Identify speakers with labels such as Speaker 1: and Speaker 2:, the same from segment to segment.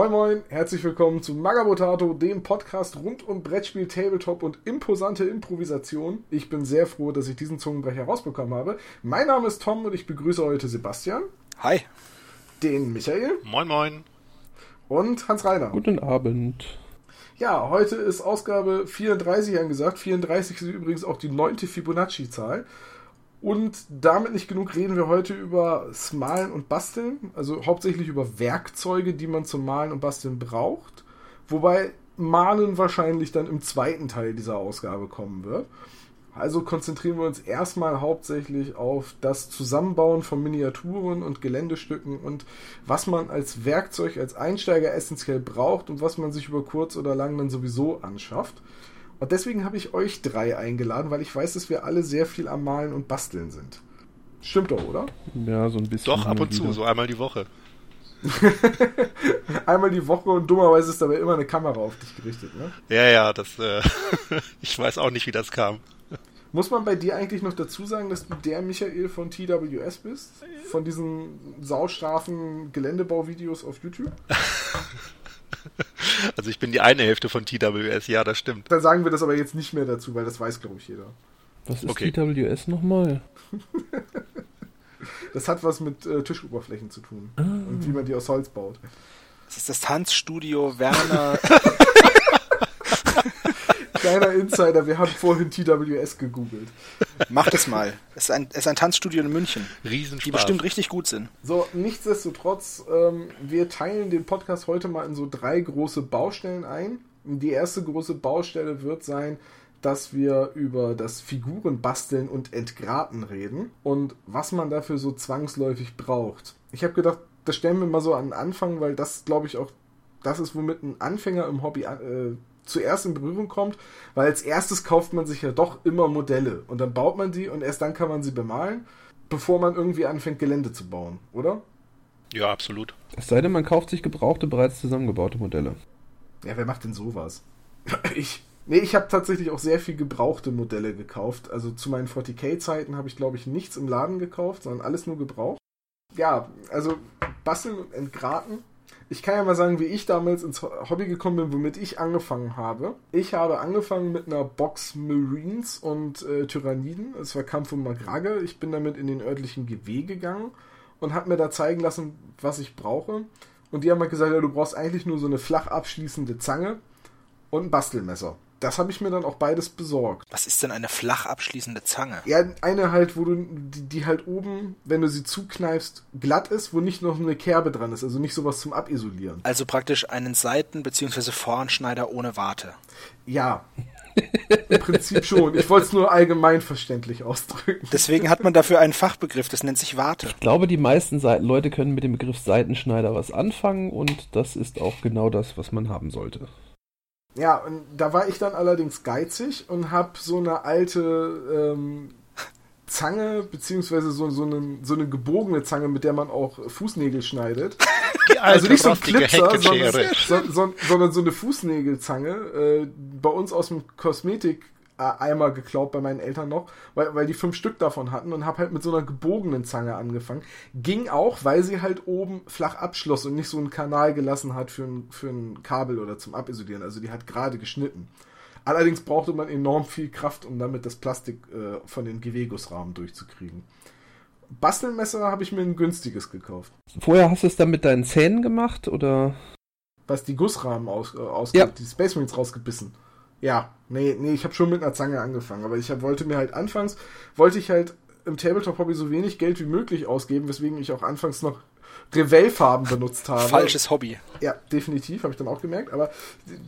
Speaker 1: Moin Moin, herzlich willkommen zu Magabotato, dem Podcast rund um Brettspiel, Tabletop und imposante Improvisation. Ich bin sehr froh, dass ich diesen Zungenbrecher rausbekommen habe. Mein Name ist Tom und ich begrüße heute Sebastian.
Speaker 2: Hi.
Speaker 1: Den Michael.
Speaker 3: Moin Moin.
Speaker 1: Und Hans Reiner.
Speaker 4: Guten Abend.
Speaker 1: Ja, heute ist Ausgabe 34 angesagt. 34 ist übrigens auch die neunte Fibonacci-Zahl. Und damit nicht genug reden wir heute über das Malen und Basteln, also hauptsächlich über Werkzeuge, die man zum Malen und Basteln braucht. Wobei Malen wahrscheinlich dann im zweiten Teil dieser Ausgabe kommen wird. Also konzentrieren wir uns erstmal hauptsächlich auf das Zusammenbauen von Miniaturen und Geländestücken und was man als Werkzeug, als Einsteiger essentiell braucht und was man sich über kurz oder lang dann sowieso anschafft. Und deswegen habe ich euch drei eingeladen, weil ich weiß, dass wir alle sehr viel am Malen und Basteln sind. Stimmt doch, oder?
Speaker 4: Ja, so ein bisschen.
Speaker 3: Doch, ab und zu, so einmal die Woche.
Speaker 1: einmal die Woche und dummerweise ist dabei immer eine Kamera auf dich gerichtet, ne?
Speaker 3: Ja, ja, das, äh, ich weiß auch nicht, wie das kam.
Speaker 1: Muss man bei dir eigentlich noch dazu sagen, dass du der Michael von TWS bist? Von diesen saustrafen Geländebauvideos auf YouTube?
Speaker 3: Also ich bin die eine Hälfte von TWS, ja, das stimmt.
Speaker 1: Dann sagen wir das aber jetzt nicht mehr dazu, weil das weiß, glaube ich, jeder.
Speaker 4: Was ist
Speaker 3: Okay.
Speaker 4: TWS nochmal?
Speaker 1: Das hat was mit äh, Tischoberflächen zu tun. Und wie man die aus Holz baut.
Speaker 2: Das ist das Tanzstudio Werner.
Speaker 1: Kleiner Insider, wir haben vorhin TWS gegoogelt.
Speaker 2: Macht es mal. Es ist ein, es ist ein Tanzstudio in München,
Speaker 3: Riesenspaß.
Speaker 2: die bestimmt richtig gut sind.
Speaker 1: So, nichtsdestotrotz, ähm, wir teilen den Podcast heute mal in so drei große Baustellen ein. Die erste große Baustelle wird sein, dass wir über das Figurenbasteln und Entgraten reden und was man dafür so zwangsläufig braucht. Ich habe gedacht, das stellen wir mal so an den Anfang, weil das, glaube ich, auch das ist, womit ein Anfänger im Hobby äh, zuerst in Berührung kommt, weil als erstes kauft man sich ja doch immer Modelle und dann baut man die und erst dann kann man sie bemalen, bevor man irgendwie anfängt, Gelände zu bauen, oder?
Speaker 3: Ja, absolut.
Speaker 4: Es sei denn, man kauft sich gebrauchte, bereits zusammengebaute Modelle.
Speaker 1: Ja, wer macht denn sowas? Ich. Nee, ich habe tatsächlich auch sehr viel gebrauchte Modelle gekauft. Also zu meinen 40k-Zeiten habe ich, glaube ich, nichts im Laden gekauft, sondern alles nur gebraucht. Ja, also basteln und entgraten. Ich kann ja mal sagen, wie ich damals ins Hobby gekommen bin, womit ich angefangen habe. Ich habe angefangen mit einer Box Marines und äh, Tyranniden. Es war Kampf um Magrage. Ich bin damit in den örtlichen GW gegangen und habe mir da zeigen lassen, was ich brauche. Und die haben halt gesagt, ja, du brauchst eigentlich nur so eine flach abschließende Zange und ein Bastelmesser. Das habe ich mir dann auch beides besorgt.
Speaker 2: Was ist denn eine flach abschließende Zange?
Speaker 1: Ja, eine halt, wo du die, die halt oben, wenn du sie zukneifst, glatt ist, wo nicht noch eine Kerbe dran ist, also nicht sowas zum Abisolieren.
Speaker 2: Also praktisch einen Seiten- bzw. Vornschneider ohne Warte.
Speaker 1: Ja. Im Prinzip schon. Ich wollte es nur allgemein verständlich ausdrücken.
Speaker 2: Deswegen hat man dafür einen Fachbegriff, das nennt sich Warte.
Speaker 4: Ich glaube, die meisten Seiten Leute können mit dem Begriff Seitenschneider was anfangen und das ist auch genau das, was man haben sollte.
Speaker 1: Ja, und da war ich dann allerdings geizig und habe so eine alte ähm, Zange, beziehungsweise so, so, eine, so eine gebogene Zange, mit der man auch Fußnägel schneidet. Also nicht so ein Clipser, sondern, so, so, so eine Fußnägelzange. Äh, bei uns aus dem Kosmetik-Eimer geklaut bei meinen Eltern noch, weil, weil die fünf Stück davon hatten und habe halt mit so einer gebogenen Zange angefangen. Ging auch, weil sie halt oben flach abschloss und nicht so einen Kanal gelassen hat für ein, für ein Kabel oder zum Abisolieren. Also die hat gerade geschnitten. Allerdings brauchte man enorm viel Kraft, um damit das Plastik äh, von den Gewegusrahmen durchzukriegen. Bastelmesser habe ich mir ein günstiges gekauft.
Speaker 4: Vorher hast du es dann mit deinen Zähnen gemacht oder?
Speaker 1: Was die Gussrahmen aus, äh, aus
Speaker 4: Ja.
Speaker 1: die Space Marines rausgebissen. Ja, nee, nee, ich habe schon mit einer Zange angefangen, aber ich hab, wollte mir halt anfangs, wollte ich halt im Tabletop-Hobby so wenig Geld wie möglich ausgeben, weswegen ich auch anfangs noch Revell-Farben benutzt habe.
Speaker 2: Falsches Hobby.
Speaker 1: Ja, definitiv, habe ich dann auch gemerkt, aber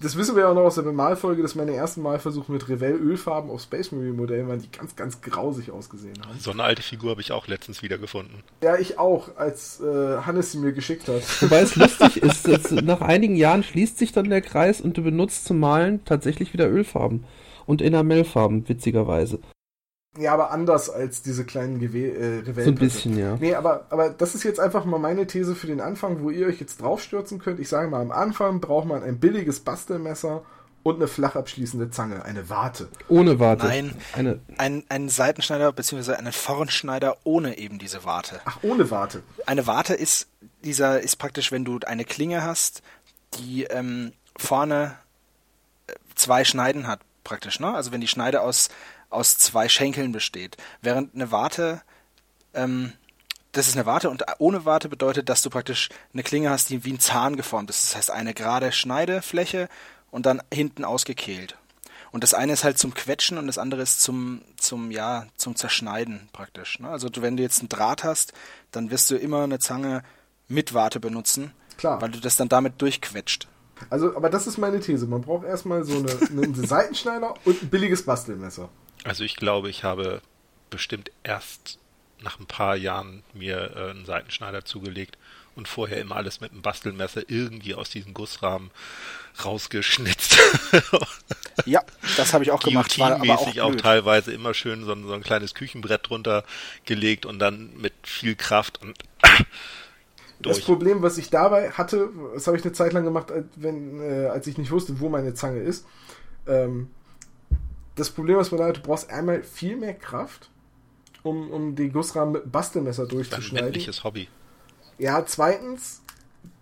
Speaker 1: das wissen wir ja auch noch aus der Bemalfolge, dass meine ersten Malversuche mit Revell-Ölfarben auf Space Marine Modellen waren, die ganz, ganz grausig ausgesehen haben.
Speaker 3: So eine alte Figur habe ich auch letztens wiedergefunden.
Speaker 1: Ja, ich auch, als äh, Hannes sie mir geschickt hat.
Speaker 4: Wobei es lustig ist, dass nach einigen Jahren schließt sich dann der Kreis und du benutzt zum Malen tatsächlich wieder Ölfarben und Enamelfarben, witzigerweise.
Speaker 1: Ja, aber anders als diese kleinen Gewe äh, Revell.
Speaker 4: So ein bisschen, ja.
Speaker 1: Nee, aber, aber das ist jetzt einfach mal meine These für den Anfang, wo ihr euch jetzt draufstürzen könnt. Ich sage mal, am Anfang braucht man ein billiges Bastelmesser und eine flach abschließende Zange, eine Warte.
Speaker 4: Ohne Warte.
Speaker 2: Nein.
Speaker 4: Eine,
Speaker 2: Ein, ein Seitenschneider bzw. einen Vornschneider ohne eben diese Warte.
Speaker 1: Ach, ohne Warte.
Speaker 2: Eine Warte ist dieser ist praktisch, wenn du eine Klinge hast, die ähm, vorne äh, zwei Schneiden hat, praktisch, ne? Also wenn die Schneide aus, aus zwei Schenkeln besteht. Während eine Warte, ähm, das ist eine Warte und ohne Warte bedeutet, dass du praktisch eine Klinge hast, die wie ein Zahn geformt ist. Das heißt eine gerade Schneidefläche und dann hinten ausgekehlt. Und das eine ist halt zum Quetschen und das andere ist zum, zum, ja, zum Zerschneiden praktisch. Ne? Also wenn du jetzt einen Draht hast, dann wirst du immer eine Zange mit Warte benutzen,
Speaker 1: Klar.
Speaker 2: weil du das dann damit durchquetscht.
Speaker 1: Also, aber das ist meine These. Man braucht erstmal so eine, einen Seitenschneider und ein billiges Bastelmesser.
Speaker 3: Also ich glaube, ich habe bestimmt erst nach ein paar Jahren mir äh, einen Seitenschneider zugelegt und vorher immer alles mit einem Bastelmesser irgendwie aus diesem Gussrahmen rausgeschnitzt.
Speaker 2: Ja, das habe ich auch gemacht. War aber auch,
Speaker 3: auch, teilweise immer schön so ein, so ein kleines Küchenbrett drunter gelegt und dann mit viel Kraft und
Speaker 1: Das
Speaker 3: durch.
Speaker 1: Problem, was ich dabei hatte, das habe ich eine Zeit lang gemacht, als- wenn, äh, als ich nicht wusste, wo meine Zange ist. Ähm, das Problem, hat, du brauchst einmal viel mehr Kraft, um, um den Gussrahmen mit Bastelmesser
Speaker 3: Ein
Speaker 1: durchzuschneiden.
Speaker 3: männliches Hobby.
Speaker 1: Ja, zweitens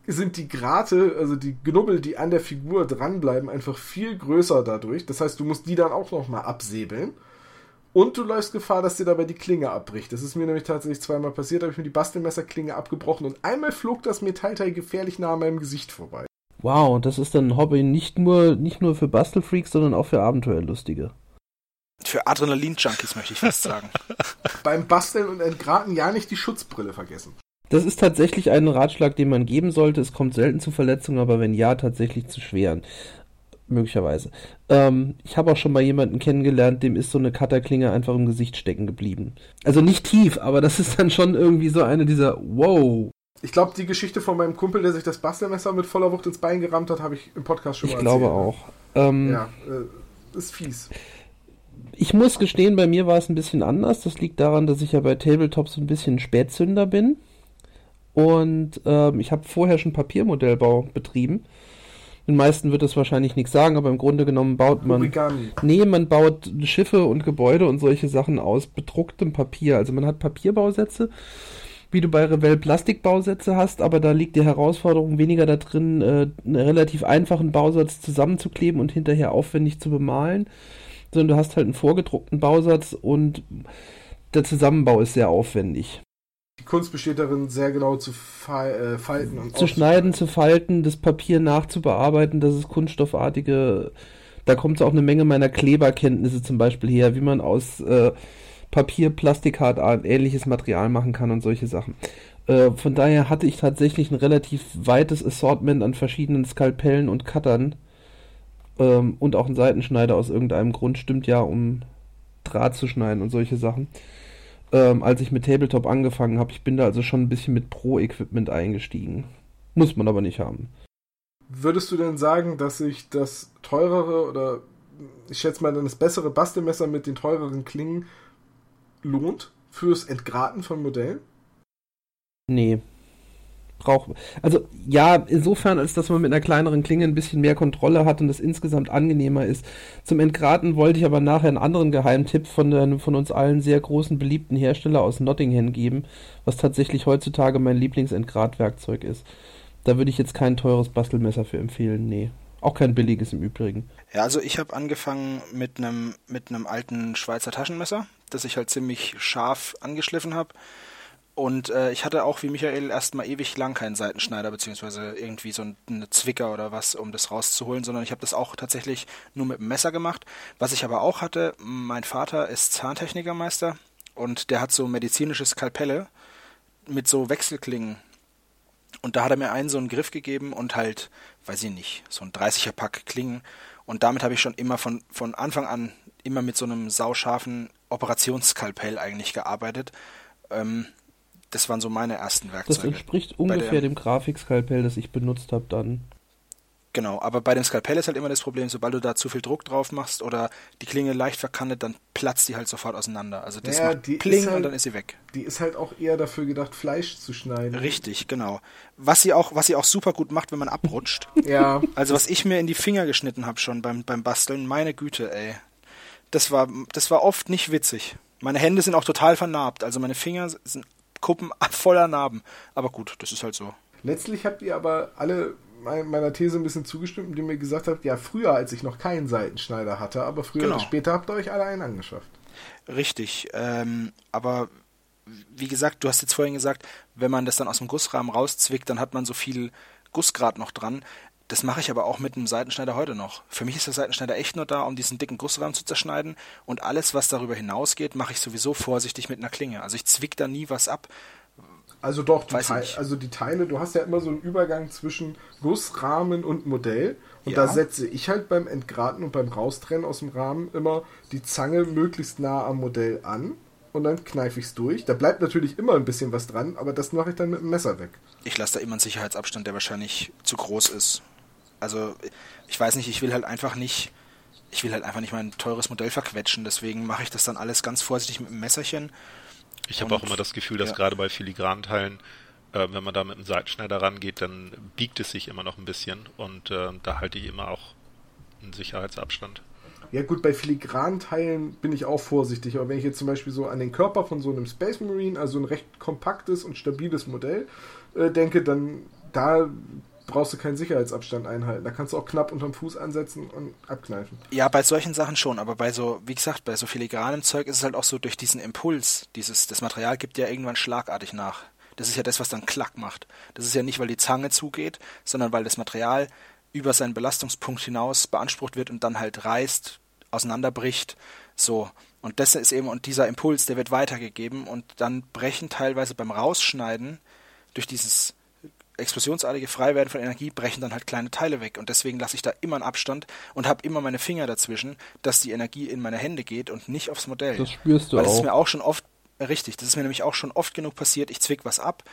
Speaker 1: sind die Grate, also die Knubbel, die an der Figur dranbleiben, einfach viel größer dadurch. Das heißt, du musst die dann auch nochmal absäbeln. Und du läufst Gefahr, dass dir dabei die Klinge abbricht. Das ist mir nämlich tatsächlich zweimal passiert. Da habe ich mir die Bastelmesserklinge abgebrochen und einmal flog das Metallteil gefährlich nah an meinem Gesicht vorbei.
Speaker 4: Wow, das ist dann ein Hobby nicht nur, nicht nur für Bastelfreaks, sondern auch für Abenteuerlustige.
Speaker 2: Für Adrenalin-Junkies möchte ich fast sagen.
Speaker 1: Beim Basteln und Entgraten ja nicht die Schutzbrille vergessen.
Speaker 4: Das ist tatsächlich ein Ratschlag, den man geben sollte. Es kommt selten zu Verletzungen, aber wenn ja, tatsächlich zu schweren. Möglicherweise. Ähm, ich habe auch schon mal jemanden kennengelernt, dem ist so eine Cutterklinge einfach im Gesicht stecken geblieben. Also nicht tief, aber das ist dann schon irgendwie so eine dieser Wow.
Speaker 1: Ich glaube, die Geschichte von meinem Kumpel, der sich das Bastelmesser mit voller Wucht ins Bein gerammt hat, habe ich im Podcast schon
Speaker 4: Ich
Speaker 1: mal
Speaker 4: glaube
Speaker 1: erzählt.
Speaker 4: auch. Ähm,
Speaker 1: Ja, äh, ist fies.
Speaker 4: Ich muss gestehen, bei mir war es ein bisschen anders. Das liegt daran, dass ich ja bei Tabletops ein bisschen Spätzünder bin. Und ähm, ich habe vorher schon Papiermodellbau betrieben. Den meisten wird das wahrscheinlich nichts sagen, aber im Grunde genommen baut man.
Speaker 1: Origami.
Speaker 4: Nee, man baut Schiffe und Gebäude und solche Sachen aus bedrucktem Papier. Also man hat Papierbausätze, wie du bei Revell Plastikbausätze hast, aber da liegt die Herausforderung weniger da drin, äh, einen relativ einfachen Bausatz zusammenzukleben und hinterher aufwendig zu bemalen, sondern du hast halt einen vorgedruckten Bausatz und der Zusammenbau ist sehr aufwendig.
Speaker 1: Die Kunst besteht darin, sehr genau zu fal äh, falten und
Speaker 4: Zu schneiden, zu falten, das Papier nachzubearbeiten, das ist kunststoffartige. Da kommt auch eine Menge meiner Kleberkenntnisse zum Beispiel her, wie man aus äh, Papier, Plastikart ähnliches Material machen kann und solche Sachen. Äh, von daher hatte ich tatsächlich ein relativ weites Assortment an verschiedenen Skalpellen und Cuttern ähm, und auch einen Seitenschneider aus irgendeinem Grund, stimmt ja, um Draht zu schneiden und solche Sachen. Ähm, als ich mit Tabletop angefangen habe, ich bin da also schon ein bisschen mit Pro-Equipment eingestiegen. Muss man aber nicht haben.
Speaker 1: Würdest du denn sagen, dass sich das teurere oder ich schätze mal dann das bessere Bastelmesser mit den teureren Klingen lohnt fürs Entgraten von Modellen?
Speaker 4: Nee. Braucht. Also ja, insofern, als dass man mit einer kleineren Klinge ein bisschen mehr Kontrolle hat und es insgesamt angenehmer ist. Zum Entgraten wollte ich aber nachher einen anderen Geheimtipp von einem von uns allen sehr großen beliebten Hersteller aus Nottingham geben, was tatsächlich heutzutage mein Lieblingsentgratwerkzeug ist. Da würde ich jetzt kein teures Bastelmesser für empfehlen, nee. Auch kein billiges im Übrigen.
Speaker 2: Ja, also ich habe angefangen mit einem mit einem alten Schweizer Taschenmesser, das ich halt ziemlich scharf angeschliffen habe. Und äh, ich hatte auch wie Michael erstmal ewig lang keinen Seitenschneider beziehungsweise irgendwie so eine Zwicker oder was, um das rauszuholen, sondern ich habe das auch tatsächlich nur mit dem Messer gemacht. Was ich aber auch hatte, mein Vater ist Zahntechnikermeister und der hat so medizinische Skalpelle mit so Wechselklingen. Und da hat er mir einen so einen Griff gegeben und halt, weiß ich nicht, so ein 30er Pack Klingen. Und damit habe ich schon immer von, von Anfang an immer mit so einem sauscharfen Operationsskalpell eigentlich gearbeitet. Ähm, das waren so meine ersten
Speaker 4: Das
Speaker 2: Werkzeuge.
Speaker 4: entspricht
Speaker 2: Bei
Speaker 4: ungefähr
Speaker 2: der-
Speaker 4: dem Grafikskalpell, das ich benutzt habe dann.
Speaker 2: Genau, aber bei dem Skalpell ist halt immer das Problem, sobald du da zu viel Druck drauf machst oder die Klinge leicht verkantet, dann platzt die halt sofort auseinander. Also das
Speaker 1: Ja,
Speaker 2: macht
Speaker 1: die ist
Speaker 2: Pling
Speaker 1: halt-
Speaker 2: und dann ist sie weg.
Speaker 1: Die ist halt auch eher dafür gedacht, Fleisch zu schneiden.
Speaker 2: Richtig, genau. Was sie auch, was sie auch super gut macht, wenn man abrutscht.
Speaker 1: Ja,
Speaker 2: Also was ich mir in die Finger geschnitten habe schon beim, beim Basteln, meine Güte, ey. Das war, das war oft nicht witzig. Meine Hände sind auch total vernarbt. Also meine Finger sind Kuppen voller Narben. Aber gut, das ist halt so.
Speaker 1: letztlich habt ihr aber alle meiner These ein bisschen zugestimmt, indem ihr gesagt habt, ja, früher, als ich noch keinen Seitenschneider hatte, aber früher
Speaker 2: Genau.
Speaker 1: oder später habt ihr euch alle einen angeschafft.
Speaker 2: Richtig, ähm, aber wie gesagt, du hast jetzt vorhin gesagt, wenn man das dann aus dem Gussrahmen rauszwickt, dann hat man so viel Gussgrad noch dran. Das mache ich aber auch mit einem Seitenschneider heute noch. Für mich ist der Seitenschneider echt nur da, um diesen dicken Gussrahmen zu zerschneiden und alles, was darüber hinausgeht, mache ich sowieso vorsichtig mit einer Klinge. Also ich zwick da nie was ab.
Speaker 1: Also doch, die, Teil, also die Teile, du hast ja immer so einen Übergang zwischen Gussrahmen und Modell. Und
Speaker 2: Ja.
Speaker 1: da setze ich halt beim Entgraten und beim Raustrennen aus dem Rahmen immer die Zange möglichst nah am Modell an und dann kneife ich es durch. Da bleibt natürlich immer ein bisschen was dran, aber das mache ich dann mit dem Messer weg.
Speaker 2: Ich lasse da immer einen Sicherheitsabstand, der wahrscheinlich zu groß ist. Also ich weiß nicht, ich will halt einfach nicht, ich will halt einfach nicht mein teures Modell verquetschen. Deswegen mache ich das dann alles ganz vorsichtig mit dem Messerchen.
Speaker 3: Ich habe auch immer das Gefühl, dass
Speaker 2: ja.
Speaker 3: gerade bei Filigran-Teilen, äh, wenn man da mit einem Seitenschneider rangeht, dann biegt es sich immer noch ein bisschen und äh, da halte ich immer auch einen Sicherheitsabstand.
Speaker 1: Ja gut, bei Filigranteilen bin ich auch vorsichtig, aber wenn ich jetzt zum Beispiel so an den Körper von so einem Space Marine, also ein recht kompaktes und stabiles Modell, äh, denke, dann da brauchst du keinen Sicherheitsabstand einhalten. Da kannst du auch knapp unterm Fuß ansetzen und abkneifen.
Speaker 2: Ja, bei solchen Sachen schon, aber bei so, wie gesagt, bei so filigranem Zeug ist es halt auch so durch diesen Impuls, dieses, das Material gibt ja irgendwann schlagartig nach. Das ist ja das, was dann Klack macht. Das ist ja nicht, weil die Zange zugeht, sondern weil das Material über seinen Belastungspunkt hinaus beansprucht wird und dann halt reißt, auseinanderbricht, so. Und das ist eben, und dieser Impuls, der wird weitergegeben und dann brechen teilweise beim Rausschneiden durch dieses explosionsartige Freiwerden von Energie brechen dann halt kleine Teile weg und deswegen lasse ich da immer einen Abstand und habe immer meine Finger dazwischen, dass die Energie in meine Hände geht und nicht aufs Modell.
Speaker 4: Das spürst du
Speaker 2: Weil das ist
Speaker 4: auch.
Speaker 2: mir auch schon oft richtig, das ist mir nämlich auch schon oft genug passiert, ich zwick was ab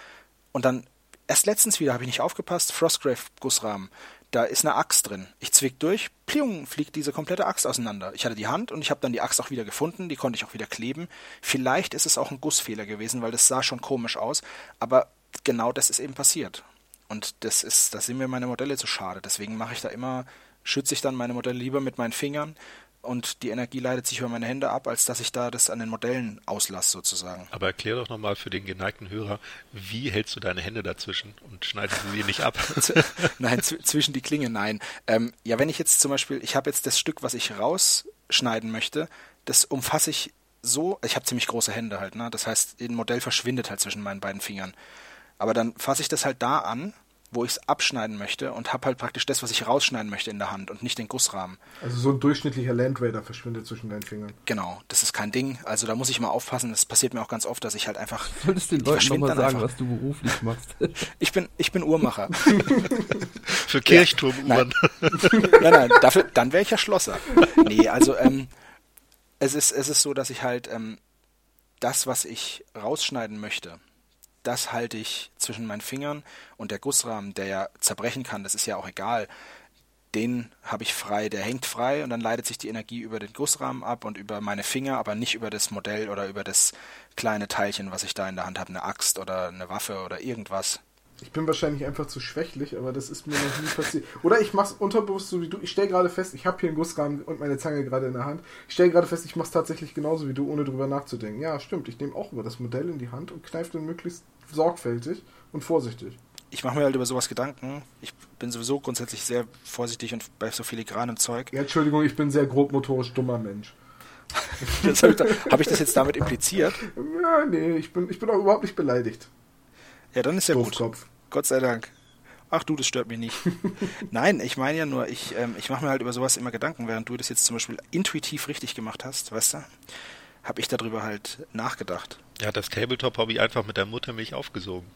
Speaker 2: und dann erst letztens wieder habe ich nicht aufgepasst, Frostgrave Gussrahmen, da ist eine Axt drin. Ich zwick durch, pliung, fliegt diese komplette Axt auseinander. Ich hatte die Hand und ich habe dann die Axt auch wieder gefunden, die konnte ich auch wieder kleben. Vielleicht ist es auch ein Gussfehler gewesen, weil das sah schon komisch aus, aber genau das ist eben passiert. Und das ist, da sind mir meine Modelle zu schade. Deswegen mache ich da immer, schütze ich dann meine Modelle lieber mit meinen Fingern und die Energie leitet sich über meine Hände ab, als dass ich da das an den Modellen auslasse sozusagen.
Speaker 3: Aber erklär doch nochmal für den geneigten Hörer, wie hältst du deine Hände dazwischen und schneidest du sie nicht ab?
Speaker 2: nein, zw zwischen die Klinge, nein. Ähm, ja, wenn ich jetzt zum Beispiel, ich habe jetzt das Stück, was ich rausschneiden möchte, das umfasse ich so, ich habe ziemlich große Hände halt, ne? Das heißt, ein Modell verschwindet halt zwischen meinen beiden Fingern. Aber dann fasse ich das halt da an, wo ich es abschneiden möchte und habe halt praktisch das, was ich rausschneiden möchte in der Hand und nicht den Gussrahmen.
Speaker 1: Also so ein durchschnittlicher Land Raider verschwindet zwischen deinen Fingern.
Speaker 2: Genau, das ist kein Ding. Also da muss ich mal aufpassen. Das passiert mir auch ganz oft, dass ich halt einfach.
Speaker 4: Du solltest den Leuten nochmal sagen,
Speaker 2: einfach.
Speaker 4: was du beruflich machst.
Speaker 2: Ich bin, ich bin Uhrmacher.
Speaker 3: für Kirchturmuhren.
Speaker 2: nein, nein, dafür, dann wäre ich ja Schlosser. Nee, also ähm, es, ist, es ist so, dass ich halt ähm, das, was ich rausschneiden möchte, das halte ich zwischen meinen Fingern und der Gussrahmen, der ja zerbrechen kann, das ist ja auch egal. Den habe ich frei, der hängt frei und dann leitet sich die Energie über den Gussrahmen ab und über meine Finger, aber nicht über das Modell oder über das kleine Teilchen, was ich da in der Hand habe, eine Axt oder eine Waffe oder irgendwas.
Speaker 1: Ich bin wahrscheinlich einfach zu schwächlich, aber das ist mir noch nie passiert. Oder ich mach's unterbewusst so wie du. Ich stelle gerade fest, ich habe hier einen Gussrahmen und meine Zange gerade in der Hand. Ich stelle gerade fest, ich mach's tatsächlich genauso wie du, ohne drüber nachzudenken. Ja, stimmt. Ich nehme auch über das Modell in die Hand und kneife dann möglichst sorgfältig und vorsichtig.
Speaker 2: ich mache mir halt über sowas Gedanken. Ich bin sowieso grundsätzlich sehr vorsichtig und bei so filigranem Zeug.
Speaker 1: Ja, Entschuldigung, ich bin sehr grobmotorisch dummer Mensch.
Speaker 2: Habe ich, da, hab ich das jetzt damit impliziert?
Speaker 1: Ja, nee, ich bin, ich bin auch überhaupt nicht beleidigt.
Speaker 2: Ja, dann ist ja gut.
Speaker 1: Doofkopf.
Speaker 2: Gott sei Dank. Ach du, das stört mich nicht. Nein, ich meine ja nur, ich, ähm, ich mache mir halt über sowas immer Gedanken, während du das jetzt zum Beispiel intuitiv richtig gemacht hast, weißt du, habe ich darüber halt nachgedacht.
Speaker 3: Ja, das Tabletop-Hobby einfach mit der Muttermilch aufgesogen.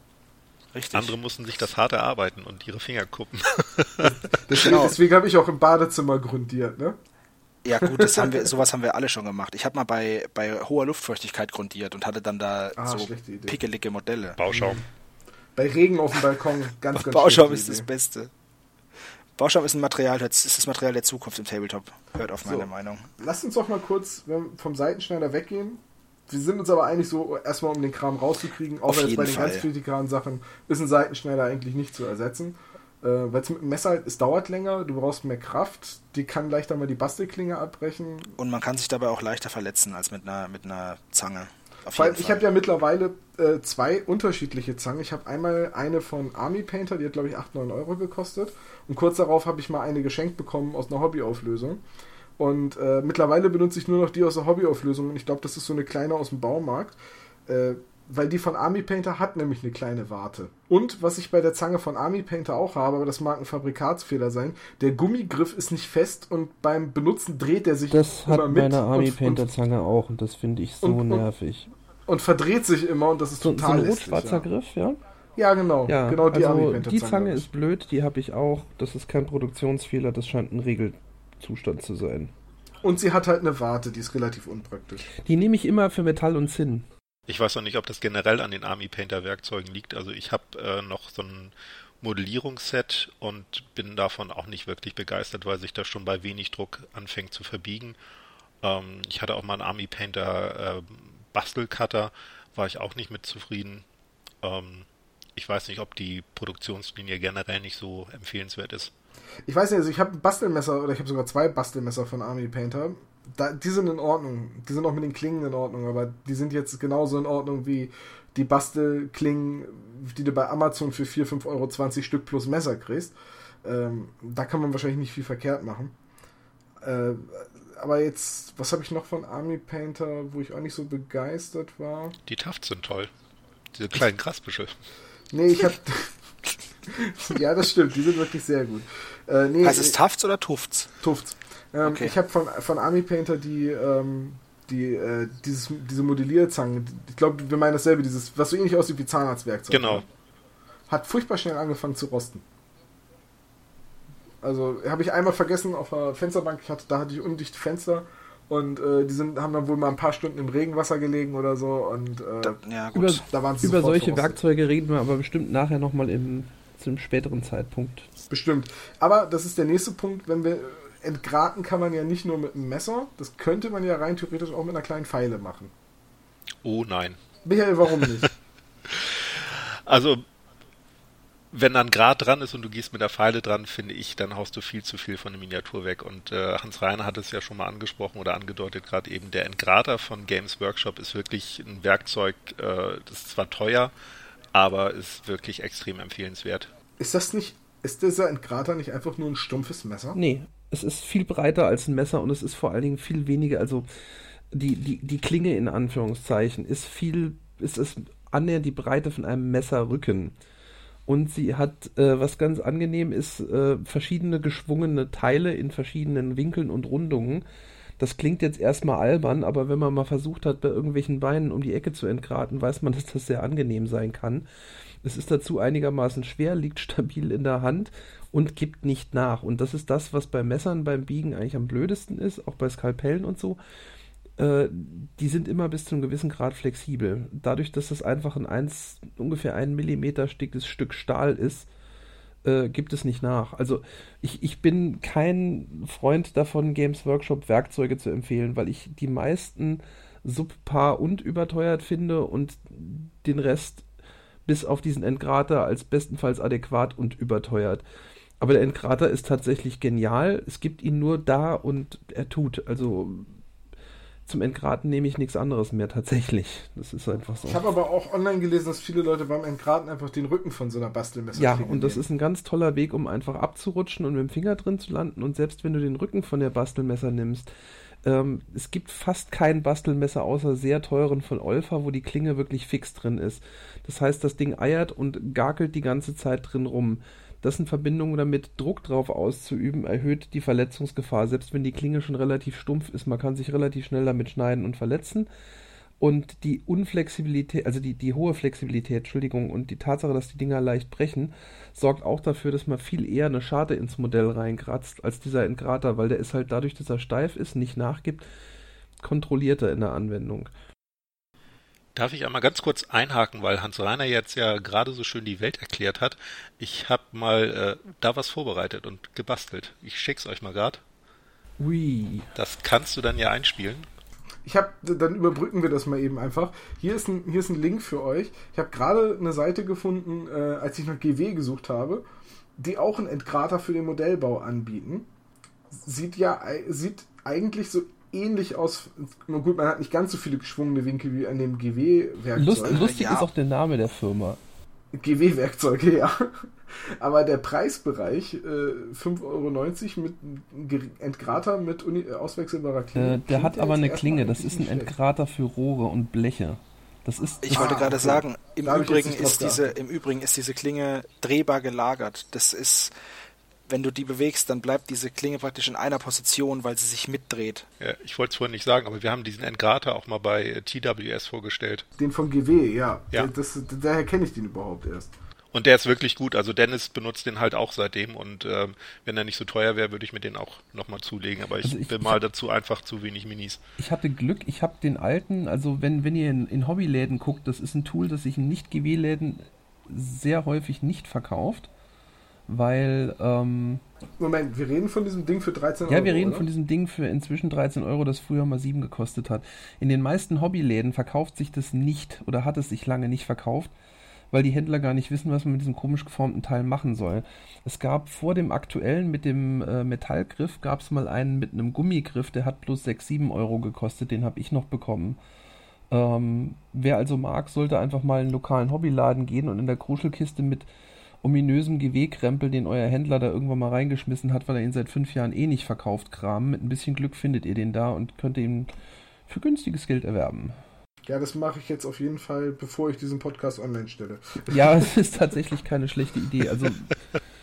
Speaker 2: Richtig.
Speaker 3: Andere mussten sich das hart erarbeiten und ihre Finger kuppen.
Speaker 1: Deswegen,
Speaker 2: Genau.
Speaker 1: deswegen habe ich auch im Badezimmer grundiert, ne?
Speaker 2: Ja gut, das haben wir, sowas haben wir alle schon gemacht. Ich habe mal bei, bei hoher Luftfeuchtigkeit grundiert und hatte dann da
Speaker 1: Ah,
Speaker 2: so pickelige Modelle.
Speaker 3: Bauschaum.
Speaker 1: Bei Regen auf dem Balkon, ganz, ganz
Speaker 2: Bauschaum ist das. Beste. Bauschaum ist ein Material, das ist das Material der Zukunft im Tabletop. Hört auf meine
Speaker 1: So.
Speaker 2: Meinung.
Speaker 1: Lass uns doch mal kurz vom Seitenschneider weggehen. Wir sind uns aber eigentlich so, erstmal um den Kram rauszukriegen, auch
Speaker 2: Auf
Speaker 1: jetzt bei den
Speaker 2: Fall.
Speaker 1: ganz kritikalen Sachen, ist ein Seitenschneider eigentlich nicht zu ersetzen. Äh, Weil es mit dem Messer, halt- es dauert länger, du brauchst mehr Kraft, die kann leichter mal die Bastelklinge abbrechen.
Speaker 2: Und man kann sich dabei auch leichter verletzen als mit einer, mit einer Zange.
Speaker 1: Vor allem, ich habe ja mittlerweile äh, zwei unterschiedliche Zangen. Ich habe einmal eine von Army Painter, die hat glaube ich 8, 9 Euro gekostet. Und kurz darauf habe ich mal eine geschenkt bekommen aus einer Hobbyauflösung. Und äh, mittlerweile benutze ich nur noch die aus der Hobbyauflösung. Und ich glaube, das ist so eine kleine aus dem Baumarkt. Äh, weil die von Army Painter hat nämlich eine kleine Warte. Und was ich bei der Zange von Army Painter auch habe, aber das mag ein Fabrikatsfehler sein, der Gummigriff ist nicht fest und beim Benutzen dreht er sich
Speaker 4: das immer mit. Das hat meine Army Painter Zange auch und das finde ich so und, nervig.
Speaker 1: Und, und, verdreht sich immer und das ist so, total
Speaker 4: so ein rot-schwarzer ja. Griff, ja?
Speaker 1: Ja, genau.
Speaker 4: Ja, genau die also Army Painter Die Zange ist blöd, die habe ich auch. Das ist kein Produktionsfehler, das scheint ein Regelzustand zu sein.
Speaker 1: Und sie hat halt eine Warte, die ist relativ unpraktisch.
Speaker 4: Die nehme ich immer für Metall und Zinn.
Speaker 3: Ich weiß noch nicht, ob das generell an den Army Painter Werkzeugen liegt. Also ich habe äh, noch so ein Modellierungsset und bin davon auch nicht wirklich begeistert, weil sich das schon bei wenig Druck anfängt zu verbiegen. Ähm, ich hatte auch mal einen Army Painter äh, Bastelcutter, war ich auch nicht mit zufrieden. Ähm, ich weiß nicht, ob die Produktionslinie generell nicht so empfehlenswert ist.
Speaker 1: Ich weiß nicht, also ich habe Bastelmesser oder ich habe sogar zwei Bastelmesser von Army Painter da, die sind in Ordnung. Die sind auch mit den Klingen in Ordnung, aber die sind jetzt genauso in Ordnung wie die Bastelklingen, die du bei Amazon für 4, 5 Euro 20 Stück plus Messer kriegst. Ähm, da kann man wahrscheinlich nicht viel verkehrt machen. Äh, aber jetzt, was habe ich noch von Army Painter, wo ich auch nicht so begeistert war?
Speaker 3: Die Tafts sind toll. Diese kleinen Grasbüschel.
Speaker 1: Nee, ich habe. ja, das stimmt, die sind wirklich sehr gut.
Speaker 2: Äh, nee, heißt es Tafts oder Tufts?
Speaker 1: Tufts. Ähm, okay. Ich habe von, von Army Painter die, ähm, die, äh, dieses, diese Modellierzangen, ich glaube, wir meinen dasselbe, dieses, was so ähnlich aussieht wie Zahnarztwerkzeug.
Speaker 3: Genau.
Speaker 1: Hat furchtbar schnell angefangen zu rosten. Also habe ich einmal vergessen auf der Fensterbank, ich hatte, da hatte ich undichte Fenster und äh, die sind, haben dann wohl mal ein paar Stunden im Regenwasser gelegen oder so und äh,
Speaker 4: da, ja, gut. über, da waren sie über solche verrostet. Werkzeuge reden wir aber bestimmt nachher nochmal im zu einem späteren Zeitpunkt.
Speaker 1: Bestimmt. Aber das ist der nächste Punkt, wenn wir entgraten kann man ja nicht nur mit einem Messer, das könnte man ja rein theoretisch auch mit einer kleinen Pfeile machen.
Speaker 3: Oh nein.
Speaker 1: Michael, warum nicht?
Speaker 3: also, wenn dann Grad dran ist und du gehst mit der Pfeile dran, finde ich, dann haust du viel zu viel von der Miniatur weg. Und äh, Hans Reiner hat es ja schon mal angesprochen oder angedeutet, gerade eben, der Entgrater von Games Workshop ist wirklich ein Werkzeug, äh, das ist zwar teuer, aber ist wirklich extrem empfehlenswert.
Speaker 1: Ist das nicht, ist dieser Entgrater nicht einfach nur ein stumpfes Messer?
Speaker 4: Nee, es ist viel breiter als ein Messer und es ist vor allen Dingen viel weniger, also die, die, die Klinge in Anführungszeichen ist viel, ist es annähernd die Breite von einem Messerrücken. Und sie hat, äh, was ganz angenehm ist, äh, verschiedene geschwungene Teile in verschiedenen Winkeln und Rundungen. Das klingt jetzt erstmal albern, aber wenn man mal versucht hat, bei irgendwelchen Beinen um die Ecke zu entgraten, weiß man, dass das sehr angenehm sein kann. Es ist dazu einigermaßen schwer, liegt stabil in der Hand und gibt nicht nach. Und das ist das, was bei Messern beim Biegen eigentlich am blödesten ist, auch bei Skalpellen und so. Äh, die sind immer bis zu einem gewissen Grad flexibel. Dadurch, dass das einfach ein 1, ungefähr ein Millimeter dickes Stück Stahl ist, äh, gibt es nicht nach. Also ich, ich bin kein Freund davon, Games Workshop Werkzeuge zu empfehlen, weil ich die meisten subpar und überteuert finde und den Rest bis auf diesen Entgrater als bestenfalls adäquat und überteuert. Aber der Entgrater ist tatsächlich genial. Es gibt ihn nur da und er tut. Also zum Entgraten nehme ich nichts anderes mehr tatsächlich. Das ist einfach so.
Speaker 1: Ich habe aber auch online gelesen, dass viele Leute beim Entgraten einfach den Rücken von so einer Bastelmesser
Speaker 4: Ja, und das nehmen. ist ein ganz toller Weg, um einfach abzurutschen und mit dem Finger drin zu landen. Und selbst wenn du den Rücken von der Bastelmesser nimmst, ähm, es gibt fast kein Bastelmesser außer sehr teuren von Olfa, wo die Klinge wirklich fix drin ist. Das heißt, das Ding eiert und gakelt die ganze Zeit drin rum. Das in Verbindung damit, Druck drauf auszuüben, erhöht die Verletzungsgefahr. Selbst wenn die Klinge schon relativ stumpf ist, man kann sich relativ schnell damit schneiden und verletzen. Und die Unflexibilität, also die, die hohe Flexibilität, Entschuldigung, und die Tatsache, dass die Dinger leicht brechen, sorgt auch dafür, dass man viel eher eine Scharte ins Modell reinkratzt als dieser Entgrater, weil der ist halt dadurch, dass er steif ist, nicht nachgibt, kontrollierter in der Anwendung.
Speaker 3: Darf ich einmal ganz kurz einhaken, weil Hans Reiner jetzt ja gerade so schön die Welt erklärt hat. Ich habe mal äh, da was vorbereitet und gebastelt. Ich schick's euch mal gerade.
Speaker 4: Ui.
Speaker 3: Das kannst du dann ja einspielen.
Speaker 1: Ich habe, dann überbrücken wir das mal eben einfach. Hier ist ein, hier ist ein Link für euch. Ich habe gerade eine Seite gefunden, äh, als ich nach GW gesucht habe, die auch einen Entgrater für den Modellbau anbieten. Sieht ja, sieht eigentlich so ähnlich aus. Gut, man hat nicht ganz so viele geschwungene Winkel wie an dem GW-Werkzeug.
Speaker 4: Lust, lustig
Speaker 2: Ja.
Speaker 4: ist auch der Name der Firma.
Speaker 1: GW-Werkzeuge, ja. Aber der Preisbereich, äh, 5,90 Euro mit Entgrater mit uni äh, auswechselbarer Klinge.
Speaker 4: Äh, der hat aber eine Klinge. Das ist ein. Entgrater für Rohre und Bleche. Das ist.
Speaker 2: Ich
Speaker 1: Ah,
Speaker 2: wollte gerade
Speaker 1: okay.
Speaker 2: sagen, im Übrigen, ist diese, im Übrigen ist diese Klinge drehbar gelagert. Das ist, wenn du die bewegst, dann bleibt diese Klinge praktisch in einer Position, weil sie sich mitdreht.
Speaker 3: Ja, ich wollte es vorhin nicht sagen, aber wir haben diesen Engrater auch mal bei äh, TWS vorgestellt.
Speaker 1: Den von GW, ja.
Speaker 3: Ja.
Speaker 1: Das, daher kenne ich den überhaupt erst.
Speaker 3: Und der ist wirklich gut. Also Dennis benutzt den halt auch seitdem und ähm, wenn er nicht so teuer wäre, würde ich mir den auch nochmal zulegen. Aber ich,
Speaker 4: Also ich-
Speaker 3: bin mal dazu einfach zu wenig Minis.
Speaker 4: Ich hatte Glück, ich habe den alten, also wenn, wenn ihr in, in Hobbyläden guckt, das ist ein Tool, das sich in Nicht-GW-Läden sehr häufig nicht verkauft, weil, ähm,
Speaker 1: Moment, wir reden von diesem Ding für 13 Euro.
Speaker 4: ja, wir reden
Speaker 1: oder?
Speaker 4: von diesem Ding für inzwischen 13 Euro, das früher mal 7 gekostet hat. In den meisten Hobbyläden verkauft sich das nicht oder hat es sich lange nicht verkauft, weil die Händler gar nicht wissen, was man mit diesem komisch geformten Teil machen soll. Es gab vor dem aktuellen mit dem äh, Metallgriff, gab es mal einen mit einem Gummigriff, der hat bloß 6, 7 Euro gekostet, den habe ich noch bekommen. Ähm, wer also mag, sollte einfach mal in einen lokalen Hobbyladen gehen und in der Kruschelkiste mit ominösem GW-Krempel, den euer Händler da irgendwann mal reingeschmissen hat, weil er ihn seit fünf Jahren eh nicht verkauft, kramen. Mit ein bisschen Glück findet ihr den da und könnt ihn für günstiges Geld erwerben.
Speaker 1: Ja, das mache ich jetzt auf jeden Fall, bevor ich diesen Podcast online stelle.
Speaker 4: Ja, es ist tatsächlich keine schlechte Idee. Also,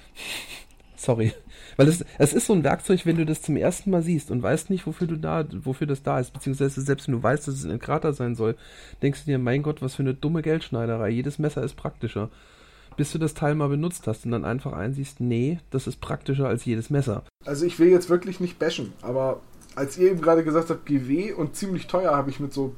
Speaker 4: sorry. Weil es, es ist so ein Werkzeug, wenn du das zum ersten Mal siehst und weißt nicht, wofür du da, wofür das da ist, beziehungsweise selbst wenn du weißt, dass es ein Krater sein soll, denkst du dir, mein Gott, was für eine dumme Geldschneiderei. Jedes Messer ist praktischer. Bis du das Teil mal benutzt hast und dann einfach einsiehst, nee, das ist praktischer als jedes Messer.
Speaker 1: Also ich will jetzt wirklich nicht bashen, aber als ihr eben gerade gesagt habt, GW und ziemlich teuer, habe ich mit so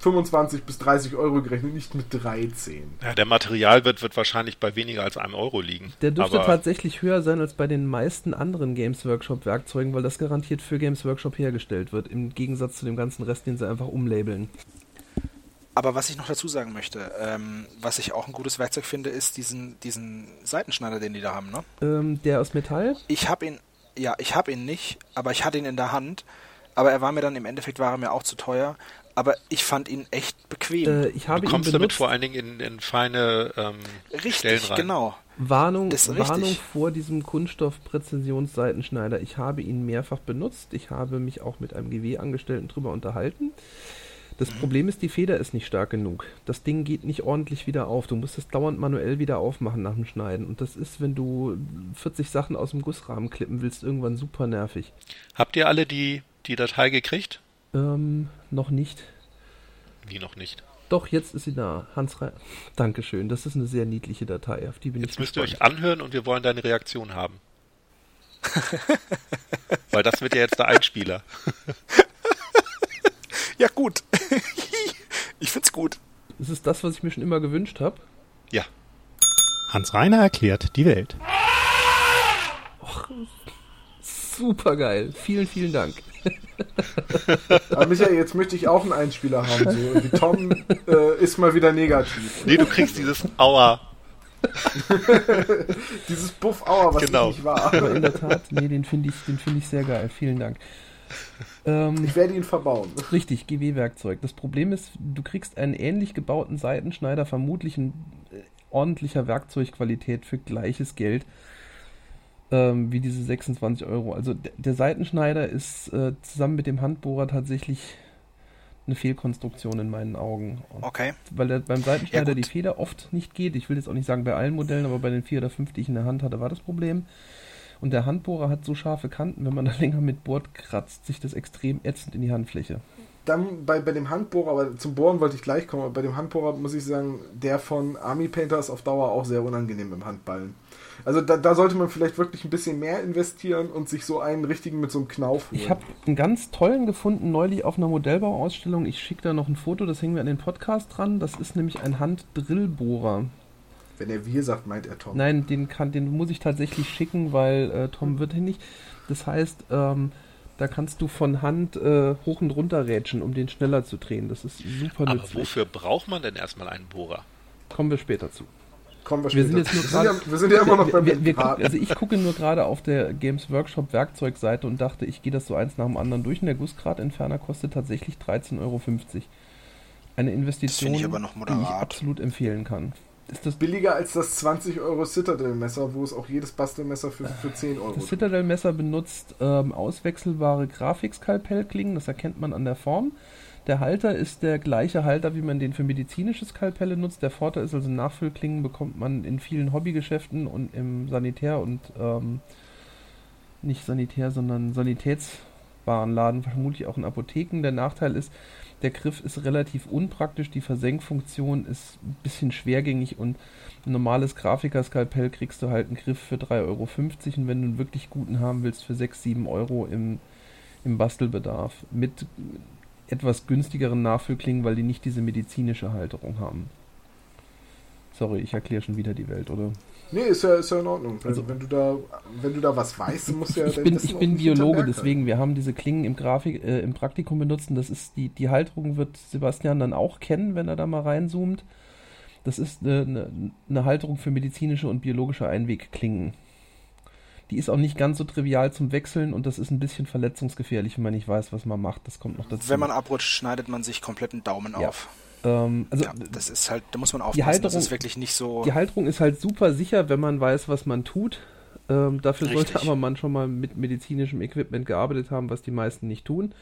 Speaker 1: 25 bis 30 Euro gerechnet, nicht mit 13.
Speaker 3: Ja, der Materialwert wird wahrscheinlich bei weniger als einem Euro liegen.
Speaker 4: Der dürfte
Speaker 3: aber
Speaker 4: tatsächlich höher sein als bei den meisten anderen Games Workshop Werkzeugen, weil das garantiert für Games Workshop hergestellt wird, im Gegensatz zu dem ganzen Rest, den sie einfach umlabeln.
Speaker 2: Aber was ich noch dazu sagen möchte, ähm, was ich auch ein gutes Werkzeug finde, ist diesen, diesen Seitenschneider, den die da haben. Ne?
Speaker 4: Ähm, der aus Metall,
Speaker 2: Ich habe ihn, ja, ich habe ihn nicht, aber ich hatte ihn in der Hand. Aber er war mir dann im Endeffekt war er mir auch zu teuer. Aber ich fand ihn echt bequem.
Speaker 4: äh, ich habe
Speaker 3: du
Speaker 4: ihn
Speaker 3: kommst
Speaker 4: benutzt.
Speaker 3: damit vor allen Dingen in, in feine ähm, Stellen
Speaker 2: Richtig,
Speaker 3: rein.
Speaker 2: genau.
Speaker 4: Warnung,
Speaker 2: richtig.
Speaker 4: Warnung vor diesem Kunststoff-Präzisionsseitenschneider. Ich habe ihn mehrfach benutzt. Ich habe mich auch mit einem GW-Angestellten drüber unterhalten. Das
Speaker 2: Mhm.
Speaker 4: Problem ist, die Feder ist nicht stark genug. Das Ding geht nicht ordentlich wieder auf. Du musst es dauernd manuell wieder aufmachen nach dem Schneiden. Und das ist, wenn du 40 Sachen aus dem Gussrahmen klippen willst, irgendwann super nervig.
Speaker 3: Habt ihr alle die, die Datei gekriegt?
Speaker 4: Ähm, noch nicht.
Speaker 3: Wie noch nicht.
Speaker 4: Doch, jetzt ist sie da. Hans Re Dankeschön. Das ist eine sehr niedliche Datei. Auf die bin
Speaker 3: Jetzt
Speaker 4: ich
Speaker 3: müsst ihr euch anhören und wir wollen deine Reaktion haben. Weil das wird ja jetzt der Einspieler.
Speaker 2: Ja, gut. ich find's gut.
Speaker 4: Das ist das, was ich mir schon immer gewünscht habe.
Speaker 3: Ja.
Speaker 5: Hans Reiner erklärt die Welt.
Speaker 4: Super geil. Vielen, vielen Dank.
Speaker 1: Aber Michael, jetzt möchte ich auch einen Einspieler haben. So. Die Tom äh, ist mal wieder negativ.
Speaker 3: Nee, du kriegst dieses Aua.
Speaker 1: Dieses Buff-Auer, was
Speaker 3: Genau.
Speaker 1: nicht war.
Speaker 4: Aber in der Tat, nee, den finde ich, den finde ich sehr geil. Vielen Dank. Ähm,
Speaker 1: Ich werde ihn verbauen.
Speaker 4: richtig, GW-Werkzeug. Das Problem ist, du kriegst einen ähnlich gebauten Seitenschneider, vermutlich in äh, ordentlicher Werkzeugqualität für gleiches Geld ähm, wie diese 26 Euro. Also der Seitenschneider ist äh, zusammen mit dem Handbohrer tatsächlich eine Fehlkonstruktion in meinen Augen. Und
Speaker 2: Okay.
Speaker 4: weil der, beim Seitenschneider
Speaker 2: Ja,
Speaker 4: die. Feder oft nicht geht. Ich will jetzt auch nicht sagen bei allen Modellen, aber bei den vier oder fünf, die ich in der Hand hatte, war das Problem. Und der Handbohrer hat so scharfe Kanten, wenn man da länger mit bohrt, kratzt sich das extrem ätzend in die Handfläche.
Speaker 1: Dann bei, bei dem Handbohrer, aber zum Bohren wollte ich gleich kommen, aber bei dem Handbohrer muss ich sagen, der von Army Painter ist auf Dauer auch sehr unangenehm im Handballen. Also da, da sollte man vielleicht wirklich ein bisschen mehr investieren und sich so einen richtigen mit so einem Knauf holen.
Speaker 4: Ich habe einen ganz tollen gefunden neulich auf einer Modellbauausstellung. Ich schicke da noch ein Foto, das hängen wir an den Podcast dran. Das ist nämlich ein Handdrillbohrer.
Speaker 1: Wenn er wir sagt, meint er Tom.
Speaker 4: Nein, den, kann, den muss ich tatsächlich schicken, weil äh, Tom wird ihn nicht. Das heißt, ähm, da kannst du von Hand äh, hoch und runter rätschen, um den schneller zu drehen. Das ist super
Speaker 3: Aber
Speaker 4: nützlich.
Speaker 3: wofür braucht man denn erstmal einen Bohrer?
Speaker 4: Kommen wir später zu.
Speaker 1: Kommen wir
Speaker 4: Wir
Speaker 1: später.
Speaker 4: sind jetzt nur
Speaker 1: wir, sind ja, wir sind ja immer noch beim
Speaker 4: wir, wir. Also ich gucke nur gerade auf der Games Workshop Werkzeugseite und dachte, ich gehe das so eins nach dem anderen durch und der Gussgradentferner kostet tatsächlich 13,50 Euro. Eine Investition,
Speaker 2: ich aber noch
Speaker 4: die ich absolut empfehlen kann. Ist das,
Speaker 1: Billiger als das 20 Euro Citadel-Messer, wo es auch jedes Bastelmesser für, für 10 Euro
Speaker 4: das Citadel-Messer benutzt ähm, auswechselbare Grafikskalpellklingen, das erkennt man an der Form. Der Halter ist der gleiche Halter, wie man den für medizinische Skalpelle nutzt. Der Vorteil ist also, Nachfüllklingen bekommt man in vielen Hobbygeschäften und im Sanitär- und ähm, nicht Sanitär, sondern Sanitätswarenladen, vermutlich auch in Apotheken. Der Nachteil ist, der Griff ist relativ unpraktisch, die Versenkfunktion ist ein bisschen schwergängig und ein normales Grafikerskalpell kriegst du halt einen Griff für 3,50 Euro und wenn du einen wirklich guten haben willst, für 6, 7 Euro im, im Bastelbedarf. Mit etwas günstigeren Nachfüllklingen, weil die nicht diese medizinische Halterung haben. Sorry, ich erkläre schon wieder die Welt, oder?
Speaker 1: Nee, ist ja, ist ja in Ordnung. Wenn,
Speaker 4: Also-
Speaker 1: wenn, du da, wenn du da was weißt, musst du ja
Speaker 4: ich bin, ich bin Biologe, deswegen, wir haben diese Klingen im Grafik, äh, im Praktikum benutzt und das ist die, die Halterung wird Sebastian dann auch kennen, wenn er da mal reinzoomt. Das ist eine, eine, eine Halterung für medizinische und biologische Einwegklingen. Die ist auch nicht ganz so trivial zum Wechseln und das ist ein bisschen verletzungsgefährlich, wenn man nicht weiß, was man macht. Das kommt noch dazu.
Speaker 2: Wenn man abrutscht, schneidet man sich komplett einen Daumen
Speaker 4: Ja.
Speaker 2: auf.
Speaker 4: Ähm, also
Speaker 2: Ja, das ist halt, da muss man aufpassen.
Speaker 4: Halterung-
Speaker 2: das ist wirklich nicht so.
Speaker 4: Die Halterung ist halt super sicher, wenn man weiß, was man tut. Ähm, dafür sollte
Speaker 2: Richtig.
Speaker 4: aber man schon mal mit medizinischem Equipment gearbeitet haben, was die meisten nicht tun.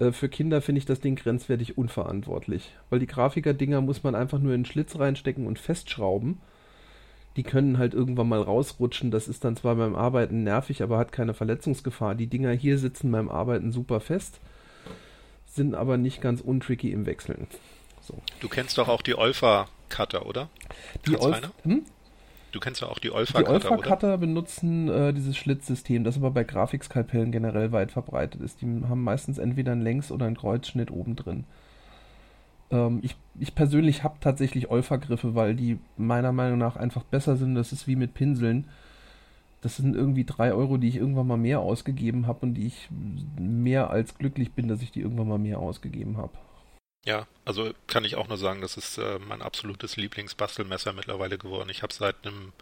Speaker 4: Äh, für Kinder finde ich das Ding grenzwertig unverantwortlich, weil die Grafiker-Dinger muss man einfach nur in den Schlitz reinstecken und festschrauben. Die können halt irgendwann mal rausrutschen. Das ist dann zwar beim Arbeiten nervig, aber hat keine Verletzungsgefahr. Die Dinger hier sitzen beim Arbeiten super fest, sind aber nicht ganz untricky im Wechseln. So.
Speaker 3: Du kennst doch auch die Olfa-Cutter, oder?
Speaker 4: Die
Speaker 3: Hans
Speaker 4: Olf
Speaker 3: Reiner?
Speaker 4: hm?
Speaker 3: Du kennst ja auch die
Speaker 4: Die
Speaker 3: Olfa-Cutter, oder?
Speaker 4: Olfa-Cutter benutzen äh, dieses Schlitzsystem, das aber bei Grafikskalpellen generell weit verbreitet ist. Die haben meistens entweder einen Längs- oder einen Kreuzschnitt oben drin. Ähm, ich, ich persönlich habe tatsächlich Olfa-Griffe, weil die meiner Meinung nach einfach besser sind. Das ist wie mit Pinseln. Das sind irgendwie drei Euro, die ich irgendwann mal mehr ausgegeben habe und die ich mehr als glücklich bin, dass ich die irgendwann mal mehr ausgegeben habe.
Speaker 3: Ja, also kann ich auch nur sagen, das ist äh, mein absolutes Lieblingsbastelmesser mittlerweile geworden. Ich habe seit einem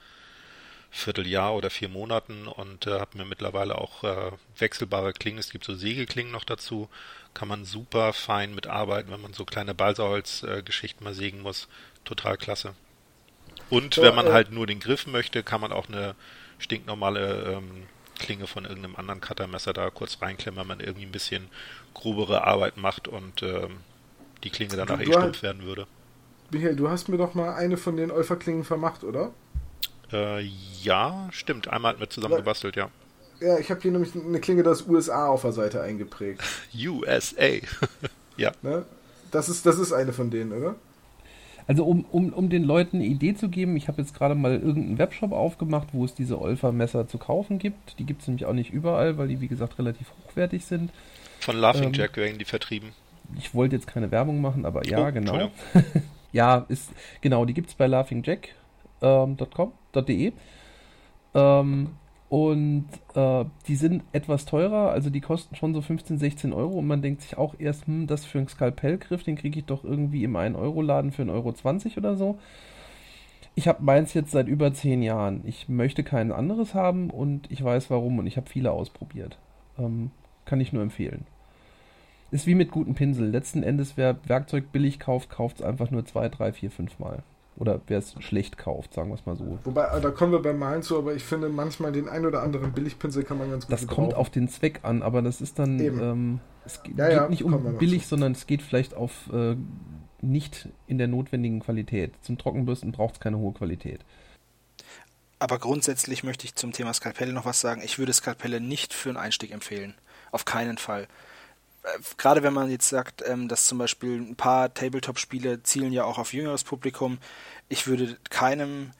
Speaker 3: Vierteljahr oder vier Monaten und äh, habe mir mittlerweile auch äh, wechselbare Klingen. Es gibt so Sägeklingen noch dazu. Kann man super fein mitarbeiten, wenn man so kleine Balsaholz-Geschichten mal sägen muss. Total klasse. Und
Speaker 1: So,
Speaker 3: wenn man
Speaker 1: äh,
Speaker 3: halt nur den Griff möchte, kann man auch eine stinknormale ähm, Klinge von irgendeinem anderen Cuttermesser da kurz reinklemmen, wenn man irgendwie ein bisschen grobere Arbeit macht und ähm, die Klinge danach
Speaker 1: Du-
Speaker 3: eh stumpf werden würde.
Speaker 1: Michael, du hast mir doch mal eine von den Olfa-Klingen vermacht, oder?
Speaker 3: Äh, ja, stimmt. Einmal hatten wir zusammen
Speaker 1: Ja.
Speaker 3: gebastelt, ja.
Speaker 1: Ja, ich habe hier nämlich eine Klinge des USA auf der Seite eingeprägt.
Speaker 3: USA. ja.
Speaker 1: Ne? Das, ist, das ist eine von denen, oder?
Speaker 4: Also um, um, um den Leuten eine Idee zu geben, ich habe jetzt gerade mal irgendeinen Webshop aufgemacht, wo es diese Olfa-Messer zu kaufen gibt. Die gibt es nämlich auch nicht überall, weil die, wie gesagt, relativ hochwertig sind.
Speaker 3: Von Laughing
Speaker 4: Ähm,
Speaker 3: Jack werden die vertrieben.
Speaker 4: Ich wollte jetzt keine Werbung machen, aber ja,
Speaker 3: Oh,
Speaker 4: genau. Ja, ist genau, die gibt es bei laughingjack.com.de. Ähm, und äh, die sind etwas teurer, also die kosten schon so 15, 16 Euro und man denkt sich auch erst, hm, das für einen Skalpellgriff, den kriege ich doch irgendwie im 1-Euro-Laden für 1,20 Euro oder so. Ich habe meins jetzt seit über 10 Jahren. Ich möchte kein anderes haben und ich weiß warum und ich habe viele ausprobiert. Ähm, kann ich nur empfehlen. Ist wie mit guten Pinseln. Letzten Endes, wer Werkzeug billig kauft, kauft es einfach nur zwei, drei, vier, fünf Mal. Oder wer es schlecht kauft, sagen wir es mal so.
Speaker 1: Wobei, äh, da kommen wir beim Malen zu, aber ich finde manchmal den ein oder anderen Billigpinsel kann man ganz gut
Speaker 4: Das kommt auf den Zweck an, aber das ist dann, ähm, es
Speaker 1: Ja,
Speaker 4: geht
Speaker 1: ja,
Speaker 4: nicht um billig,
Speaker 1: zu.
Speaker 4: sondern es geht vielleicht auf äh, nicht in der notwendigen Qualität. Zum Trockenbürsten braucht es keine hohe Qualität.
Speaker 2: Aber grundsätzlich möchte ich zum Thema Skalpelle noch was sagen. Ich würde Skalpelle nicht für einen Einstieg empfehlen. Auf keinen Fall. Äh, Gerade wenn man jetzt sagt, ähm, dass zum Beispiel ein paar Tabletop-Spiele zielen ja auch auf jüngeres Publikum. Ich würde keinem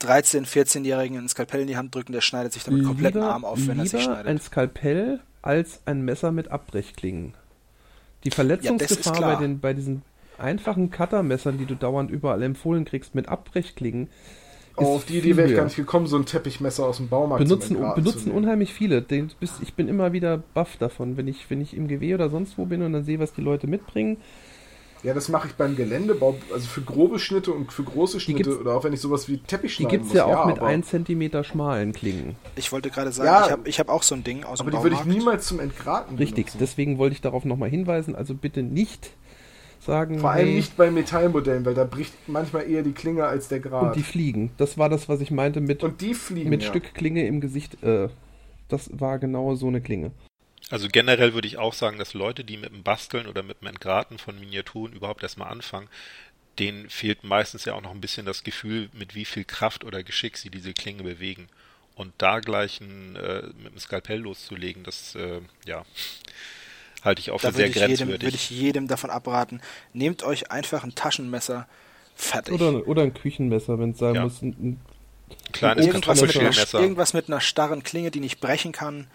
Speaker 2: 13-, 14-Jährigen ein Skalpell in die Hand drücken, der schneidet sich damit komplett den Arm auf, wenn er sich
Speaker 4: lieber ein
Speaker 2: schneidet.
Speaker 4: Skalpell als ein Messer mit Abbrechklingen. Die Verletzungsgefahr
Speaker 2: klar.
Speaker 4: bei, den, bei diesen einfachen Cuttermessern, die du dauernd überall empfohlen kriegst, mit Abbrechklingen,
Speaker 1: Oh, auf die Idee wäre ich gar nicht gekommen, so ein Teppichmesser aus dem Baumarkt
Speaker 4: benutzen,
Speaker 1: zu
Speaker 4: benutzen unheimlich viele. Ich bin immer wieder baff davon, wenn ich, wenn ich im GW oder sonst wo bin und dann sehe, was die Leute mitbringen.
Speaker 1: Ja, das mache ich beim Geländebau, also für grobe Schnitte und für große Schnitte oder auch wenn ich sowas wie Teppich
Speaker 4: Die
Speaker 1: schneiden
Speaker 4: gibt es
Speaker 1: muss.
Speaker 4: ja auch mit
Speaker 1: aber,
Speaker 4: 1 cm schmalen Klingen.
Speaker 2: Ich wollte gerade sagen,
Speaker 1: Ja.
Speaker 2: ich habe ich hab auch so ein Ding aus
Speaker 1: Aber
Speaker 2: dem
Speaker 1: die würde ich
Speaker 2: Baumarkt.
Speaker 1: niemals zum Entgraten
Speaker 4: Richtig,
Speaker 1: benutzen.
Speaker 4: deswegen wollte ich darauf nochmal hinweisen. Also bitte nicht sagen,
Speaker 1: Vor allem
Speaker 4: hey,
Speaker 1: nicht bei Metallmodellen, weil da bricht manchmal eher die Klinge als der Grat.
Speaker 4: und die fliegen. Das war das, was ich meinte mit,
Speaker 1: Und die fliegen.
Speaker 4: mit
Speaker 1: ja.
Speaker 4: Stück Klinge im Gesicht. Äh, das war genau so eine Klinge.
Speaker 3: Also generell würde ich auch sagen, dass Leute, die mit dem Basteln oder mit dem Entgraten von Miniaturen überhaupt erstmal anfangen, denen fehlt meistens ja auch noch ein bisschen das Gefühl, mit wie viel Kraft oder Geschick sie diese Klinge bewegen. Und da gleich ein, äh, mit dem Skalpell loszulegen, das äh, ja, halte ich auch für
Speaker 2: Da
Speaker 3: sehr
Speaker 2: würde ich, jedem,
Speaker 3: grenzwürdig.
Speaker 2: würde ich jedem davon abraten. Nehmt euch einfach ein Taschenmesser. Fertig.
Speaker 4: Oder, oder ein Küchenmesser, wenn es sein
Speaker 3: Ja.
Speaker 4: muss. Ein, ein,
Speaker 3: ein kleines
Speaker 2: irgendwas mit, einer,
Speaker 3: Kartoffelschälmesser.
Speaker 2: irgendwas mit einer starren Klinge, die nicht brechen kann,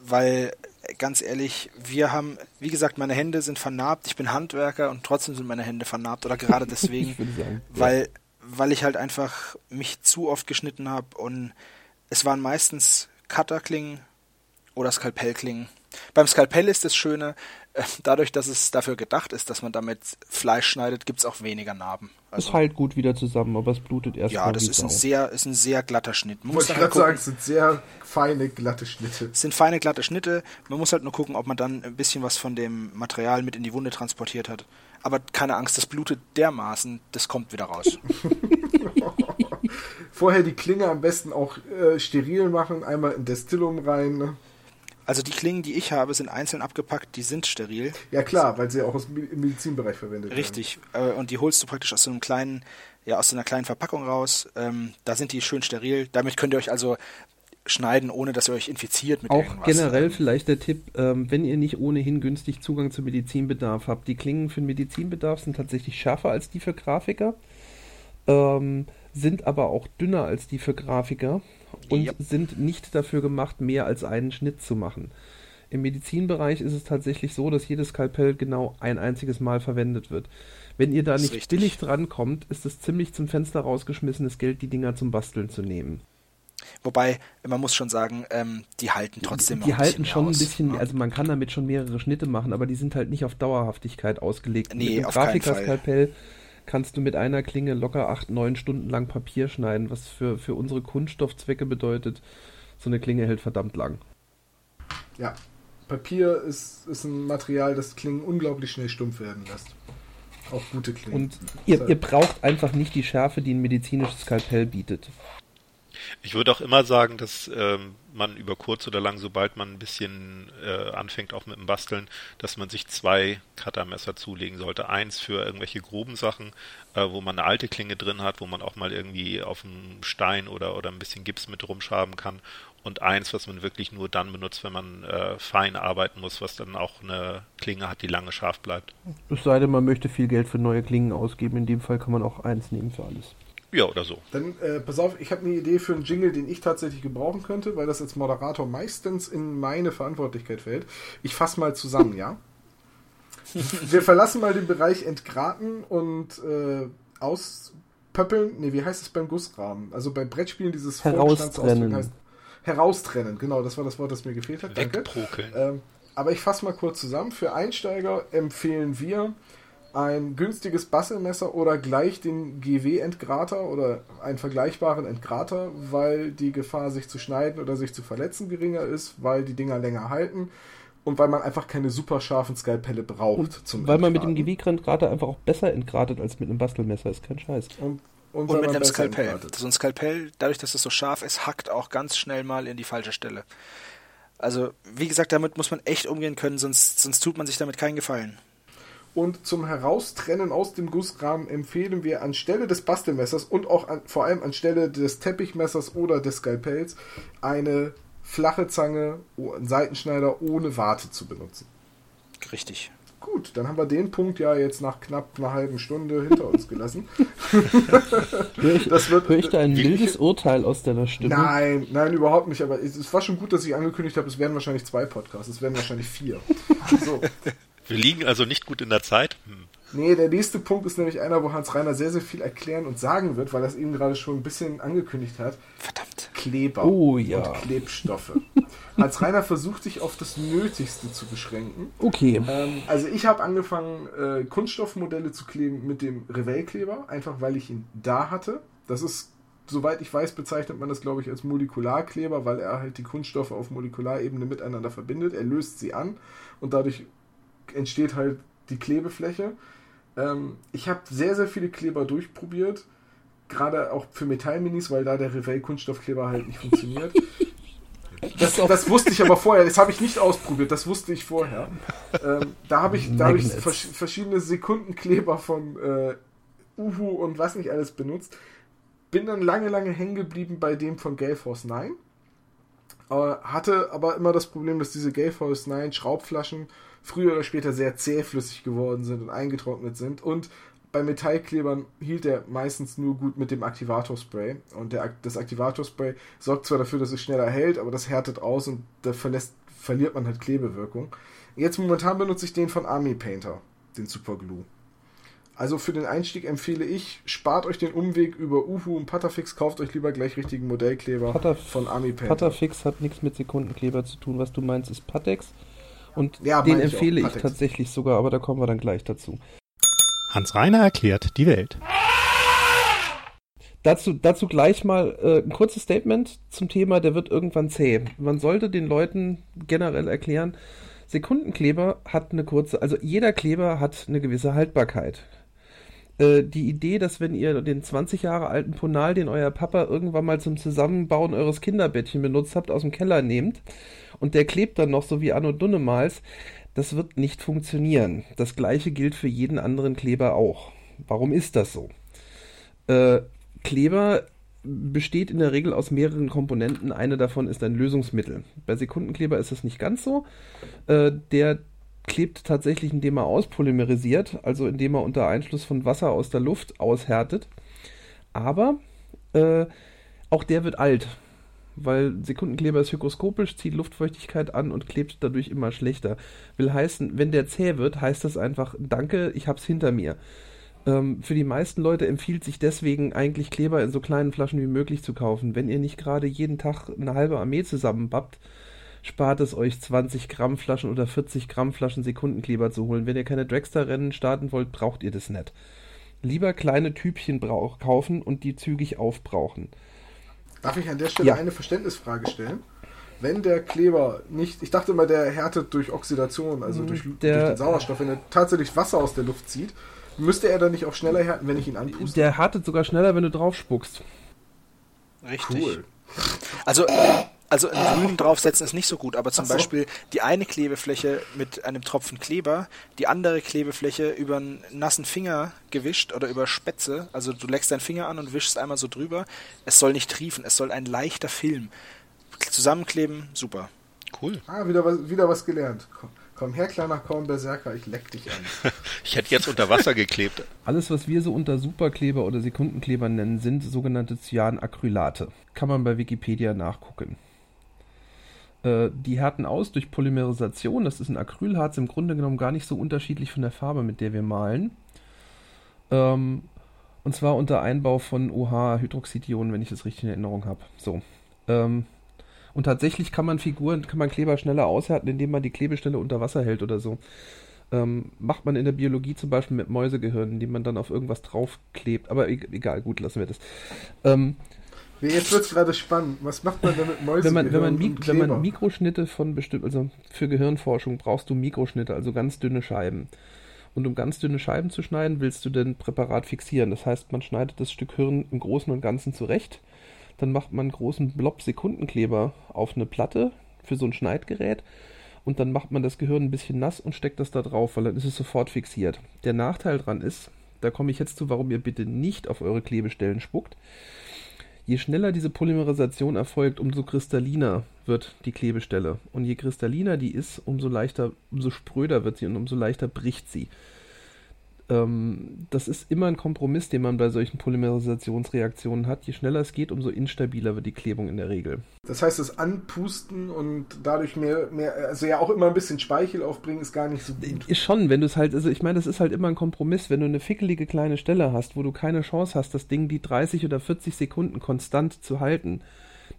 Speaker 2: weil ganz ehrlich, wir haben, wie gesagt, meine Hände sind vernarbt, ich bin Handwerker und trotzdem sind meine Hände vernarbt oder gerade deswegen,
Speaker 4: sagen.
Speaker 2: weil, weil ich halt einfach mich zu oft geschnitten habe und es waren meistens Cutterklingen oder Skalpellklingen. Beim Skalpell ist das Schöne, äh, dadurch, dass es dafür gedacht ist, dass man damit Fleisch schneidet, gibt es auch weniger Narben.
Speaker 4: Es heilt gut wieder zusammen, aber es blutet erst
Speaker 2: ja, das ist ein, sehr, ist ein sehr glatter Schnitt. Man
Speaker 1: Wollte ich
Speaker 2: nachher
Speaker 1: gerade sagen, es sind sehr feine, glatte Schnitte.
Speaker 2: Es sind feine, glatte Schnitte. Man muss halt nur gucken, ob man dann ein bisschen was von dem Material mit in die Wunde transportiert hat. Aber keine Angst, das blutet dermaßen, das kommt wieder raus.
Speaker 1: Vorher die Klinge am besten auch äh, steril machen, einmal in Destillum rein. Ne?
Speaker 2: Also die Klingen, die ich habe, sind einzeln abgepackt, die sind steril.
Speaker 1: Ja klar, weil sie auch aus, im Medizinbereich verwendet werden.
Speaker 2: Richtig. Äh, Und die holst du praktisch aus so einem kleinen, ja, aus so einer kleinen Verpackung raus. Ähm, da sind die schön steril. Damit könnt ihr euch also schneiden, ohne dass ihr euch infiziert mit
Speaker 4: Auch
Speaker 2: irgendwas.
Speaker 4: generell
Speaker 2: Ähm,
Speaker 4: vielleicht der Tipp, ähm, wenn ihr nicht ohnehin günstig Zugang zum Medizinbedarf habt. Die Klingen für den Medizinbedarf sind tatsächlich schärfer als die für Grafiker, ähm, sind aber auch dünner als die für Grafiker und
Speaker 2: Ja.
Speaker 4: sind nicht dafür gemacht, mehr als einen Schnitt zu machen. Im Medizinbereich ist es tatsächlich so, dass jedes Skalpell genau ein einziges Mal verwendet wird. Wenn ihr da
Speaker 2: Das
Speaker 4: nicht
Speaker 2: richtig.
Speaker 4: billig drankommt, ist es ziemlich zum Fenster rausgeschmissenes Geld, die Dinger zum Basteln zu nehmen.
Speaker 2: Wobei, man muss schon sagen, ähm, die halten trotzdem
Speaker 4: die
Speaker 2: ein
Speaker 4: halten schon ein bisschen, also man kann damit schon mehrere Schnitte machen, aber die sind halt nicht auf Dauerhaftigkeit ausgelegt.
Speaker 2: Nee,
Speaker 4: mit dem
Speaker 2: auf Fall.
Speaker 4: Grafikerskalpell kannst du mit einer Klinge locker acht, neun Stunden lang Papier schneiden, was für, für unsere Kunststoffzwecke bedeutet, so eine Klinge hält verdammt lang.
Speaker 1: Ja. Papier ist, ist ein Material, das Klingen unglaublich schnell stumpf werden lässt. Auch gute Klingen.
Speaker 4: Und ihr, ihr braucht einfach nicht die Schärfe, die ein medizinisches Skalpell bietet.
Speaker 3: Ich würde auch immer sagen, dass ähm, man über kurz oder lang, sobald man ein bisschen äh, anfängt, auch mit dem Basteln, dass man sich zwei Cuttermesser zulegen sollte. Eins für irgendwelche groben Sachen, äh, wo man eine alte Klinge drin hat, wo man auch mal irgendwie auf einem Stein oder, oder ein bisschen Gips mit rumschaben kann. Und eins, was man wirklich nur dann benutzt, wenn man äh, fein arbeiten muss, was dann auch eine Klinge hat, die lange scharf bleibt.
Speaker 4: Es sei denn, man möchte viel Geld für neue Klingen ausgeben. In dem Fall kann man auch eins nehmen für alles.
Speaker 3: Ja, oder so.
Speaker 1: Dann, äh, pass auf, ich habe eine Idee für einen Jingle, den ich tatsächlich gebrauchen könnte, weil das als Moderator meistens in meine Verantwortlichkeit fällt. Ich fasse mal zusammen, ja? Wir verlassen mal den Bereich Entgraten und äh, auspöppeln. Ne, wie heißt es beim Gussrahmen? Also bei Brettspielen dieses
Speaker 4: Heraustrennen.
Speaker 1: heißt Heraustrennen, genau, das war das Wort, das mir gefehlt hat. Danke. Ähm, aber ich fasse mal kurz zusammen. Für Einsteiger empfehlen wir ein günstiges Bastelmesser oder gleich den GW-Entgrater oder einen vergleichbaren Entgrater, weil die Gefahr, sich zu schneiden oder sich zu verletzen, geringer ist, weil die Dinger länger halten und weil man einfach keine super scharfen Skalpelle braucht
Speaker 4: Und
Speaker 1: zum
Speaker 4: weil man mit dem
Speaker 1: Entgraten.
Speaker 4: GW-Granater einfach auch besser entgratet als mit einem Bastelmesser, ist kein Scheiß.
Speaker 1: und, und,
Speaker 2: Und mit einem Skalpell.
Speaker 1: entgratet.
Speaker 2: So ein Skalpell, dadurch, dass es so scharf ist, hackt auch ganz schnell mal in die falsche Stelle. Also, wie gesagt, damit muss man echt umgehen können, sonst, sonst tut man sich damit keinen Gefallen.
Speaker 1: Und zum Heraustrennen aus dem Gussrahmen empfehlen wir anstelle des Bastelmessers und auch an, vor allem anstelle des Teppichmessers oder des Skalpells eine flache Zange, einen Seitenschneider ohne Warte zu benutzen.
Speaker 2: Richtig.
Speaker 1: Gut, dann haben wir den Punkt ja jetzt nach knapp einer halben Stunde hinter uns gelassen.
Speaker 4: Hör ich,
Speaker 1: Das wird-
Speaker 4: hör ich da ein mildes Urteil aus deiner Stimme?
Speaker 1: Nein, nein, überhaupt nicht. Aber es, es war schon gut, dass ich angekündigt habe, es werden wahrscheinlich zwei Podcasts, es werden wahrscheinlich vier. So.
Speaker 3: Wir liegen also nicht gut in der Zeit. Hm.
Speaker 1: Nee, der nächste Punkt ist nämlich einer, wo Hans Reiner sehr, sehr viel erklären und sagen wird, weil er es eben gerade schon ein bisschen angekündigt hat.
Speaker 2: Verdammt.
Speaker 1: Kleber
Speaker 4: Oh, ja.
Speaker 1: und Klebstoffe. als Rainer versucht, sich auf das Nötigste zu beschränken.
Speaker 4: Okay.
Speaker 1: Ähm, also ich habe angefangen, äh, Kunststoffmodelle zu kleben mit dem Revell-Kleber, einfach weil ich ihn da hatte. Das ist, soweit ich weiß, bezeichnet man das, glaube ich, als Molekularkleber, weil er halt die Kunststoffe auf Molekularebene miteinander verbindet. Er löst sie an und dadurch entsteht halt die Klebefläche. Ähm, ich habe sehr, sehr viele Kleber durchprobiert gerade auch für Metallminis, weil da der Revell Kunststoffkleber halt nicht funktioniert. Das, das, wusste ich aber vorher, das habe ich nicht ausprobiert, das wusste ich vorher. Ähm, da habe ich, da hab ich vers verschiedene Sekundenkleber von äh, Uhu und was nicht alles benutzt. Bin dann lange, lange hängen geblieben bei dem von Gale Force 9. Äh, hatte aber immer das Problem, dass diese Gale Force 9 Schraubflaschen früher oder später sehr zähflüssig geworden sind und eingetrocknet sind und bei Metallklebern hielt er meistens nur gut mit dem Aktivatorspray. Und der, das Aktivatorspray sorgt zwar dafür, dass es schneller hält, aber das härtet aus und da verlässt, verliert man halt Klebewirkung. Jetzt momentan benutze ich den von Army Painter, den Super Glue. Also für den Einstieg empfehle ich, spart euch den Umweg über Uhu und Patafix, kauft euch lieber gleich richtigen Modellkleber
Speaker 4: Pataf
Speaker 1: von Army Painter.
Speaker 4: Patafix hat nichts mit Sekundenkleber zu tun. Was du meinst, ist Patex. Und ja, den empfehle ich, ich tatsächlich sogar, aber da kommen wir dann gleich dazu.
Speaker 5: Hans Reiner erklärt die Welt.
Speaker 4: Dazu, dazu gleich mal äh, ein kurzes Statement zum Thema, der wird irgendwann zäh. Man sollte den Leuten generell erklären, Sekundenkleber hat eine kurze, also jeder Kleber hat eine gewisse Haltbarkeit. Äh, die Idee, dass wenn ihr den 20 Jahre alten Ponal, den euer Papa irgendwann mal zum Zusammenbauen eures Kinderbettchen benutzt habt, aus dem Keller nehmt und der klebt dann noch so wie Anno Dunnemals, das wird nicht funktionieren. Das gleiche gilt für jeden anderen Kleber auch. Warum ist das so? Äh, Kleber besteht in der Regel aus mehreren Komponenten. Eine davon ist ein Lösungsmittel. Bei Sekundenkleber ist das nicht ganz so. Äh, der klebt tatsächlich, indem er auspolymerisiert, also indem er unter Einschluss von Wasser aus der Luft aushärtet. Aber äh, auch der wird alt weil Sekundenkleber ist hygroskopisch, zieht Luftfeuchtigkeit an und klebt dadurch immer schlechter. Will heißen, wenn der zäh wird, heißt das einfach, danke, ich hab's hinter mir. Ähm, für die meisten Leute empfiehlt sich deswegen eigentlich Kleber in so kleinen Flaschen wie möglich zu kaufen. Wenn ihr nicht gerade jeden Tag eine halbe Armee zusammenbappt, spart es euch 20 Gramm Flaschen oder 40 Gramm Flaschen Sekundenkleber zu holen. Wenn ihr keine Dragster-Rennen starten wollt, braucht ihr das nicht. Lieber kleine Typchen kaufen und die zügig aufbrauchen.
Speaker 1: Darf ich an der Stelle ja. eine Verständnisfrage stellen? Wenn der Kleber nicht, ich dachte immer, der härtet durch Oxidation, also durch, der, durch den Sauerstoff, wenn er tatsächlich Wasser aus der Luft zieht, müsste er dann nicht auch schneller härten, wenn ich ihn anpuste?
Speaker 4: Der härtet sogar schneller, wenn du drauf spuckst.
Speaker 2: Richtig. Cool. Also also ein Grün draufsetzen ist nicht so gut, aber zum so. Beispiel die eine Klebefläche mit einem Tropfen Kleber, die andere Klebefläche über einen nassen Finger gewischt oder über Spätze, also du leckst deinen Finger an und wischst einmal so drüber. Es soll nicht triefen, es soll ein leichter Film. Zusammenkleben, super.
Speaker 1: Cool. Ah, wieder was, wieder was gelernt. Komm, komm her, kleiner Kornberserker, ich leck dich an.
Speaker 3: ich hätte jetzt unter Wasser geklebt.
Speaker 4: Alles, was wir so unter Superkleber oder Sekundenkleber nennen, sind sogenannte Cyanacrylate. Kann man bei Wikipedia nachgucken. Äh, die härten aus durch Polymerisation. Das ist ein Acrylharz, im Grunde genommen gar nicht so unterschiedlich von der Farbe, mit der wir malen. Ähm, und zwar unter Einbau von OH-Hydroxidionen, wenn ich das richtig in Erinnerung habe. So. Ähm, und tatsächlich kann man Figuren, kann man Kleber schneller aushärten, indem man die Klebestelle unter Wasser hält oder so. Ähm, macht man in der Biologie zum Beispiel mit Mäusegehirnen, indem man dann auf irgendwas draufklebt. Aber e-, egal, gut, lassen wir das. Ähm,
Speaker 1: Jetzt wird es gerade spannend. Was macht man damit Mäuse?
Speaker 4: Wenn man, wenn man, Mik wenn man Mikroschnitte von bestimmten, also für Gehirnforschung brauchst du Mikroschnitte, also ganz dünne Scheiben. Und um ganz dünne Scheiben zu schneiden, willst du den Präparat fixieren. Das heißt, man schneidet das Stück Hirn im Großen und Ganzen zurecht. Dann macht man einen großen Blob Sekundenkleber auf eine Platte für so ein Schneidgerät. Und dann macht man das Gehirn ein bisschen nass und steckt das da drauf, weil dann ist es sofort fixiert. Der Nachteil dran ist, da komme ich jetzt zu, warum ihr bitte nicht auf eure Klebestellen spuckt Je schneller diese Polymerisation erfolgt, umso kristalliner wird die Klebestelle. Und je kristalliner die ist, umso leichter, umso spröder wird sie und umso leichter bricht sie ähm, das ist immer ein Kompromiss, den man bei solchen Polymerisationsreaktionen hat. Je schneller es geht, umso instabiler wird die Klebung in der Regel.
Speaker 1: Das heißt, das Anpusten und dadurch mehr, mehr, also ja auch immer ein bisschen Speichel aufbringen, ist gar nicht so gut.
Speaker 4: Ist schon, wenn du es halt, also ich meine, das ist halt immer ein Kompromiss, wenn du eine fickelige kleine Stelle hast, wo du keine Chance hast, das Ding die 30 oder 40 Sekunden konstant zu halten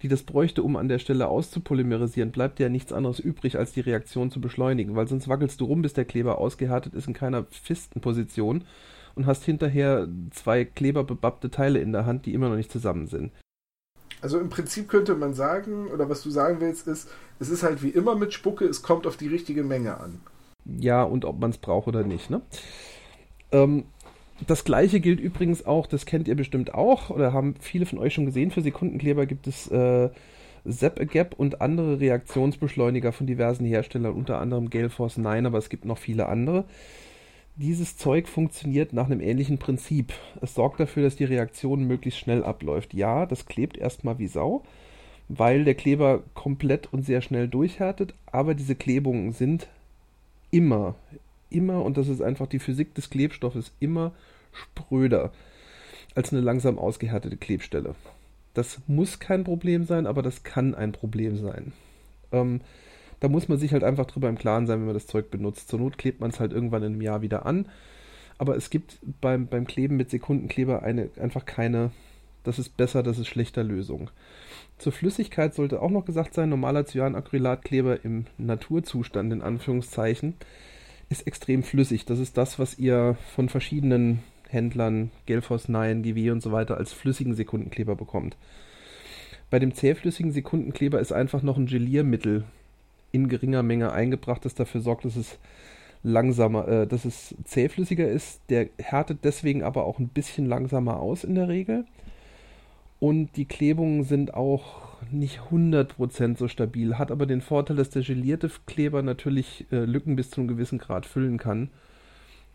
Speaker 4: die das bräuchte, um an der Stelle auszupolymerisieren, bleibt ja nichts anderes übrig, als die Reaktion zu beschleunigen, weil sonst wackelst du rum, bis der Kleber ausgehärtet ist in keiner festen Position und hast hinterher zwei kleberbebappte Teile in der Hand, die immer noch nicht zusammen sind.
Speaker 1: Also im Prinzip könnte man sagen, oder was du sagen willst, ist, es ist halt wie immer mit Spucke, es kommt auf die richtige Menge an.
Speaker 4: Ja, und ob man es braucht oder nicht. Ne? Ähm, das gleiche gilt übrigens auch, das kennt ihr bestimmt auch, oder haben viele von euch schon gesehen, für Sekundenkleber gibt es äh, Zap-A-Gap und andere Reaktionsbeschleuniger von diversen Herstellern, unter anderem Gale Force 9, aber es gibt noch viele andere. Dieses Zeug funktioniert nach einem ähnlichen Prinzip. Es sorgt dafür, dass die Reaktion möglichst schnell abläuft. Ja, das klebt erstmal wie Sau, weil der Kleber komplett und sehr schnell durchhärtet, aber diese Klebungen sind immer, immer, und das ist einfach die Physik des Klebstoffes, immer spröder als eine langsam ausgehärtete Klebstelle. Das muss kein Problem sein, aber das kann ein Problem sein. Ähm, da muss man sich halt einfach drüber im Klaren sein, wenn man das Zeug benutzt. Zur Not klebt man es halt irgendwann in einem Jahr wieder an. Aber es gibt beim, beim Kleben mit Sekundenkleber eine, einfach keine, das ist besser, das ist schlechter Lösung. Zur Flüssigkeit sollte auch noch gesagt sein, normaler Cyanacrylatkleber im Naturzustand, in Anführungszeichen, ist extrem flüssig. Das ist das, was ihr von verschiedenen Händlern, Gelfos 9, GW und so weiter, als flüssigen Sekundenkleber bekommt. Bei dem zähflüssigen Sekundenkleber ist einfach noch ein Geliermittel in geringer Menge eingebracht, das dafür sorgt, dass es langsamer, äh, dass es zähflüssiger ist. Der härtet deswegen aber auch ein bisschen langsamer aus in der Regel. Und die Klebungen sind auch nicht 100% so stabil, hat aber den Vorteil, dass der gelierte Kleber natürlich äh, Lücken bis zu einem gewissen Grad füllen kann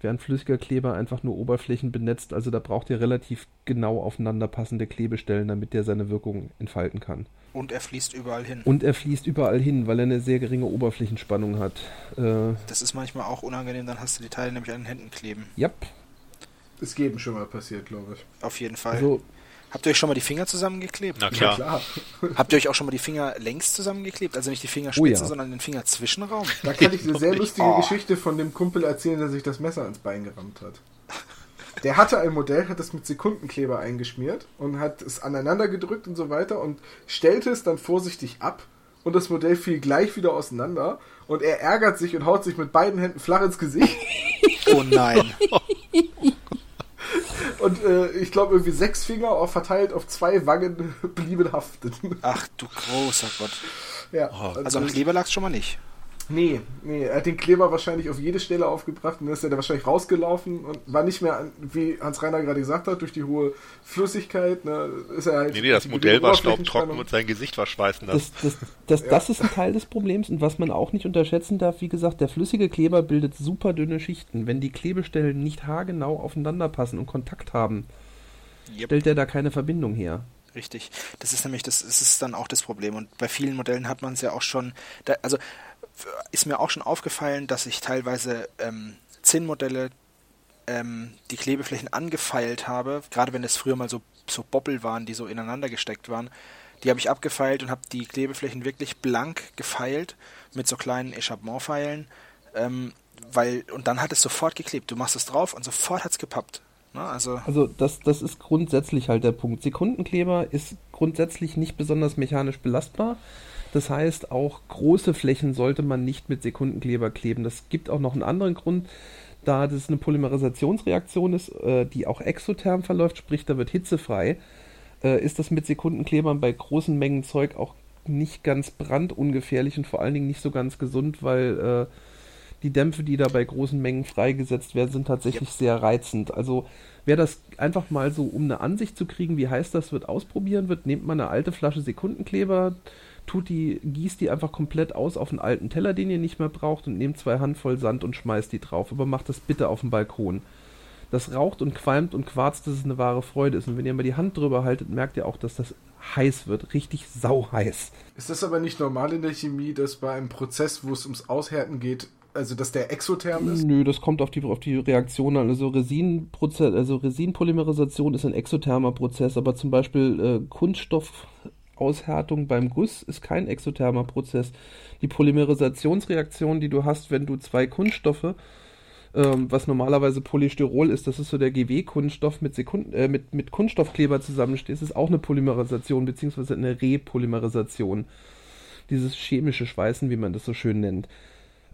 Speaker 4: während flüssiger Kleber einfach nur Oberflächen benetzt. Also da braucht ihr relativ genau aufeinander passende Klebestellen, damit der seine Wirkung entfalten kann.
Speaker 2: Und er fließt überall hin.
Speaker 4: Und er fließt überall hin, weil er eine sehr geringe Oberflächenspannung hat.
Speaker 2: Äh, das ist manchmal auch unangenehm, dann hast du die Teile nämlich an den Händen kleben.
Speaker 4: Ja. Yep.
Speaker 1: Ist jedem schon mal passiert, glaube ich.
Speaker 2: Auf jeden Fall. Also Habt ihr euch schon mal die Finger zusammengeklebt?
Speaker 3: Na klar. Ja, klar.
Speaker 2: Habt ihr euch auch schon mal die Finger längs zusammengeklebt? Also nicht die Fingerspitze, oh ja. sondern den Fingerzwischenraum?
Speaker 1: Da kann ich eine sehr lustige oh. Geschichte von dem Kumpel erzählen, der sich das Messer ins Bein gerammt hat. Der hatte ein Modell, hat es mit Sekundenkleber eingeschmiert und hat es aneinander gedrückt und so weiter und stellte es dann vorsichtig ab und das Modell fiel gleich wieder auseinander und er ärgert sich und haut sich mit beiden Händen flach ins Gesicht.
Speaker 2: Oh nein.
Speaker 1: Und äh, ich glaube, irgendwie sechs Finger verteilt auf zwei Wangen blieben haften.
Speaker 2: Ach du großer Gott.
Speaker 1: Ja,
Speaker 2: also, also am Kleber lag es schon mal nicht.
Speaker 1: Nee, nee, er hat den Kleber wahrscheinlich auf jede Stelle aufgebracht und dann ist er wahrscheinlich rausgelaufen und war nicht mehr, wie Hans-Reiner gerade gesagt hat, durch die hohe Flüssigkeit, ne, ist er halt.
Speaker 3: Nee, nee, das Modell war staubtrocken und sein Gesicht war schweißnass.
Speaker 4: Das, das, das, ja. das ist ein Teil des Problems und was man auch nicht unterschätzen darf, wie gesagt, der flüssige Kleber bildet super dünne Schichten. Wenn die Klebestellen nicht haargenau aufeinander passen und Kontakt haben, yep. stellt er da keine Verbindung her.
Speaker 2: Richtig. Das ist nämlich, das, das ist dann auch das Problem. Und bei vielen Modellen hat man es ja auch schon, da, also ist mir auch schon aufgefallen, dass ich teilweise ähm, Zinnmodelle ähm, die Klebeflächen angefeilt habe, gerade wenn es früher mal so, so Bobbel waren, die so ineinander gesteckt waren. Die habe ich abgefeilt und habe die Klebeflächen wirklich blank gefeilt mit so kleinen Echabement-Pfeilen. Ähm, weil, und dann hat es sofort geklebt. Du machst es drauf und sofort hat es gepappt. Ne? Also,
Speaker 4: also das, das ist grundsätzlich halt der Punkt. Sekundenkleber ist grundsätzlich nicht besonders mechanisch belastbar. Das heißt, auch große Flächen sollte man nicht mit Sekundenkleber kleben. Das gibt auch noch einen anderen Grund, da das eine Polymerisationsreaktion ist, äh, die auch exotherm verläuft, sprich, da wird hitzefrei, äh, ist das mit Sekundenklebern bei großen Mengen Zeug auch nicht ganz brandungefährlich und vor allen Dingen nicht so ganz gesund, weil äh, die Dämpfe, die da bei großen Mengen freigesetzt werden, sind tatsächlich ja. sehr reizend. Also wer das einfach mal so, um eine Ansicht zu kriegen, wie heiß das wird, ausprobieren wird, nehmt mal eine alte Flasche Sekundenkleber, tut die, gießt die einfach komplett aus auf einen alten Teller, den ihr nicht mehr braucht und nehmt zwei Handvoll Sand und schmeißt die drauf. Aber macht das bitte auf dem Balkon. Das raucht und qualmt und quarzt, dass es eine wahre Freude ist. Und wenn ihr mal die Hand drüber haltet, merkt ihr auch, dass das heiß wird. Richtig sauheiß.
Speaker 1: Ist das aber nicht normal in der Chemie, dass bei einem Prozess, wo es ums Aushärten geht, also dass der exotherm ist?
Speaker 4: Nö, das kommt auf die, auf die Reaktion an. Also, Resinprozess, also Resinpolymerisation ist ein exothermer Prozess, aber zum Beispiel äh, Kunststoff Aushärtung beim Guss ist kein exothermer Prozess. Die Polymerisationsreaktion, die du hast, wenn du zwei Kunststoffe ähm, was normalerweise Polystyrol ist, das ist so der GW-Kunststoff mit, äh, mit, mit Kunststoffkleber zusammensteht, ist auch eine Polymerisation beziehungsweise eine Repolymerisation. Dieses chemische Schweißen, wie man das so schön nennt.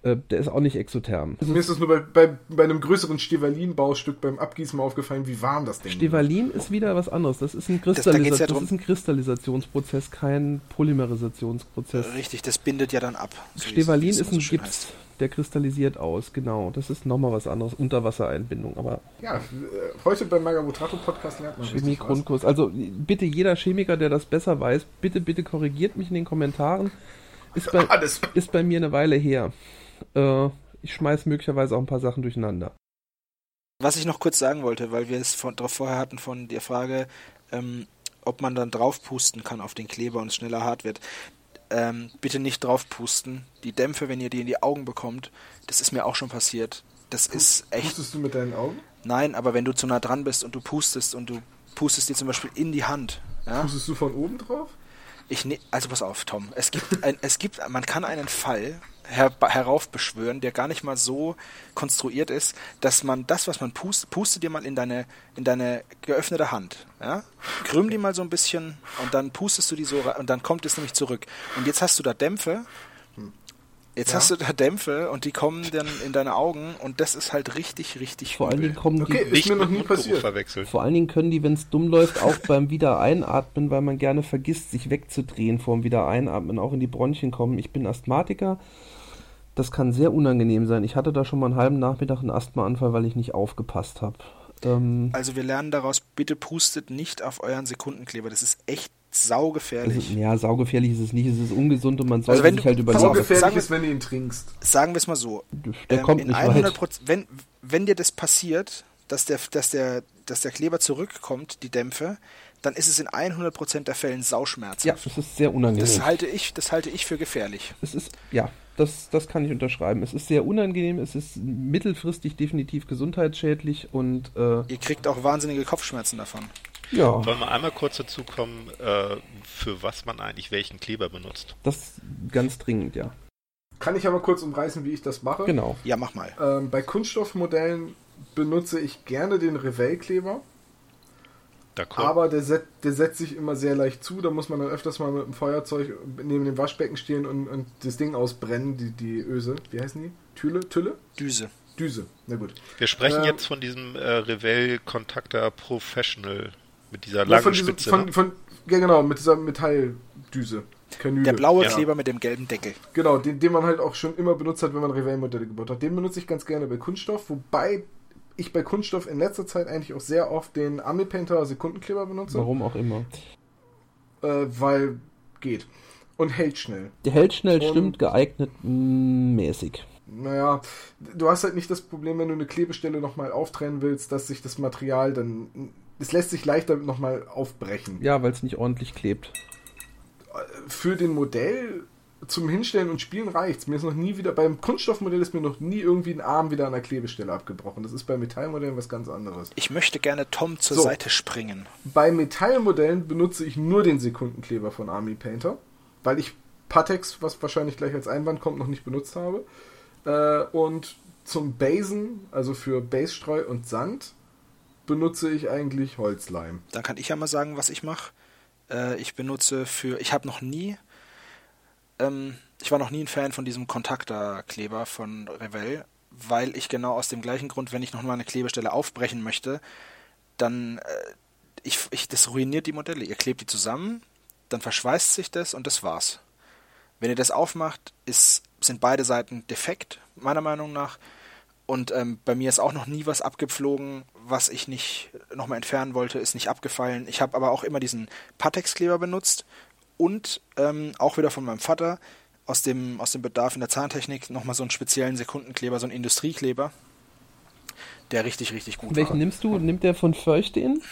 Speaker 4: Äh, der ist auch nicht exotherm.
Speaker 1: Mir ist es nur bei, bei, bei einem größeren Stevalin-Baustück beim Abgießen mal aufgefallen, wie warm das Ding
Speaker 4: Stevalin ist wieder was anderes. Das ist ein,
Speaker 2: da
Speaker 4: Kristallisa
Speaker 2: geht's ja
Speaker 4: das ist ein Kristallisationsprozess, kein Polymerisationsprozess.
Speaker 2: Richtig, das bindet ja dann ab. so
Speaker 4: Stevalin ist
Speaker 2: immer
Speaker 4: ein Gips,
Speaker 2: heißt.
Speaker 4: der kristallisiert aus, genau. Das ist nochmal was anderes, Unterwassereinbindung. Aber
Speaker 1: Ja, äh, heute beim Magabotato Podcast lernt man richtig was.
Speaker 4: Chemie-Grundkurs. Also bitte jeder Chemiker, der das besser weiß, bitte, bitte korrigiert mich in den Kommentaren. Ist bei,
Speaker 1: Alles.
Speaker 4: ist bei mir eine Weile her. Äh, ich schmeiß möglicherweise auch ein paar Sachen durcheinander.
Speaker 2: Was ich noch kurz sagen wollte, weil wir es von, drauf vorher hatten von der Frage, ähm, ob man dann draufpusten kann auf den Kleber und es schneller hart wird. Ähm, bitte nicht draufpusten. Die Dämpfe, wenn ihr die in die Augen bekommt, das ist mir auch schon passiert. Das ist echt.
Speaker 1: Pustest du mit deinen Augen?
Speaker 2: Nein, aber wenn du zu nah dran bist und du pustest und du pustest dir zum Beispiel in die Hand, ja,
Speaker 1: Pustest du von oben drauf?
Speaker 2: ich ne also pass auf, Tom. Es gibt ein, es gibt, man kann einen Fall her heraufbeschwören, der gar nicht mal so konstruiert ist, dass man das, was man pustet, puste dir mal in deine, in deine geöffnete Hand, ja? Krümm die mal so ein bisschen und dann pustest du die so rein und dann kommt es nämlich zurück. Und jetzt hast du da Dämpfe. Jetzt
Speaker 1: Ja.
Speaker 2: hast du da Dämpfe und die kommen dann in deine Augen und das ist halt richtig, richtig
Speaker 4: Vor allen. Dingen kommen
Speaker 1: Okay,
Speaker 4: die,
Speaker 1: ist
Speaker 3: Nicht
Speaker 1: mir noch nie passiert.
Speaker 3: verwechseln.
Speaker 4: vor allen Dingen können die, wenn es dumm läuft, auch beim Wiedereinatmen, weil man gerne vergisst, sich wegzudrehen vorm Wiedereinatmen, auch in die Bronchien kommen. Ich bin Asthmatiker. Das kann sehr unangenehm sein. Ich hatte da schon mal einen halben Nachmittag einen Asthmaanfall, weil ich nicht aufgepasst habe. Ähm,
Speaker 2: Also wir lernen daraus, bitte pustet nicht auf euren Sekundenkleber. Das ist echt
Speaker 4: also,
Speaker 2: saugefährlich.
Speaker 4: ja, saugefährlich ist es nicht. Es ist ungesund und man sollte
Speaker 2: Also wenn
Speaker 4: sich halt überlegen.
Speaker 2: auf,
Speaker 1: So gefährlich
Speaker 2: sagen wir-
Speaker 1: ist, wenn du ihn trinkst.
Speaker 2: Sagen wir es mal so.
Speaker 4: Der
Speaker 2: ähm,
Speaker 4: kommt
Speaker 2: in
Speaker 4: nicht
Speaker 2: 100
Speaker 4: weit.
Speaker 2: wenn, wenn dir das passiert, dass der, dass, der, dass der Kleber zurückkommt, die Dämpfe, dann ist es in 100% der Fällen Sauschmerz.
Speaker 4: Ja, es ist sehr unangenehm.
Speaker 2: Das halte ich, das halte ich für gefährlich.
Speaker 4: Es ist, ja, das, das kann ich unterschreiben. Es ist sehr unangenehm, es ist mittelfristig definitiv gesundheitsschädlich und äh,
Speaker 2: Ihr kriegt auch wahnsinnige Kopfschmerzen davon.
Speaker 4: ja,
Speaker 3: Wollen wir einmal kurz dazu kommen, äh, für was man eigentlich welchen Kleber benutzt?
Speaker 4: das ganz dringend, ja.
Speaker 1: Kann ich aber kurz umreißen, wie ich das mache?
Speaker 4: Genau.
Speaker 2: Ja, mach mal.
Speaker 1: Ähm, bei Kunststoffmodellen benutze ich gerne den Revell-Kleber. Aber der, set, der setzt sich immer sehr leicht zu. Da muss man dann öfters mal mit dem Feuerzeug neben dem Waschbecken stehen und, und das Ding ausbrennen, die, die Öse. Wie heißen die? Tülle? Tülle?
Speaker 2: Düse.
Speaker 1: Düse. Na gut.
Speaker 3: Wir sprechen
Speaker 1: Ähm,
Speaker 3: jetzt von diesem äh, Revell Contactor Professional mit dieser langen
Speaker 1: von diesem,
Speaker 3: Spitze.
Speaker 1: von,
Speaker 3: ne?
Speaker 1: von, ja, genau, mit dieser Metalldüse. Kanüle.
Speaker 2: Der blaue
Speaker 3: Ja.
Speaker 2: Kleber mit dem gelben Deckel.
Speaker 1: Genau, den, den man halt auch schon immer benutzt hat, wenn man Revell-Modelle gebaut hat. Den benutze ich ganz gerne bei Kunststoff, wobei ich bei Kunststoff in letzter Zeit eigentlich auch sehr oft den Army Painter Sekundenkleber benutze,
Speaker 4: Warum auch immer.
Speaker 1: äh, weil geht. Und hält schnell.
Speaker 4: Der hält schnell,
Speaker 1: Und-
Speaker 4: stimmt, geeignet mm, mäßig.
Speaker 1: Naja, du hast halt nicht das Problem, wenn du eine Klebestelle nochmal auftrennen willst, dass sich das Material dann. Es lässt sich leichter nochmal aufbrechen.
Speaker 4: Ja, weil es nicht ordentlich klebt.
Speaker 1: Für den Modell zum Hinstellen und Spielen reicht's. Mir ist noch nie wieder. Beim Kunststoffmodell ist mir noch nie irgendwie ein Arm wieder an der Klebestelle abgebrochen. Das ist bei Metallmodellen was ganz anderes.
Speaker 2: Ich möchte gerne Tom zur
Speaker 1: So.
Speaker 2: Seite springen.
Speaker 1: Bei Metallmodellen benutze ich nur den Sekundenkleber von Army Painter, weil ich Patex, was wahrscheinlich gleich als Einwand kommt, noch nicht benutzt habe. Äh, und zum Basen, also für Basestreu und Sand, benutze ich eigentlich Holzleim.
Speaker 2: Dann kann ich ja mal sagen, was ich mache. Äh, ich benutze für, ich habe noch nie, ähm, ich war noch nie ein Fan von diesem Kontakterkleber von Revell, weil ich genau aus dem gleichen Grund, wenn ich noch mal eine Klebestelle aufbrechen möchte, dann, äh, ich, ich, das ruiniert die Modelle. Ihr klebt die zusammen, dann verschweißt sich das und das war's. Wenn ihr das aufmacht, ist, sind beide Seiten defekt, meiner Meinung nach. Und ähm, bei mir ist auch noch nie was abgeflogen, was ich nicht nochmal entfernen wollte, ist nicht abgefallen. Ich habe aber auch immer diesen Patex-Kleber benutzt und ähm, auch wieder von meinem Vater aus dem, aus dem Bedarf in der Zahntechnik nochmal so einen speziellen Sekundenkleber, so einen Industriekleber, der richtig, richtig gut
Speaker 4: Welchen
Speaker 2: war.
Speaker 4: nimmst du? Nimmt der von Förch den?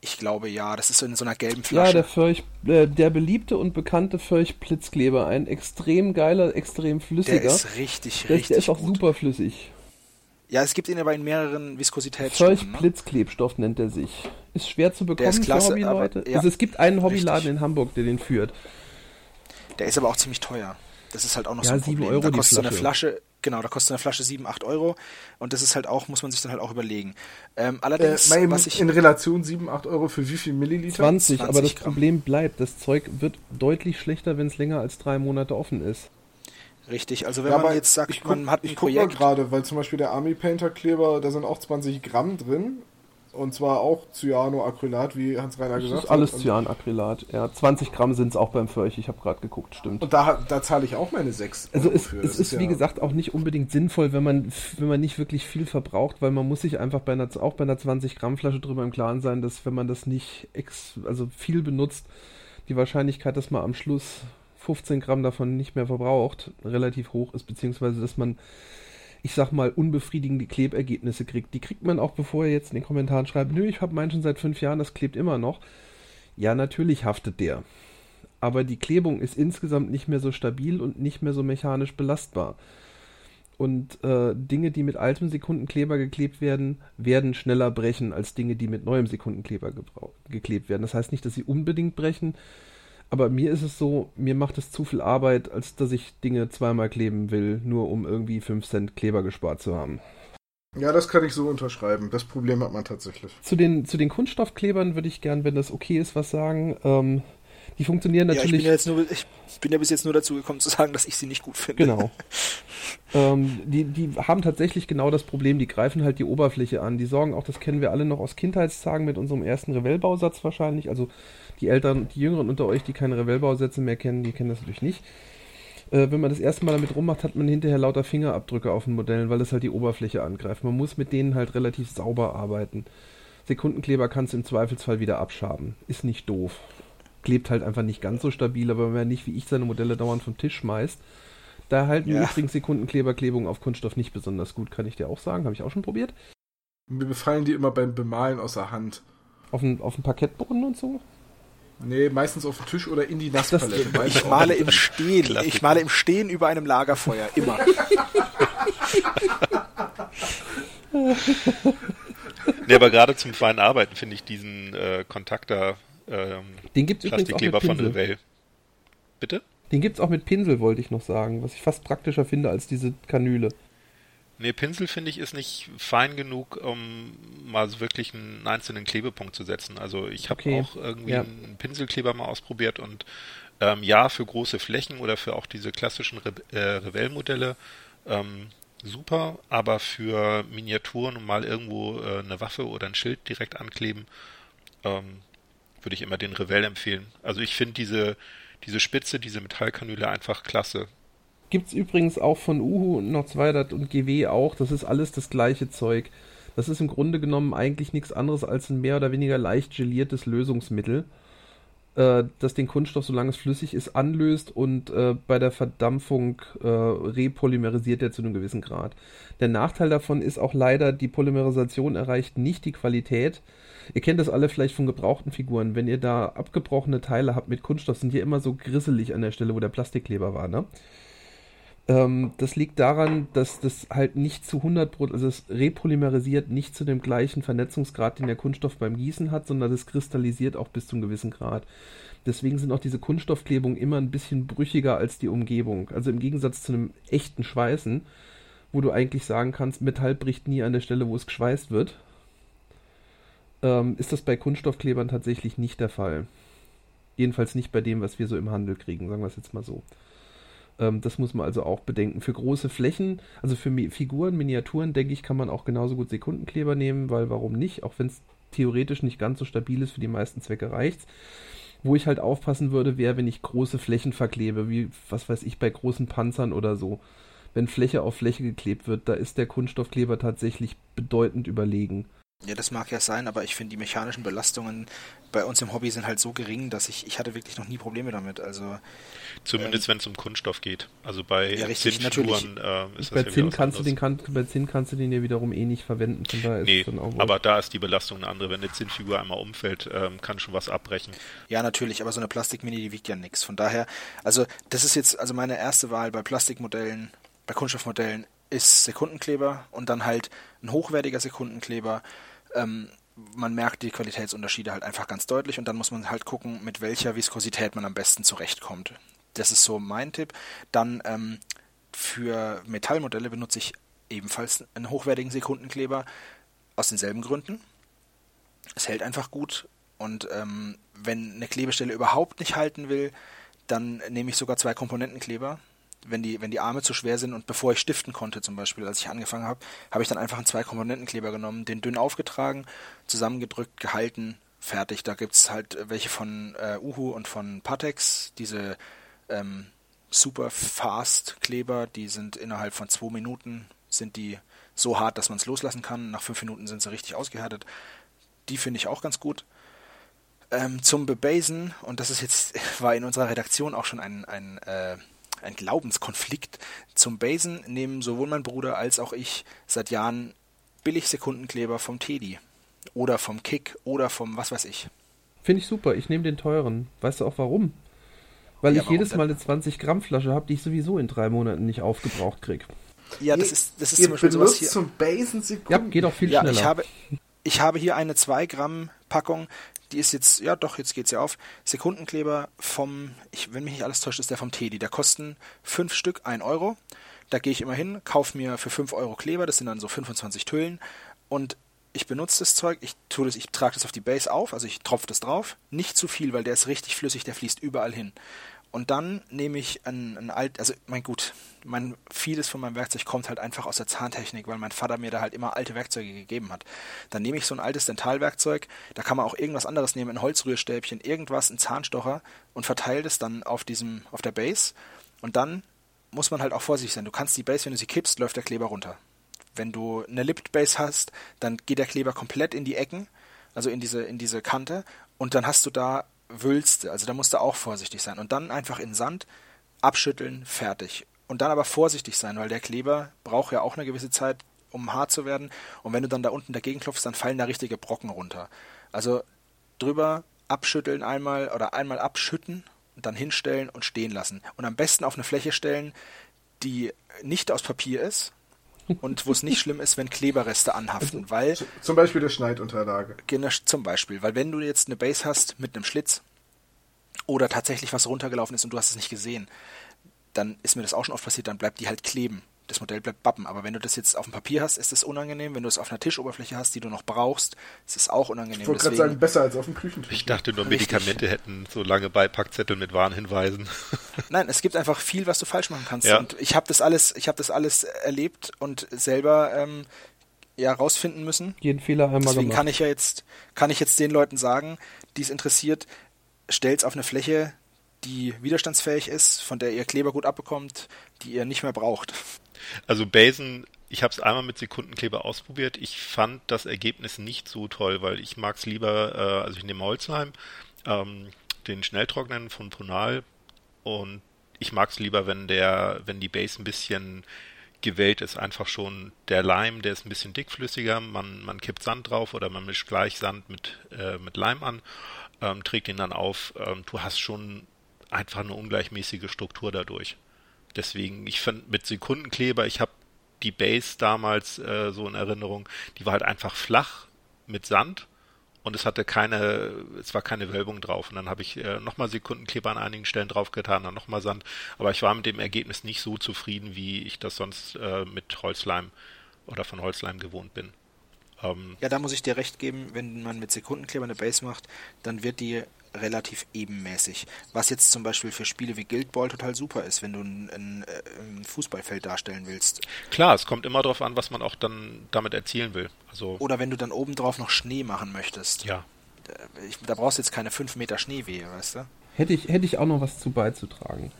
Speaker 2: Ich glaube ja, das ist so in so einer gelben
Speaker 4: Ja,
Speaker 2: Flasche.
Speaker 4: der Förch, äh, der beliebte und bekannte Förch Blitzkleber. Ein extrem geiler, extrem flüssiger.
Speaker 2: der ist richtig,
Speaker 4: der,
Speaker 2: richtig
Speaker 4: der ist auch
Speaker 2: gut.
Speaker 4: super flüssig.
Speaker 2: Ja, es gibt ihn aber in mehreren Viskositätsstufen.
Speaker 4: Förch
Speaker 2: Ne?
Speaker 4: Blitzklebstoff nennt er sich. Ist schwer zu bekommen
Speaker 2: ist klasse,
Speaker 4: für Hobbyleute.
Speaker 2: aber- ja,
Speaker 4: also es gibt einen Hobbyladen
Speaker 2: richtig.
Speaker 4: in Hamburg, der den führt.
Speaker 2: Der ist aber auch ziemlich teuer. Das ist halt auch noch
Speaker 4: Ja,
Speaker 2: so ein
Speaker 4: sieben
Speaker 2: Problem.
Speaker 4: Euro
Speaker 2: da
Speaker 4: die
Speaker 2: kostet so eine
Speaker 4: Flasche.
Speaker 2: Flasche, Genau, da kostet eine Flasche 7, 8 Euro und das ist halt auch, muss man sich dann halt auch überlegen. Ähm, allerdings,
Speaker 1: äh,
Speaker 2: was ich.
Speaker 1: In Relation 7, 8 Euro für wie viel Milliliter?
Speaker 4: 20,
Speaker 2: 20
Speaker 4: aber das
Speaker 2: Gramm.
Speaker 4: Problem bleibt, das Zeug wird deutlich schlechter, wenn es länger als drei Monate offen ist.
Speaker 2: Richtig, also wenn
Speaker 1: Ja,
Speaker 2: man
Speaker 1: aber
Speaker 2: jetzt sagt,
Speaker 1: ich guck,
Speaker 2: man hat ein
Speaker 1: ich
Speaker 2: Projekt.
Speaker 1: gerade, weil zum Beispiel der Army Painter Kleber, da sind auch 20 Gramm drin. Und zwar auch Cyanoacrylat, wie Hans-Reiner
Speaker 4: Das
Speaker 1: gesagt
Speaker 4: ist alles
Speaker 1: hat. Und-
Speaker 4: Cyanacrylat. Ja, 20 Gramm sind es auch beim Furch, ich habe gerade geguckt, stimmt.
Speaker 1: Und da, da zahle ich auch meine 6
Speaker 4: Also es, es
Speaker 1: Das
Speaker 4: ist, wie
Speaker 1: ja-
Speaker 4: gesagt auch nicht unbedingt sinnvoll, wenn man wenn man nicht wirklich viel verbraucht, weil man muss sich einfach bei einer auch bei einer 20 Gramm Flasche drüber im Klaren sein, dass wenn man das nicht ex, also viel benutzt, die Wahrscheinlichkeit, dass man am Schluss 15 Gramm davon nicht mehr verbraucht, relativ hoch ist, beziehungsweise dass man ich sag mal, unbefriedigende Klebergebnisse kriegt. Die kriegt man auch, bevor ihr jetzt in den Kommentaren schreibt, nö, ich habe meinen schon seit fünf Jahren, das klebt immer noch. Ja, natürlich haftet der. Aber die Klebung ist insgesamt nicht mehr so stabil und nicht mehr so mechanisch belastbar. Und äh, Dinge, die mit altem Sekundenkleber geklebt werden, werden schneller brechen als Dinge, die mit neuem Sekundenkleber geklebt werden. Das heißt nicht, dass sie unbedingt brechen, aber mir ist es so, mir macht es zu viel Arbeit, als dass ich Dinge zweimal kleben will, nur um irgendwie 5 Cent Kleber gespart zu haben.
Speaker 1: Ja, das kann ich so unterschreiben. Das Problem hat man tatsächlich.
Speaker 4: Zu den, zu den Kunststoffklebern würde ich gern, wenn das okay ist, was sagen. Ähm, die funktionieren
Speaker 2: Ja, ich bin
Speaker 4: natürlich.
Speaker 2: ja jetzt nur, ich bin ja bis jetzt nur dazu gekommen zu sagen, dass ich sie nicht gut finde.
Speaker 4: Genau. ähm, die, die haben tatsächlich genau das Problem, die greifen halt die Oberfläche an. Die sorgen auch, das kennen wir alle noch aus Kindheitstagen mit unserem ersten Revell-Bausatz wahrscheinlich. Also die Älteren, die Jüngeren unter euch, die keine Revell-Bausätze mehr kennen, die kennen das natürlich nicht. Äh, wenn man das erste Mal damit rummacht, hat man hinterher lauter Fingerabdrücke auf den Modellen, weil das halt die Oberfläche angreift. Man muss mit denen halt relativ sauber arbeiten. Sekundenkleber kannst du im Zweifelsfall wieder abschaben. Ist nicht doof. Klebt halt einfach nicht ganz so stabil, aber wenn man nicht wie ich seine Modelle dauernd vom Tisch schmeißt, da halten
Speaker 2: Ja.
Speaker 4: übrigens Sekundenkleberklebungen auf Kunststoff nicht besonders gut, kann ich dir auch sagen. Habe ich auch schon probiert.
Speaker 1: Mir befallen die immer beim Bemalen aus der Hand.
Speaker 4: Auf dem, auf dem Parkettboden und so.
Speaker 1: Nee, meistens auf den Tisch oder in die Nasspalette. Weiß
Speaker 2: Ich male im Stehen.
Speaker 3: Klassiker.
Speaker 2: Ich male im Stehen über einem Lagerfeuer. Immer.
Speaker 3: Nee, aber gerade zum feinen Arbeiten finde ich diesen äh, Kontakter ähm,
Speaker 4: Den gibt es übrigens auch mit
Speaker 3: Plastikkleber von
Speaker 4: Pinsel.
Speaker 3: Revell. Bitte?
Speaker 4: Den gibt es auch mit Pinsel, wollte ich noch sagen, was ich fast praktischer finde als diese Kanüle.
Speaker 3: Nee, Pinsel finde ich ist nicht fein genug, um mal so wirklich einen einzelnen Klebepunkt zu setzen. Also ich habe
Speaker 4: Okay,
Speaker 3: auch irgendwie
Speaker 4: ja.
Speaker 3: einen Pinselkleber mal ausprobiert und ähm, ja, für große Flächen oder für auch diese klassischen Re äh, Revell-Modelle ähm, super, aber für Miniaturen und mal irgendwo äh, eine Waffe oder ein Schild direkt ankleben, ähm, würde ich immer den Revell empfehlen. Also ich finde diese, diese Spitze, diese Metallkanüle einfach klasse.
Speaker 4: Gibt es übrigens auch von Uhu und noch 200 und GW auch. Das ist alles das gleiche Zeug. Das ist im Grunde genommen eigentlich nichts anderes als ein mehr oder weniger leicht geliertes Lösungsmittel, äh, das den Kunststoff, solange es flüssig ist, anlöst und äh, bei der Verdampfung äh, repolymerisiert er zu einem gewissen Grad. Der Nachteil davon ist auch leider, die Polymerisation erreicht nicht die Qualität. Ihr kennt das alle vielleicht von gebrauchten Figuren. Wenn ihr da abgebrochene Teile habt mit Kunststoff, sind die immer so grisselig an der Stelle, wo der Plastikkleber war, ne? Ähm, das liegt daran, dass das halt nicht zu 100 Prozent, also es repolymerisiert nicht zu dem gleichen Vernetzungsgrad, den der Kunststoff beim Gießen hat, sondern das kristallisiert auch bis zu einem gewissen Grad. Deswegen sind auch diese Kunststoffklebungen immer ein bisschen brüchiger als die Umgebung. Also im Gegensatz zu einem echten Schweißen, wo du eigentlich sagen kannst, Metall bricht nie an der Stelle, wo es geschweißt wird, ähm, ist das bei Kunststoffklebern tatsächlich nicht der Fall. Jedenfalls nicht bei dem, was wir so im Handel kriegen, sagen wir es jetzt mal so. Ähm, das muss man also auch bedenken. Für große Flächen, also für Mi Figuren, Miniaturen, denke ich, kann man auch genauso gut Sekundenkleber nehmen, weil warum nicht? Auch wenn es theoretisch nicht ganz so stabil ist, für die meisten Zwecke reicht's. Wo ich halt aufpassen würde, wäre, wenn ich große Flächen verklebe, wie, was weiß ich, bei großen Panzern oder so. Wenn Fläche auf Fläche geklebt wird, da ist der Kunststoffkleber tatsächlich bedeutend überlegen.
Speaker 2: Ja, das mag ja sein, aber ich finde, die mechanischen Belastungen bei uns im Hobby sind halt so gering, dass ich, ich hatte wirklich noch nie Probleme damit. Also,
Speaker 3: Zumindest wenn es um Kunststoff geht. Also bei
Speaker 2: Ja, richtig,
Speaker 3: Zinnfiguren äh, ist
Speaker 4: bei
Speaker 3: das ja
Speaker 4: Zinn, kannst du den, kann, bei Zinn kannst du den ja wiederum eh nicht verwenden. Von daher ist
Speaker 3: Nee,
Speaker 4: es dann auch wurscht.
Speaker 3: aber da ist die Belastung eine andere. Wenn eine Zinnfigur einmal umfällt, ähm, kann schon was abbrechen.
Speaker 2: ja, natürlich, aber so eine Plastikmini, die wiegt ja nichts. Von daher, also, das ist jetzt, also meine erste Wahl bei Plastikmodellen, bei Kunststoffmodellen ist Sekundenkleber und dann halt ein hochwertiger Sekundenkleber. Ähm, man merkt die Qualitätsunterschiede halt einfach ganz deutlich und dann muss man halt gucken, mit welcher Viskosität man am besten zurechtkommt. Das ist so mein Tipp. Dann ähm, für Metallmodelle benutze ich ebenfalls einen hochwertigen Sekundenkleber aus denselben Gründen. Es hält einfach gut und ähm, wenn eine Klebestelle überhaupt nicht halten will, dann nehme ich sogar zwei Komponentenkleber. Wenn die, wenn die Arme zu schwer sind und bevor ich stiften konnte, zum Beispiel, als ich angefangen habe, habe ich dann einfach einen zwei Komponentenkleber genommen, den dünn aufgetragen, zusammengedrückt, gehalten, fertig. Da gibt es halt welche von äh, Uhu und von Patex, diese ähm, super fast Kleber, die sind innerhalb von zwei Minuten sind die so hart, dass man es loslassen kann. Nach fünf Minuten sind sie richtig ausgehärtet. Die finde ich auch ganz gut. Ähm, zum Bebasen, und das ist jetzt, war in unserer Redaktion auch schon ein, ein, äh, ein Glaubenskonflikt. Zum Basen nehmen sowohl mein Bruder als auch ich seit Jahren billig Sekundenkleber vom Teddy. Oder vom Kick oder vom was weiß ich.
Speaker 4: Finde ich super. Ich nehme den teuren. Weißt du auch warum? Weil
Speaker 2: Ja,
Speaker 4: ich jedes? Mal eine 20 Gramm Flasche habe, die ich sowieso in drei Monaten nicht aufgebraucht krieg.
Speaker 2: Ja, das ist, das ist
Speaker 1: Ihr
Speaker 2: zum Beispiel sowas hier.
Speaker 1: zum Basen Sekunden.
Speaker 4: Ja, geht auch viel
Speaker 2: Ja,
Speaker 4: schneller.
Speaker 2: ich habe, ich habe hier eine 2 Gramm Packung, die ist jetzt, ja doch, jetzt geht's ja auf. Sekundenkleber vom, ich, wenn mich nicht alles täuscht, ist der vom Teddy. Da kosten 5 Stück 1 Euro. Da gehe ich immer hin, kaufe mir für 5 Euro Kleber, das sind dann so 25 Tüllen. Und ich benutze das Zeug, ich tue das, ich trage das auf die Base auf, also ich tropfe das drauf. Nicht zu viel, weil der ist richtig flüssig, der fließt überall hin. Und dann nehme ich ein, ein alt, also mein gut, mein vieles von meinem Werkzeug kommt halt einfach aus der Zahntechnik, weil mein Vater mir da halt immer alte Werkzeuge gegeben hat. Dann nehme ich so ein altes Dentalwerkzeug, da kann man auch irgendwas anderes nehmen, ein Holzrührstäbchen, irgendwas, ein Zahnstocher und verteile das dann auf diesem, auf der Base. Und dann muss man halt auch vorsichtig sein. Du kannst die Base, wenn du sie kippst, läuft der Kleber runter. Wenn du eine Lipped Base hast, dann geht der Kleber komplett in die Ecken, also in diese, in diese Kante, und dann hast du da Wülste, also da musst du auch vorsichtig sein. Und dann einfach in Sand abschütteln, fertig. Und dann aber vorsichtig sein, weil der Kleber braucht ja auch eine gewisse Zeit, um hart zu werden. Und wenn du dann da unten dagegen klopfst, dann fallen da richtige Brocken runter. Also drüber abschütteln einmal oder einmal abschütten und dann hinstellen und stehen lassen. Und am besten auf eine Fläche stellen, die nicht aus Papier ist und wo es nicht schlimm ist, wenn Kleberreste anhaften, weil
Speaker 1: Z- Zum Beispiel der Schneidunterlage.
Speaker 2: Genau, zum Beispiel, weil wenn du jetzt eine Base hast mit einem Schlitz oder tatsächlich was runtergelaufen ist und du hast es nicht gesehen, dann ist mir das auch schon oft passiert, dann bleibt die halt kleben. Das Modell bleibt bappen. Aber wenn du das jetzt auf dem Papier hast, ist es unangenehm. Wenn du es auf einer Tischoberfläche hast, die du noch brauchst, ist es auch unangenehm.
Speaker 1: Ich wollte gerade sagen, besser als auf dem Küchentisch.
Speaker 3: Ich dachte nur,
Speaker 2: Richtig.
Speaker 3: Medikamente hätten so lange Beipackzettel mit Warnhinweisen.
Speaker 2: Nein, es gibt einfach viel, was du falsch machen kannst.
Speaker 3: Ja.
Speaker 2: Und ich habe das alles, ich habe das alles erlebt und selber ähm, ja rausfinden müssen.
Speaker 4: Jeden Fehler einmal
Speaker 2: Deswegen
Speaker 4: gemacht.
Speaker 2: kann ich ja jetzt, kann ich jetzt den Leuten sagen, die es interessiert, stellt's auf eine Fläche, die widerstandsfähig ist, von der ihr Kleber gut abbekommt, die ihr nicht mehr braucht.
Speaker 3: Also Basen, ich habe es einmal mit Sekundenkleber ausprobiert. Ich fand das Ergebnis nicht so toll, weil ich mag es lieber, äh, also ich nehme Holzleim, ähm, den Schnelltrocknen von Ponal und ich mag es lieber, wenn der, wenn die Base ein bisschen gewellt ist, einfach schon der Leim, der ist ein bisschen dickflüssiger, man, man kippt Sand drauf oder man mischt gleich Sand mit, äh, mit Leim an, ähm, trägt ihn dann auf. Ähm, du hast schon einfach eine ungleichmäßige Struktur dadurch. Deswegen, ich fand mit Sekundenkleber, ich habe die Base damals äh, so in Erinnerung, die war halt einfach flach mit Sand und es hatte keine, es war keine Wölbung drauf. Und dann habe ich äh, nochmal Sekundenkleber an einigen Stellen draufgetan, dann nochmal Sand. Aber ich war mit dem Ergebnis nicht so zufrieden, wie ich das sonst äh, mit Holzleim oder von Holzleim gewohnt bin. Ähm,
Speaker 2: Ja, da muss ich dir recht geben, wenn man mit Sekundenkleber eine Base macht, dann wird die relativ ebenmäßig. Was jetzt zum Beispiel für Spiele wie Guild Ball total super ist, wenn du ein, ein, äh, ein Fußballfeld darstellen willst.
Speaker 3: klar, es kommt immer darauf an, was man auch dann damit erzielen will. Also
Speaker 2: Oder wenn du dann obendrauf noch Schnee machen möchtest.
Speaker 3: ja,
Speaker 2: Da- Ich, da brauchst du jetzt keine 5 Meter Schneewehe, weißt du?
Speaker 4: Hätte ich, hätte ich auch noch was zu beizutragen.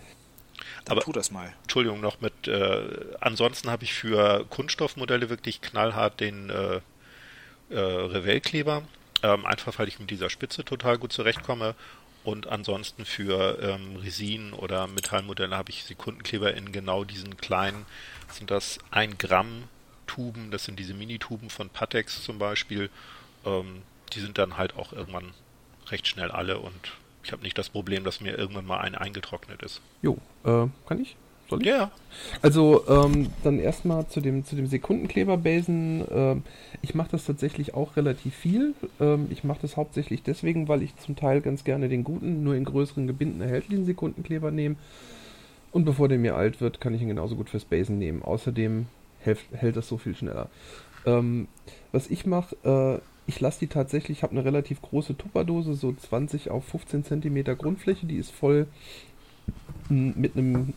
Speaker 2: Dann
Speaker 3: Aber-
Speaker 2: tu das mal.
Speaker 3: Entschuldigung noch mit. Äh, ansonsten habe ich für Kunststoffmodelle wirklich knallhart den äh, äh, Revell-Kleber, ähm, einfach weil ich mit dieser Spitze total gut zurechtkomme. Und ansonsten für ähm, Resin oder Metallmodelle habe ich Sekundenkleber in genau diesen kleinen, sind das 1 Gramm Tuben, das sind diese Mini-Tuben von Patex zum Beispiel. Ähm, die sind dann halt auch irgendwann recht schnell alle und ich habe nicht das Problem, dass mir irgendwann mal ein eingetrocknet ist.
Speaker 4: Jo, äh, kann ich? Soll ich?
Speaker 3: Ja,
Speaker 4: Also ähm, dann erstmal zu dem zu dem Sekundenkleberbasen. Ähm, ich mache das tatsächlich auch relativ viel. Ähm, ich mache das hauptsächlich deswegen, weil ich zum Teil ganz gerne den guten, nur in größeren Gebinden erhältlichen Sekundenkleber nehme. Und bevor der mir alt wird, kann ich ihn genauso gut fürs Basen nehmen. Außerdem hält, hält das so viel schneller. Ähm, was ich mache, äh, ich lasse die tatsächlich, ich habe eine relativ große Tupperdose, so 20 auf 15 cm Grundfläche, die ist voll mit einem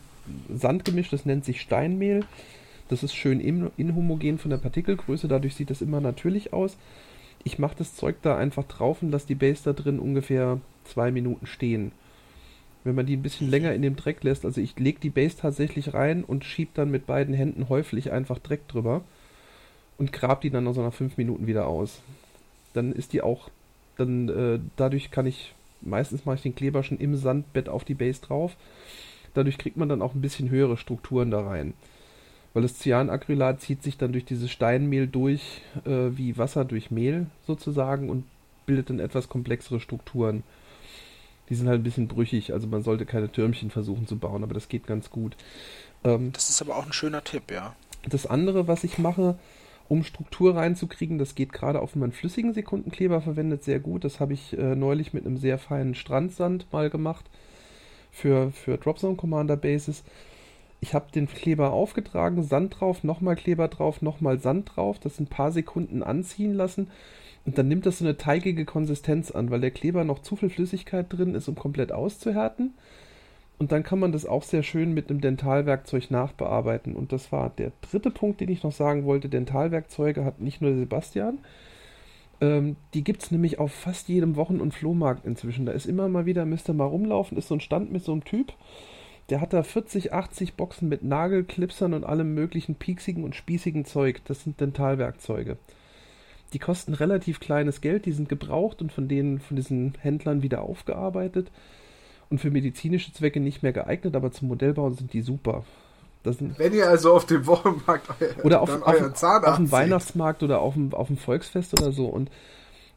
Speaker 4: Sand gemischt, das nennt sich Steinmehl. Das ist schön inhomogen von der Partikelgröße, dadurch sieht das immer natürlich aus. Ich mache das Zeug da einfach drauf und lasse die Base da drin ungefähr zwei Minuten stehen. Wenn man die ein bisschen länger in dem Dreck lässt, also ich lege die Base tatsächlich rein und schiebe dann mit beiden Händen häufig einfach Dreck drüber und grab die dann nach so nach fünf Minuten wieder aus. Dann ist die auch, dann äh, dadurch kann ich, meistens mache ich den Kleber schon im Sandbett auf die Base drauf. Dadurch kriegt man dann auch ein bisschen höhere Strukturen da rein. Weil das Cyanacrylat zieht sich dann durch dieses Steinmehl durch, äh, wie Wasser durch Mehl sozusagen und bildet dann etwas komplexere Strukturen. Die sind halt ein bisschen brüchig, also man sollte keine Türmchen versuchen zu bauen, aber das geht ganz gut.
Speaker 2: Ähm, das ist aber auch ein schöner Tipp, ja.
Speaker 4: Das andere, was ich mache, um Struktur reinzukriegen, das geht gerade auf meinen flüssigen Sekundenkleber verwendet sehr gut. Das habe ich äh, neulich mit einem sehr feinen Strandsand mal gemacht für, für Dropzone Commander Bases. Ich habe den Kleber aufgetragen, Sand drauf, nochmal Kleber drauf, nochmal Sand drauf, das ein paar Sekunden anziehen lassen und dann nimmt das so eine teigige Konsistenz an, weil der Kleber noch zu viel Flüssigkeit drin ist, um komplett auszuhärten. Und dann kann man das auch sehr schön mit einem Dentalwerkzeug nachbearbeiten. Und das war der dritte Punkt, den ich noch sagen wollte. Dentalwerkzeuge hat nicht nur Sebastian. Ähm, die gibt es nämlich auf fast jedem Wochen- und Flohmarkt inzwischen. Da ist immer mal wieder, müsst ihr mal rumlaufen, ist so ein Stand mit so einem Typ. Der hat da 40, 80 Boxen mit Nagelklipsern und allem möglichen pieksigen und spießigen Zeug. Das sind Dentalwerkzeuge. Die kosten relativ kleines Geld, die sind gebraucht und von denen, von diesen Händlern wieder aufgearbeitet und für medizinische Zwecke nicht mehr geeignet, aber zum Modellbauen sind die super.
Speaker 1: Wenn ihr also auf dem Wochenmarkt
Speaker 4: euer, oder auf, auf, auf dem Weihnachtsmarkt oder auf dem, auf dem Volksfest oder so und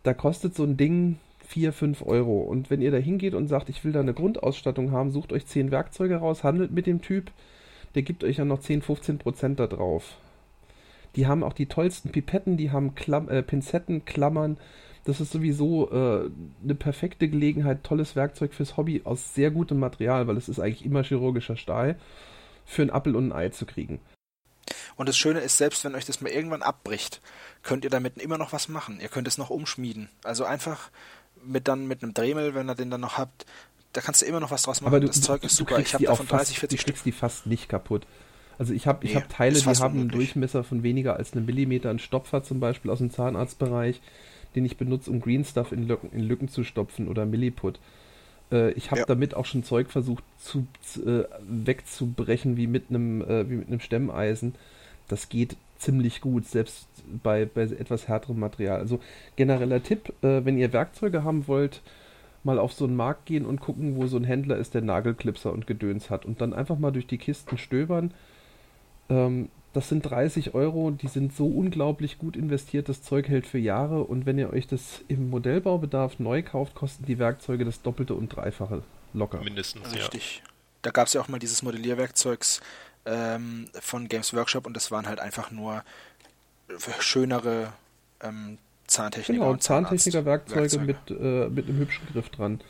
Speaker 4: da kostet so ein Ding 4, 5 Euro. Und wenn ihr da hingeht und sagt, ich will da eine Grundausstattung haben, sucht euch 10 Werkzeuge raus, handelt mit dem Typ, der gibt euch ja noch 10, 15 Prozent da drauf. Die haben auch die tollsten Pipetten, die haben Klam äh, Pinzetten, Klammern, das ist sowieso äh, eine perfekte Gelegenheit, tolles Werkzeug fürs Hobby aus sehr gutem Material, weil es ist eigentlich immer chirurgischer Stahl, für einen Appel und ein Ei zu kriegen.
Speaker 2: Und das Schöne ist, selbst wenn euch das mal irgendwann abbricht, könnt ihr damit immer noch was machen. Ihr könnt es noch umschmieden. Also einfach mit dann mit einem Dremel, wenn ihr den dann noch habt, da kannst du immer noch was draus machen.
Speaker 4: Aber du, das Zeug ist super. Ich habe davon 30, 40 Stück. die fast nicht kaputt. Also ich habe nee, hab Teile, die haben einen Durchmesser von weniger als einem Millimeter. Ein Stopfer zum Beispiel aus dem Zahnarztbereich den ich benutze, um Green Stuff in Lücken, in Lücken zu stopfen oder Milliput. Äh, ich habe ja. damit auch schon Zeug versucht zu, äh, wegzubrechen, wie mit einem äh, wie mit einem Stemmeisen. Das geht ziemlich gut, selbst bei, bei etwas härterem Material. Also genereller Tipp, äh, wenn ihr Werkzeuge haben wollt, mal auf so einen Markt gehen und gucken, wo so ein Händler ist, der Nagelklipser und Gedöns hat. Und dann einfach mal durch die Kisten stöbern. Ähm, das sind 30 Euro, die sind so unglaublich gut investiert, das Zeug hält für Jahre und wenn ihr euch das im Modellbaubedarf neu kauft, kosten die Werkzeuge das Doppelte und Dreifache locker.
Speaker 2: Mindestens, Richtig. Ja. Da gab es ja auch mal dieses Modellierwerkzeugs ähm, von Games Workshop und das waren halt einfach nur schönere ähm, Zahntechniker.
Speaker 4: Genau, Zahntechniker-Werkzeuge mit, äh, mit einem hübschen Griff dran.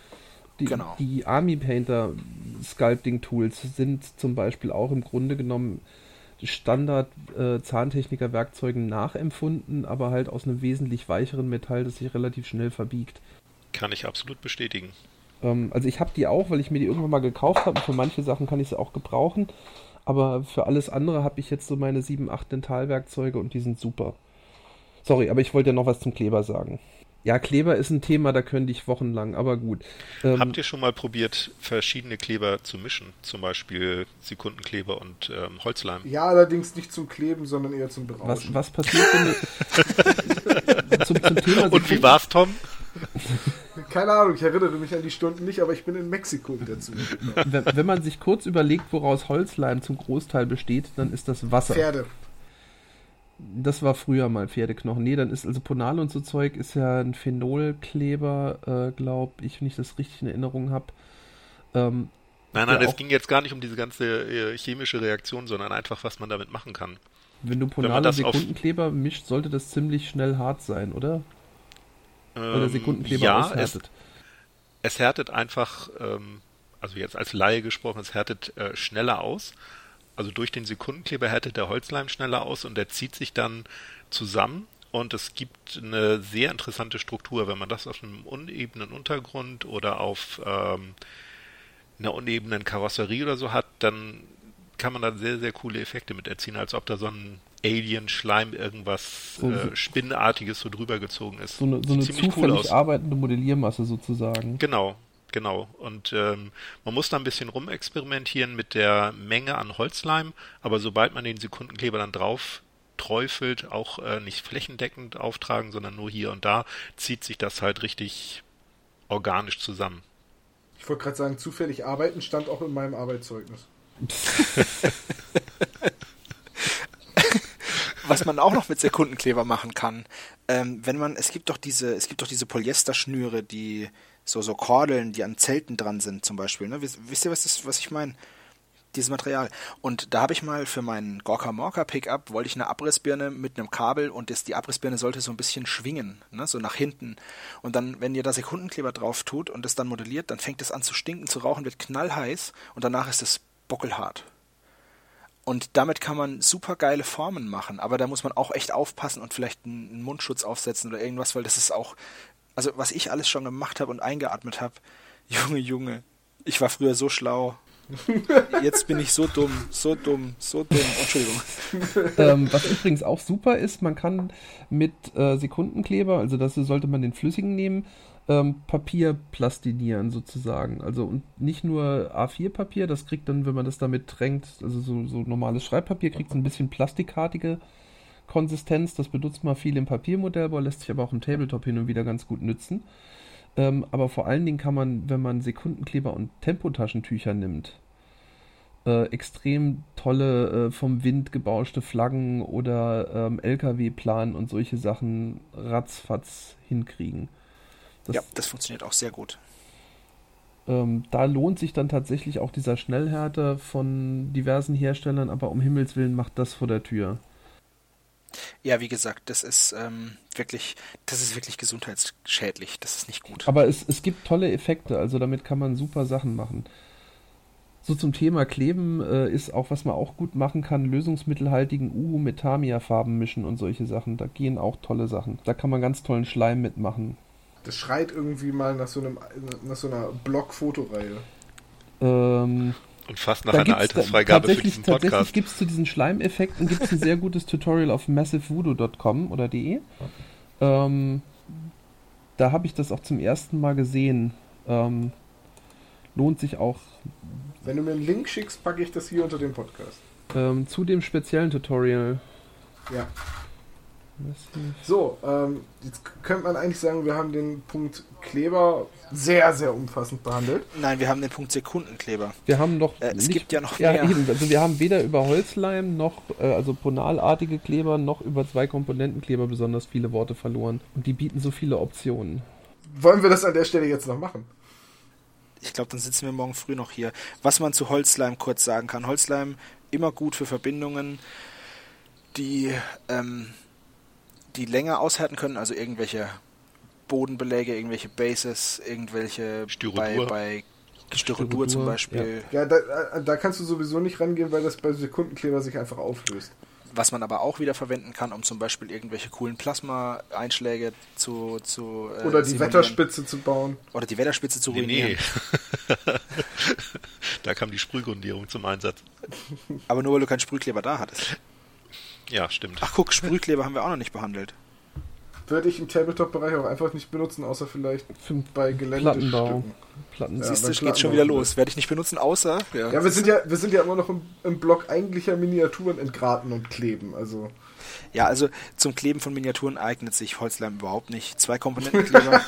Speaker 4: Die, genau. die Army Painter Sculpting Tools sind zum Beispiel auch im Grunde genommen Standard äh, Zahntechniker-Werkzeugen nachempfunden, aber halt aus einem wesentlich weicheren Metall, das sich relativ schnell verbiegt.
Speaker 3: Kann ich absolut bestätigen.
Speaker 4: Ähm, also ich habe die auch, weil ich mir die irgendwann mal gekauft habe und für manche Sachen kann ich sie auch gebrauchen. Aber für alles andere habe ich jetzt so meine 7, 8 Dentalwerkzeuge und die sind super. Sorry, aber ich wollte ja noch was zum Kleber sagen. Ja, Kleber ist ein Thema, da könnte ich wochenlang, aber gut.
Speaker 3: Ähm, Habt ihr schon mal probiert, verschiedene Kleber zu mischen? Zum Beispiel Sekundenkleber und ähm, Holzleim?
Speaker 1: Ja, allerdings nicht zum Kleben, sondern eher zum Berauschen.
Speaker 4: Was, was passiert denn
Speaker 3: zum, zum Thema Und wie war's, Tom?
Speaker 1: Keine Ahnung, ich erinnere mich an die Stunden nicht, aber ich bin in Mexiko dazu.
Speaker 4: Wenn, wenn man sich kurz überlegt, woraus Holzleim zum Großteil besteht, dann ist das Wasser.
Speaker 1: Pferde.
Speaker 4: Das war früher mal Pferdeknochen. Nee, dann ist also Ponal und so Zeug ist ja ein Phenolkleber, äh, glaube ich, wenn ich das richtig in Erinnerung habe.
Speaker 3: Ähm, nein, nein, es ging jetzt gar nicht um diese ganze äh, chemische Reaktion, sondern einfach, was man damit machen kann.
Speaker 4: Wenn du Ponal und Sekundenkleber mischt, sollte das ziemlich schnell hart sein, oder?
Speaker 3: Ähm, Weil der Sekundenkleber ja, aushärtet. Es, es härtet einfach, ähm, also jetzt als Laie gesprochen, es härtet äh, schneller aus. Also durch den Sekundenkleber härtet der Holzleim schneller aus und der zieht sich dann zusammen und es gibt eine sehr interessante Struktur, wenn man das auf einem unebenen Untergrund oder auf ähm, einer unebenen Karosserie oder so hat, dann kann man da sehr, sehr coole Effekte mit erzielen, als ob da so ein Alien-Schleim irgendwas so, äh, Spinnenartiges so drüber gezogen ist.
Speaker 4: So eine, so eine zufällig cool arbeitende Modelliermasse sozusagen.
Speaker 3: Genau, genau. Und ähm, man muss da ein bisschen rumexperimentieren mit der Menge an Holzleim, aber sobald man den Sekundenkleber dann drauf träufelt, auch äh, nicht flächendeckend auftragen, sondern nur hier und da, zieht sich das halt richtig organisch zusammen.
Speaker 1: Ich wollte gerade sagen, zufällig arbeiten stand auch in meinem Arbeitszeugnis.
Speaker 2: Was man auch noch mit Sekundenkleber machen kann, ähm, wenn man, es gibt doch diese, es gibt doch diese Polyesterschnüre, die so so Kordeln, die an Zelten dran sind zum Beispiel. Ne? Wisst, ihr, was das, was ich meine? Dieses Material. Und da habe ich mal für meinen Gorka Morka Pickup wollte ich eine Abrissbirne mit einem Kabel und das, die Abrissbirne sollte so ein bisschen schwingen, ne? so nach hinten. Und dann, wenn ihr da Sekundenkleber drauf tut und das dann modelliert, dann fängt es an zu stinken, zu rauchen, wird knallheiß und danach ist es bockelhart. Und damit kann man super geile Formen machen, aber da muss man auch echt aufpassen und vielleicht einen Mundschutz aufsetzen oder irgendwas, weil das ist auch, also was ich alles schon gemacht habe und eingeatmet habe, Junge, Junge, ich war früher so schlau. Jetzt bin ich so dumm, so dumm, so dumm. Entschuldigung.
Speaker 4: Ähm, was übrigens auch super ist, man kann mit äh, Sekundenkleber, also das sollte man den flüssigen nehmen, ähm, Papier plastinieren sozusagen. Also und nicht nur A4-Papier, das kriegt dann, wenn man das damit tränkt, also so, so normales Schreibpapier, kriegt es ein bisschen plastikartige Konsistenz. Das benutzt man viel im Papiermodellbau, lässt sich aber auch im Tabletop hin und wieder ganz gut nützen. Ähm, aber vor allen Dingen kann man, wenn man Sekundenkleber und Tempotaschentücher nimmt, äh, extrem tolle äh, vom Wind gebauschte Flaggen oder ähm, LKW-Plan und solche Sachen ratzfatz hinkriegen.
Speaker 2: Das, ja, das funktioniert auch sehr gut.
Speaker 4: Ähm, da lohnt sich dann tatsächlich auch dieser Schnellhärter von diversen Herstellern, aber um Himmels Willen macht das vor der Tür.
Speaker 2: Ja, wie gesagt, das ist ähm, wirklich, das ist wirklich gesundheitsschädlich. Das ist nicht gut.
Speaker 4: Aber es, es gibt tolle Effekte, also damit kann man super Sachen machen. So zum Thema Kleben äh, ist auch, was man auch gut machen kann, lösungsmittelhaltigen Uhu mit Tamiya-Farben mischen und solche Sachen. Da gehen auch tolle Sachen. Da kann man ganz tollen Schleim mitmachen.
Speaker 1: Das schreit irgendwie mal nach so, einem, nach so einer Blog-Fotoreihe.
Speaker 4: Ähm,
Speaker 3: und fast nach einer Altersfreigabe
Speaker 4: für diesen Podcast. Tatsächlich gibt es zu diesen Schleimeffekten gibt's ein sehr gutes Tutorial auf massivevoodoo.com oder de. Ähm, da habe ich das auch zum ersten Mal gesehen. Ähm, lohnt sich auch.
Speaker 1: Wenn du mir einen Link schickst, packe ich das hier unter dem Podcast.
Speaker 4: Ähm, zu dem speziellen Tutorial.
Speaker 1: Ja. So, ähm, jetzt könnte man eigentlich sagen, wir haben den Punkt Kleber sehr, sehr umfassend behandelt.
Speaker 2: Nein, wir haben den Punkt Sekundenkleber.
Speaker 4: Wir haben noch.
Speaker 2: Äh, es nicht, gibt ja noch
Speaker 4: mehr. Ja, eben, also wir haben weder über Holzleim noch, äh, also ponalartige Kleber, noch über zwei Komponentenkleber besonders viele Worte verloren. Und die bieten so viele Optionen.
Speaker 1: Wollen wir das an der Stelle jetzt noch machen?
Speaker 2: Ich glaube, dann sitzen wir morgen früh noch hier. Was man zu Holzleim kurz sagen kann. Holzleim immer gut für Verbindungen, die ähm, die länger aushärten können, also irgendwelche Bodenbeläge, irgendwelche Bases, irgendwelche
Speaker 3: Styrodur.
Speaker 2: bei, bei Styrodur zum Beispiel.
Speaker 1: Ja, ja da, äh, da, kannst du sowieso nicht rangehen, weil das bei Sekundenkleber sich einfach auflöst.
Speaker 2: Was man aber auch wieder verwenden kann, um zum Beispiel irgendwelche coolen Plasma-Einschläge zu, zu
Speaker 1: äh, Oder die simulieren. Wetterspitze zu bauen.
Speaker 2: Oder die Wetterspitze zu ruinieren.
Speaker 3: Nee, nee. da kam die Sprühgrundierung zum Einsatz.
Speaker 2: Aber nur weil du keinen Sprühkleber da hattest.
Speaker 3: Ja, stimmt.
Speaker 2: Ach guck, Sprühkleber haben wir auch noch nicht behandelt.
Speaker 1: Würde ich im Tabletop-Bereich auch einfach nicht benutzen, außer vielleicht bei
Speaker 4: Geländestücken.
Speaker 2: Platten. Ja, Siehst du, geht schon wieder los. Werde ich nicht benutzen, außer...
Speaker 1: Ja, ja wir, sind ja, wir sind ja immer noch im, im Block eigentlicher Miniaturen entgraten und kleben, also...
Speaker 2: Ja, also zum Kleben von Miniaturen eignet sich Holzleim überhaupt nicht. Zwei Komponentenkleber.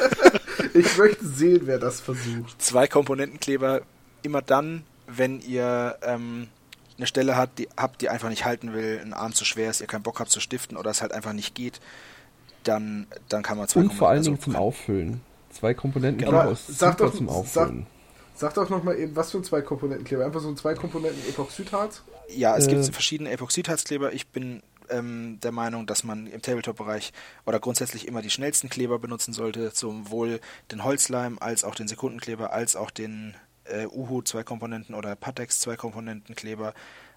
Speaker 1: ich möchte sehen, wer das versucht.
Speaker 2: Zwei Komponentenkleber immer dann, wenn ihr ähm, eine Stelle hat, die habt, die einfach nicht halten will, ein Arm zu schwer ist, ihr keinen Bock habt zu stiften oder es halt einfach nicht geht, dann, dann kann man zwei
Speaker 4: Und vor allen Dingen zum Aufüllen. Zwei Komponentenkleber genau. ist
Speaker 1: sag
Speaker 4: super
Speaker 1: doch,
Speaker 4: zum Auffüllen.
Speaker 1: Sag, sag doch nochmal eben, was für ein zwei Komponentenkleber? Einfach so ein zwei Komponenten Epoxidharz?
Speaker 2: Ja, es äh, gibt verschiedene Epoxidharzkleber. Ich bin ähm, der Meinung, dass man im Tabletop-Bereich oder grundsätzlich immer die schnellsten Kleber benutzen sollte, sowohl den Holzleim als auch den Sekundenkleber als auch den äh, Uhu zwei Komponenten oder Patex zwei Komponenten Kleber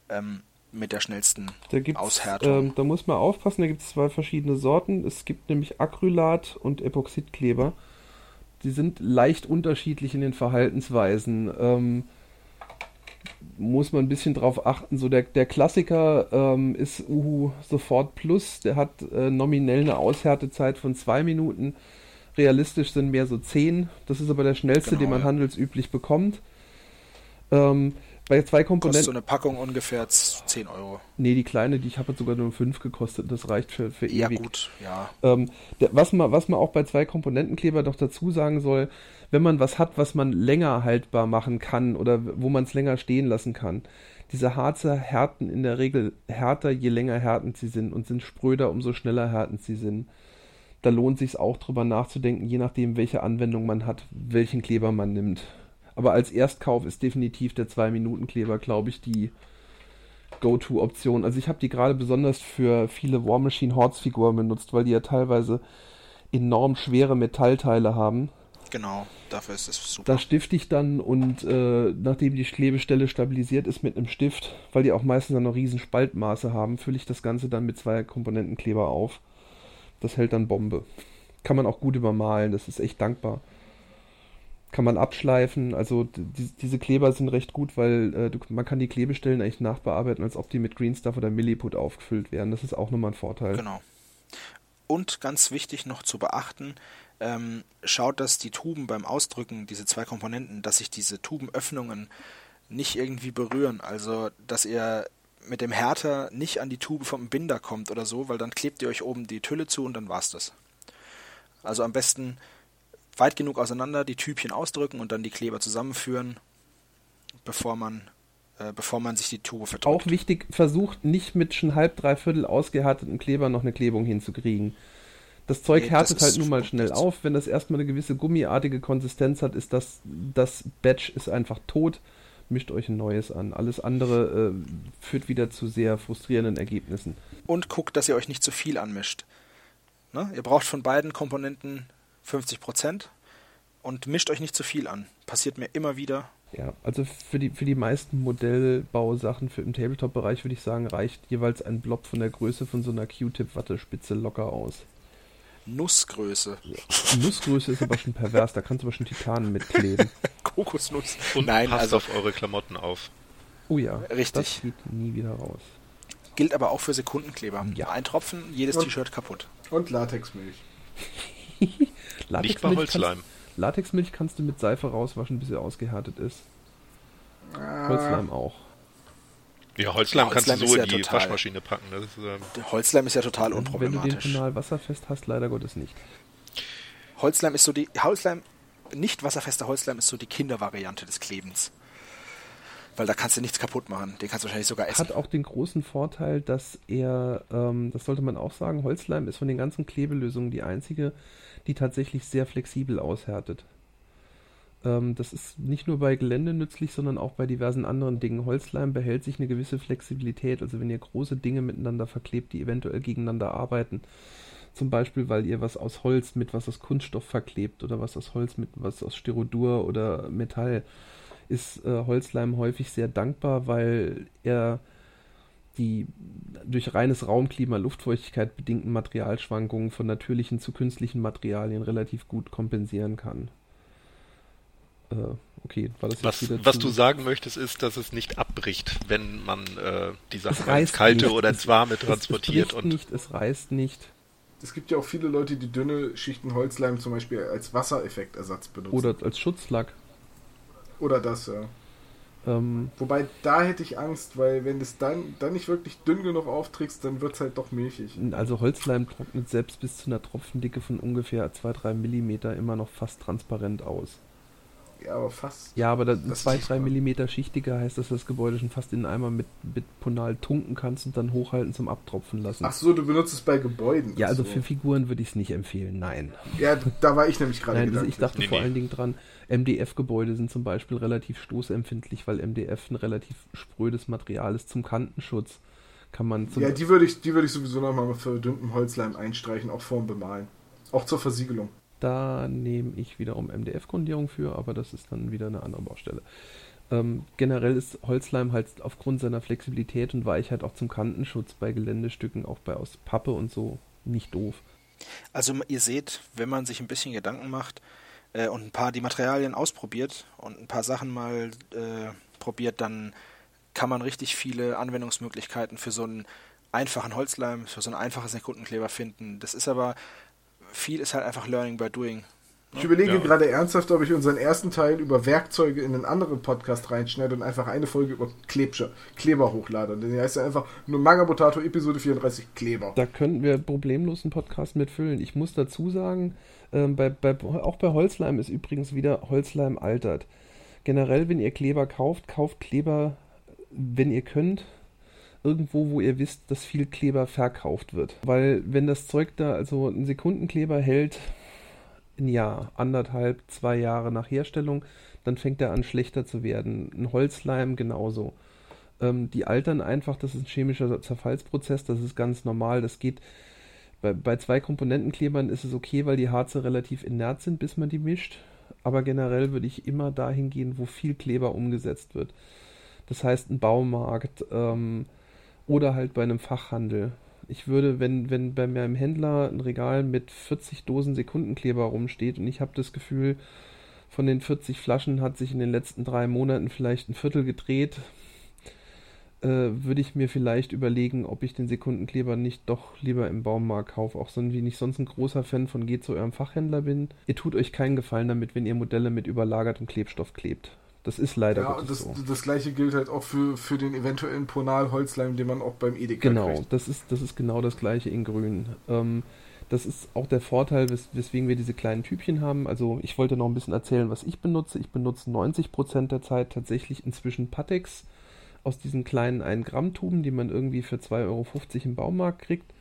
Speaker 2: ähm, mit der schnellsten
Speaker 4: Da
Speaker 2: Aushärtung.
Speaker 4: ähm, da muss man aufpassen, da gibt es zwei verschiedene Sorten. Es gibt nämlich Acrylat und Epoxidkleber. Die sind leicht unterschiedlich in den Verhaltensweisen. Ähm, muss man ein bisschen drauf achten. So der, der Klassiker ähm, ist Uhu Sofort Plus. Der hat äh, nominell eine Aushärtezeit von zwei Minuten. Realistisch sind mehr so zehn. Das ist aber der schnellste,
Speaker 2: Genau,
Speaker 4: den man
Speaker 2: ja.
Speaker 4: handelsüblich bekommt. Ähm, bei zwei
Speaker 2: Kostet
Speaker 4: Komponenten.
Speaker 2: so eine Packung ungefähr 10 Euro.
Speaker 4: Nee, die kleine, die ich habe, hat sogar nur 5 gekostet. Das reicht für, für
Speaker 2: Ja,
Speaker 4: ewig.
Speaker 2: gut, ja.
Speaker 4: Ähm, der, was, man, was man auch bei zwei Komponentenkleber doch dazu sagen soll, wenn man was hat, was man länger haltbar machen kann oder wo man es länger stehen lassen kann. Diese Harze härten in der Regel härter, je länger härtend sie sind und sind spröder, umso schneller härtend sie sind. Da lohnt sich auch drüber nachzudenken, je nachdem, welche Anwendung man hat, welchen Kleber man nimmt. Aber als Erstkauf ist definitiv der 2-Minuten-Kleber, glaube ich, die Go-To-Option. Also ich habe die gerade besonders für viele War Machine Hordes Figuren benutzt, weil die ja teilweise enorm schwere Metallteile haben.
Speaker 2: Genau, dafür ist es super.
Speaker 4: Da stifte ich dann und äh, nachdem die Klebestelle stabilisiert ist mit einem Stift, weil die auch meistens dann noch riesen Spaltmaße haben, fülle ich das Ganze dann mit zwei Komponentenkleber auf. Das hält dann Bombe. Kann man auch gut übermalen, das ist echt dankbar. Kann man abschleifen, also die, diese Kleber sind recht gut, weil äh, du, man kann die Klebestellen eigentlich nachbearbeiten, als ob die mit Green Stuff oder Milliput aufgefüllt wären. Das ist auch nochmal ein Vorteil.
Speaker 2: Genau. Und ganz wichtig noch zu beachten, ähm, schaut, dass die Tuben beim Ausdrücken, diese zwei Komponenten, dass sich diese Tubenöffnungen nicht irgendwie berühren. Also, dass ihr mit dem Härter nicht an die Tube vom Binder kommt oder so, weil dann klebt ihr euch oben die Tülle zu und dann war's das. Also am besten weit genug auseinander die Tübchen ausdrücken und dann die Kleber zusammenführen, bevor man, äh, bevor man sich die Tube verdrückt.
Speaker 4: Auch wichtig, versucht nicht mit schon halb, dreiviertel ausgehärteten Kleber noch eine Klebung hinzukriegen. Das Zeug
Speaker 2: Nee,
Speaker 4: härtet
Speaker 2: das
Speaker 4: halt nun mal schnell auf. Wenn das erstmal eine gewisse gummiartige Konsistenz hat, ist das, das Batch ist einfach tot. Mischt euch ein neues an. Alles andere äh, führt wieder zu sehr frustrierenden Ergebnissen.
Speaker 2: und guckt, dass ihr euch nicht zu viel anmischt. Ne? Ihr braucht von beiden Komponenten 50% und mischt euch nicht zu viel an. Passiert mir immer wieder.
Speaker 4: Ja, also für die, für die meisten Modellbausachen für im Tabletop-Bereich würde ich sagen, reicht jeweils ein Blob von der Größe von so einer Q-Tip-Wattespitze locker aus.
Speaker 2: Nussgröße.
Speaker 4: Nussgröße ist aber schon pervers, da kannst du aber schon Titanen mitkleben.
Speaker 2: Kokosnuss.
Speaker 3: Und
Speaker 2: Nein,
Speaker 3: passt
Speaker 2: also
Speaker 3: auf eure Klamotten auf.
Speaker 4: Oh ja,
Speaker 2: Richtig.
Speaker 4: das geht nie wieder raus.
Speaker 2: gilt aber auch für Sekundenkleber.
Speaker 4: Ja.
Speaker 2: Ein Tropfen, jedes T-Shirt kaputt.
Speaker 1: Und Latexmilch.
Speaker 3: Nicht bei
Speaker 4: Latexmilch
Speaker 3: Holzleim.
Speaker 4: Kannst, Latexmilch kannst du mit Seife rauswaschen, bis sie ausgehärtet ist.
Speaker 1: Ah,
Speaker 4: Holzleim auch.
Speaker 3: Ja, Holzleim kannst du
Speaker 2: Holzleim
Speaker 3: so
Speaker 2: ist
Speaker 3: in
Speaker 2: ja
Speaker 3: die
Speaker 2: total-
Speaker 3: Waschmaschine packen. Das ist, ähm,
Speaker 2: Der Holzleim ist ja total
Speaker 4: Wenn du den
Speaker 2: unproblematisch.
Speaker 4: tonal wasserfest hast, leider Gottes nicht.
Speaker 2: Holzleim ist so die Holzleim, nicht wasserfester Holzleim ist so die Kindervariante des Klebens. Weil da kannst du nichts kaputt machen. Den kannst du wahrscheinlich sogar essen.
Speaker 4: Hat auch den großen Vorteil, dass er, ähm, das sollte man auch sagen, Holzleim ist von den ganzen Klebelösungen die einzige, die tatsächlich sehr flexibel aushärtet. Ähm, das ist nicht nur bei Gelände nützlich, sondern auch bei diversen anderen Dingen. Holzleim behält sich eine gewisse Flexibilität. Also wenn ihr große Dinge miteinander verklebt, die eventuell gegeneinander arbeiten, zum Beispiel, weil ihr was aus Holz mit was aus Kunststoff verklebt oder was aus Holz mit was aus Styrodur oder Metall, ist äh, Holzleim häufig sehr dankbar, weil er die durch reines Raumklima, Luftfeuchtigkeit bedingten Materialschwankungen von natürlichen zu künstlichen Materialien relativ gut kompensieren kann. Äh, okay, war das
Speaker 3: was,
Speaker 4: wieder
Speaker 3: was du sagen möchtest, ist, dass es nicht abbricht, wenn man äh, die
Speaker 4: es
Speaker 3: Sachen ins Kalte
Speaker 4: nicht.
Speaker 3: oder
Speaker 4: Es-
Speaker 3: ins Warme
Speaker 4: es-
Speaker 3: transportiert
Speaker 4: es bricht
Speaker 3: und
Speaker 4: nicht, es reißt nicht.
Speaker 1: Es gibt ja auch viele Leute, die dünne Schichten Holzleim zum Beispiel als Wassereffektersatz benutzen.
Speaker 4: Oder als Schutzlack.
Speaker 1: Oder das, ja.
Speaker 4: Ähm,
Speaker 1: Wobei, da hätte ich Angst, weil wenn du es dann, dann nicht wirklich dünn genug aufträgst, dann wird es halt doch milchig.
Speaker 4: also Holzleim trocknet selbst bis zu einer Tropfendicke von ungefähr 2-3 Millimeter immer noch fast transparent aus.
Speaker 1: Ja, aber fast.
Speaker 4: Ja, aber da
Speaker 1: Das
Speaker 4: 2-3
Speaker 1: ist wahr.
Speaker 4: Millimeter schichtiger heißt, dass du das Gebäude schon fast in einen Eimer mit, mit Ponal tunken kannst und dann hochhalten zum Abtropfen lassen.
Speaker 1: Ach so, du benutzt es bei Gebäuden.
Speaker 4: ja, also
Speaker 1: so.
Speaker 4: für Figuren würde ich es nicht empfehlen, nein.
Speaker 1: Ja, da war ich nämlich gerade
Speaker 4: Nein, also ich dachte
Speaker 3: Nee,
Speaker 4: vor
Speaker 3: nee.
Speaker 4: allen Dingen dran, MDF-Gebäude sind zum Beispiel relativ stoßempfindlich, weil MDF ein relativ sprödes Material ist zum Kantenschutz. Kann man zum
Speaker 1: Ja, die würde ich, die würde ich sowieso nochmal für dünnen Holzleim einstreichen, auch vorm Bemalen. Auch zur Versiegelung.
Speaker 4: Da nehme ich wiederum MDF-Grundierung für, aber das ist dann wieder eine andere Baustelle. Ähm, generell ist Holzleim halt aufgrund seiner Flexibilität und Weichheit auch zum Kantenschutz bei Geländestücken, auch bei aus Pappe und so, nicht doof.
Speaker 2: Also ihr seht, wenn man sich ein bisschen Gedanken macht äh, und ein paar die Materialien ausprobiert und ein paar Sachen mal äh, probiert, dann kann man richtig viele Anwendungsmöglichkeiten für so einen einfachen Holzleim, für so einen einfachen Sekundenkleber finden. Das ist aber, viel ist halt einfach Learning by Doing.
Speaker 1: Ich überlege
Speaker 3: Ja.
Speaker 1: gerade ernsthaft, ob ich unseren ersten Teil über Werkzeuge in einen anderen Podcast reinschneide und einfach eine Folge über Klebsche, Kleber hochlade. Denn die heißt ja einfach nur Mangabotato Episode 34 Kleber.
Speaker 4: Da könnten wir problemlos einen Podcast mitfüllen. Ich muss dazu sagen, ähm, bei, bei, auch bei Holzleim ist übrigens wieder Holzleim altert. Generell, wenn ihr Kleber kauft, kauft Kleber, wenn ihr könnt, irgendwo, wo ihr wisst, dass viel Kleber verkauft wird. Weil wenn das Zeug da, also ein Sekundenkleber hält ein Jahr, anderthalb, zwei Jahre nach Herstellung, dann fängt er an schlechter zu werden. Ein Holzleim genauso. Ähm, die altern einfach, das ist ein chemischer Zerfallsprozess, das ist ganz normal. Das geht bei, bei zwei Komponentenklebern ist es okay, weil die Harze relativ inert sind, bis man die mischt. Aber generell würde ich immer dahin gehen, wo viel Kleber umgesetzt wird. Das heißt, ein Baumarkt ähm, oder halt bei einem Fachhandel. Ich würde, wenn, wenn bei meinem Händler ein Regal mit 40 Dosen Sekundenkleber rumsteht und ich habe das Gefühl, von den 40 Flaschen hat sich in den letzten drei Monaten vielleicht ein Viertel gedreht, äh, würde ich mir vielleicht überlegen, ob ich den Sekundenkleber nicht doch lieber im Baumarkt kaufe. Auch so wie ich sonst ein großer Fan von Geht zu eurem Fachhändler bin. Ihr tut euch keinen Gefallen damit, wenn ihr Modelle mit überlagertem Klebstoff klebt. Das ist leider
Speaker 1: Ja, das,
Speaker 4: so.
Speaker 1: das gleiche gilt halt auch für, für den eventuellen Ponal-Holzleim, den man auch beim Edeka
Speaker 4: Genau,
Speaker 1: kriegt.
Speaker 4: das ist, das ist genau das gleiche in grün. Ähm, das ist auch der Vorteil, wes weswegen wir diese kleinen Typchen haben. Also ich wollte noch ein bisschen erzählen, was ich benutze. Ich benutze 90% der Zeit tatsächlich inzwischen Patex aus diesen kleinen 1 Gramm Tuben, die man irgendwie für 2,50 Euro im Baumarkt kriegt.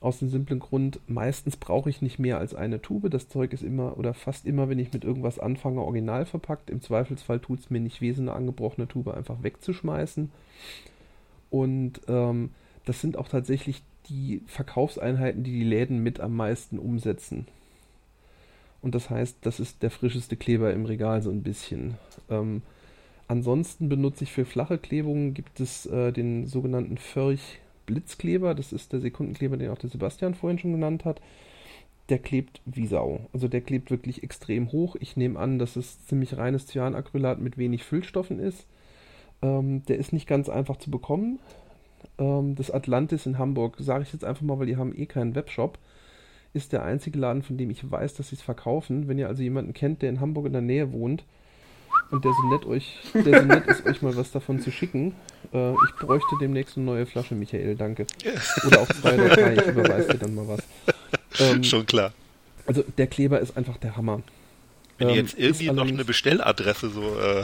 Speaker 4: Aus dem simplen Grund, meistens brauche ich nicht mehr als eine Tube. Das Zeug ist immer oder fast immer, wenn ich mit irgendwas anfange, original verpackt. Im Zweifelsfall tut es mir nicht weh, eine angebrochene Tube einfach wegzuschmeißen. Und ähm, das sind auch tatsächlich die Verkaufseinheiten, die die Läden mit am meisten umsetzen. Und das heißt, das ist der frischeste Kleber im Regal so ein bisschen. Ähm, ansonsten benutze ich für flache Klebungen gibt es äh, den sogenannten Förch Blitzkleber. Das ist der Sekundenkleber, den auch der Sebastian vorhin schon genannt hat. Der klebt wie Sau. Also der klebt wirklich extrem hoch. Ich nehme an, dass es ziemlich reines Cyanacrylat mit wenig Füllstoffen ist. Ähm, der ist nicht ganz einfach zu bekommen. Ähm, das Atlantis in Hamburg, sage ich jetzt einfach mal, weil die haben eh keinen Webshop, ist der einzige Laden, von dem ich weiß, dass sie es verkaufen. Wenn ihr also jemanden kennt, der in Hamburg in der Nähe wohnt und der so nett euch, der so nett ist, euch mal was davon zu schicken, äh, ich bräuchte demnächst eine neue Flasche, Michael, danke. Oder auch zwei oder drei, ich überweise dir dann mal was. Ähm,
Speaker 3: Schon klar.
Speaker 4: also der Kleber ist einfach der Hammer.
Speaker 3: Wenn ihr
Speaker 4: Ähm,
Speaker 3: jetzt irgendwie
Speaker 4: ist
Speaker 3: noch eine Bestelladresse so äh,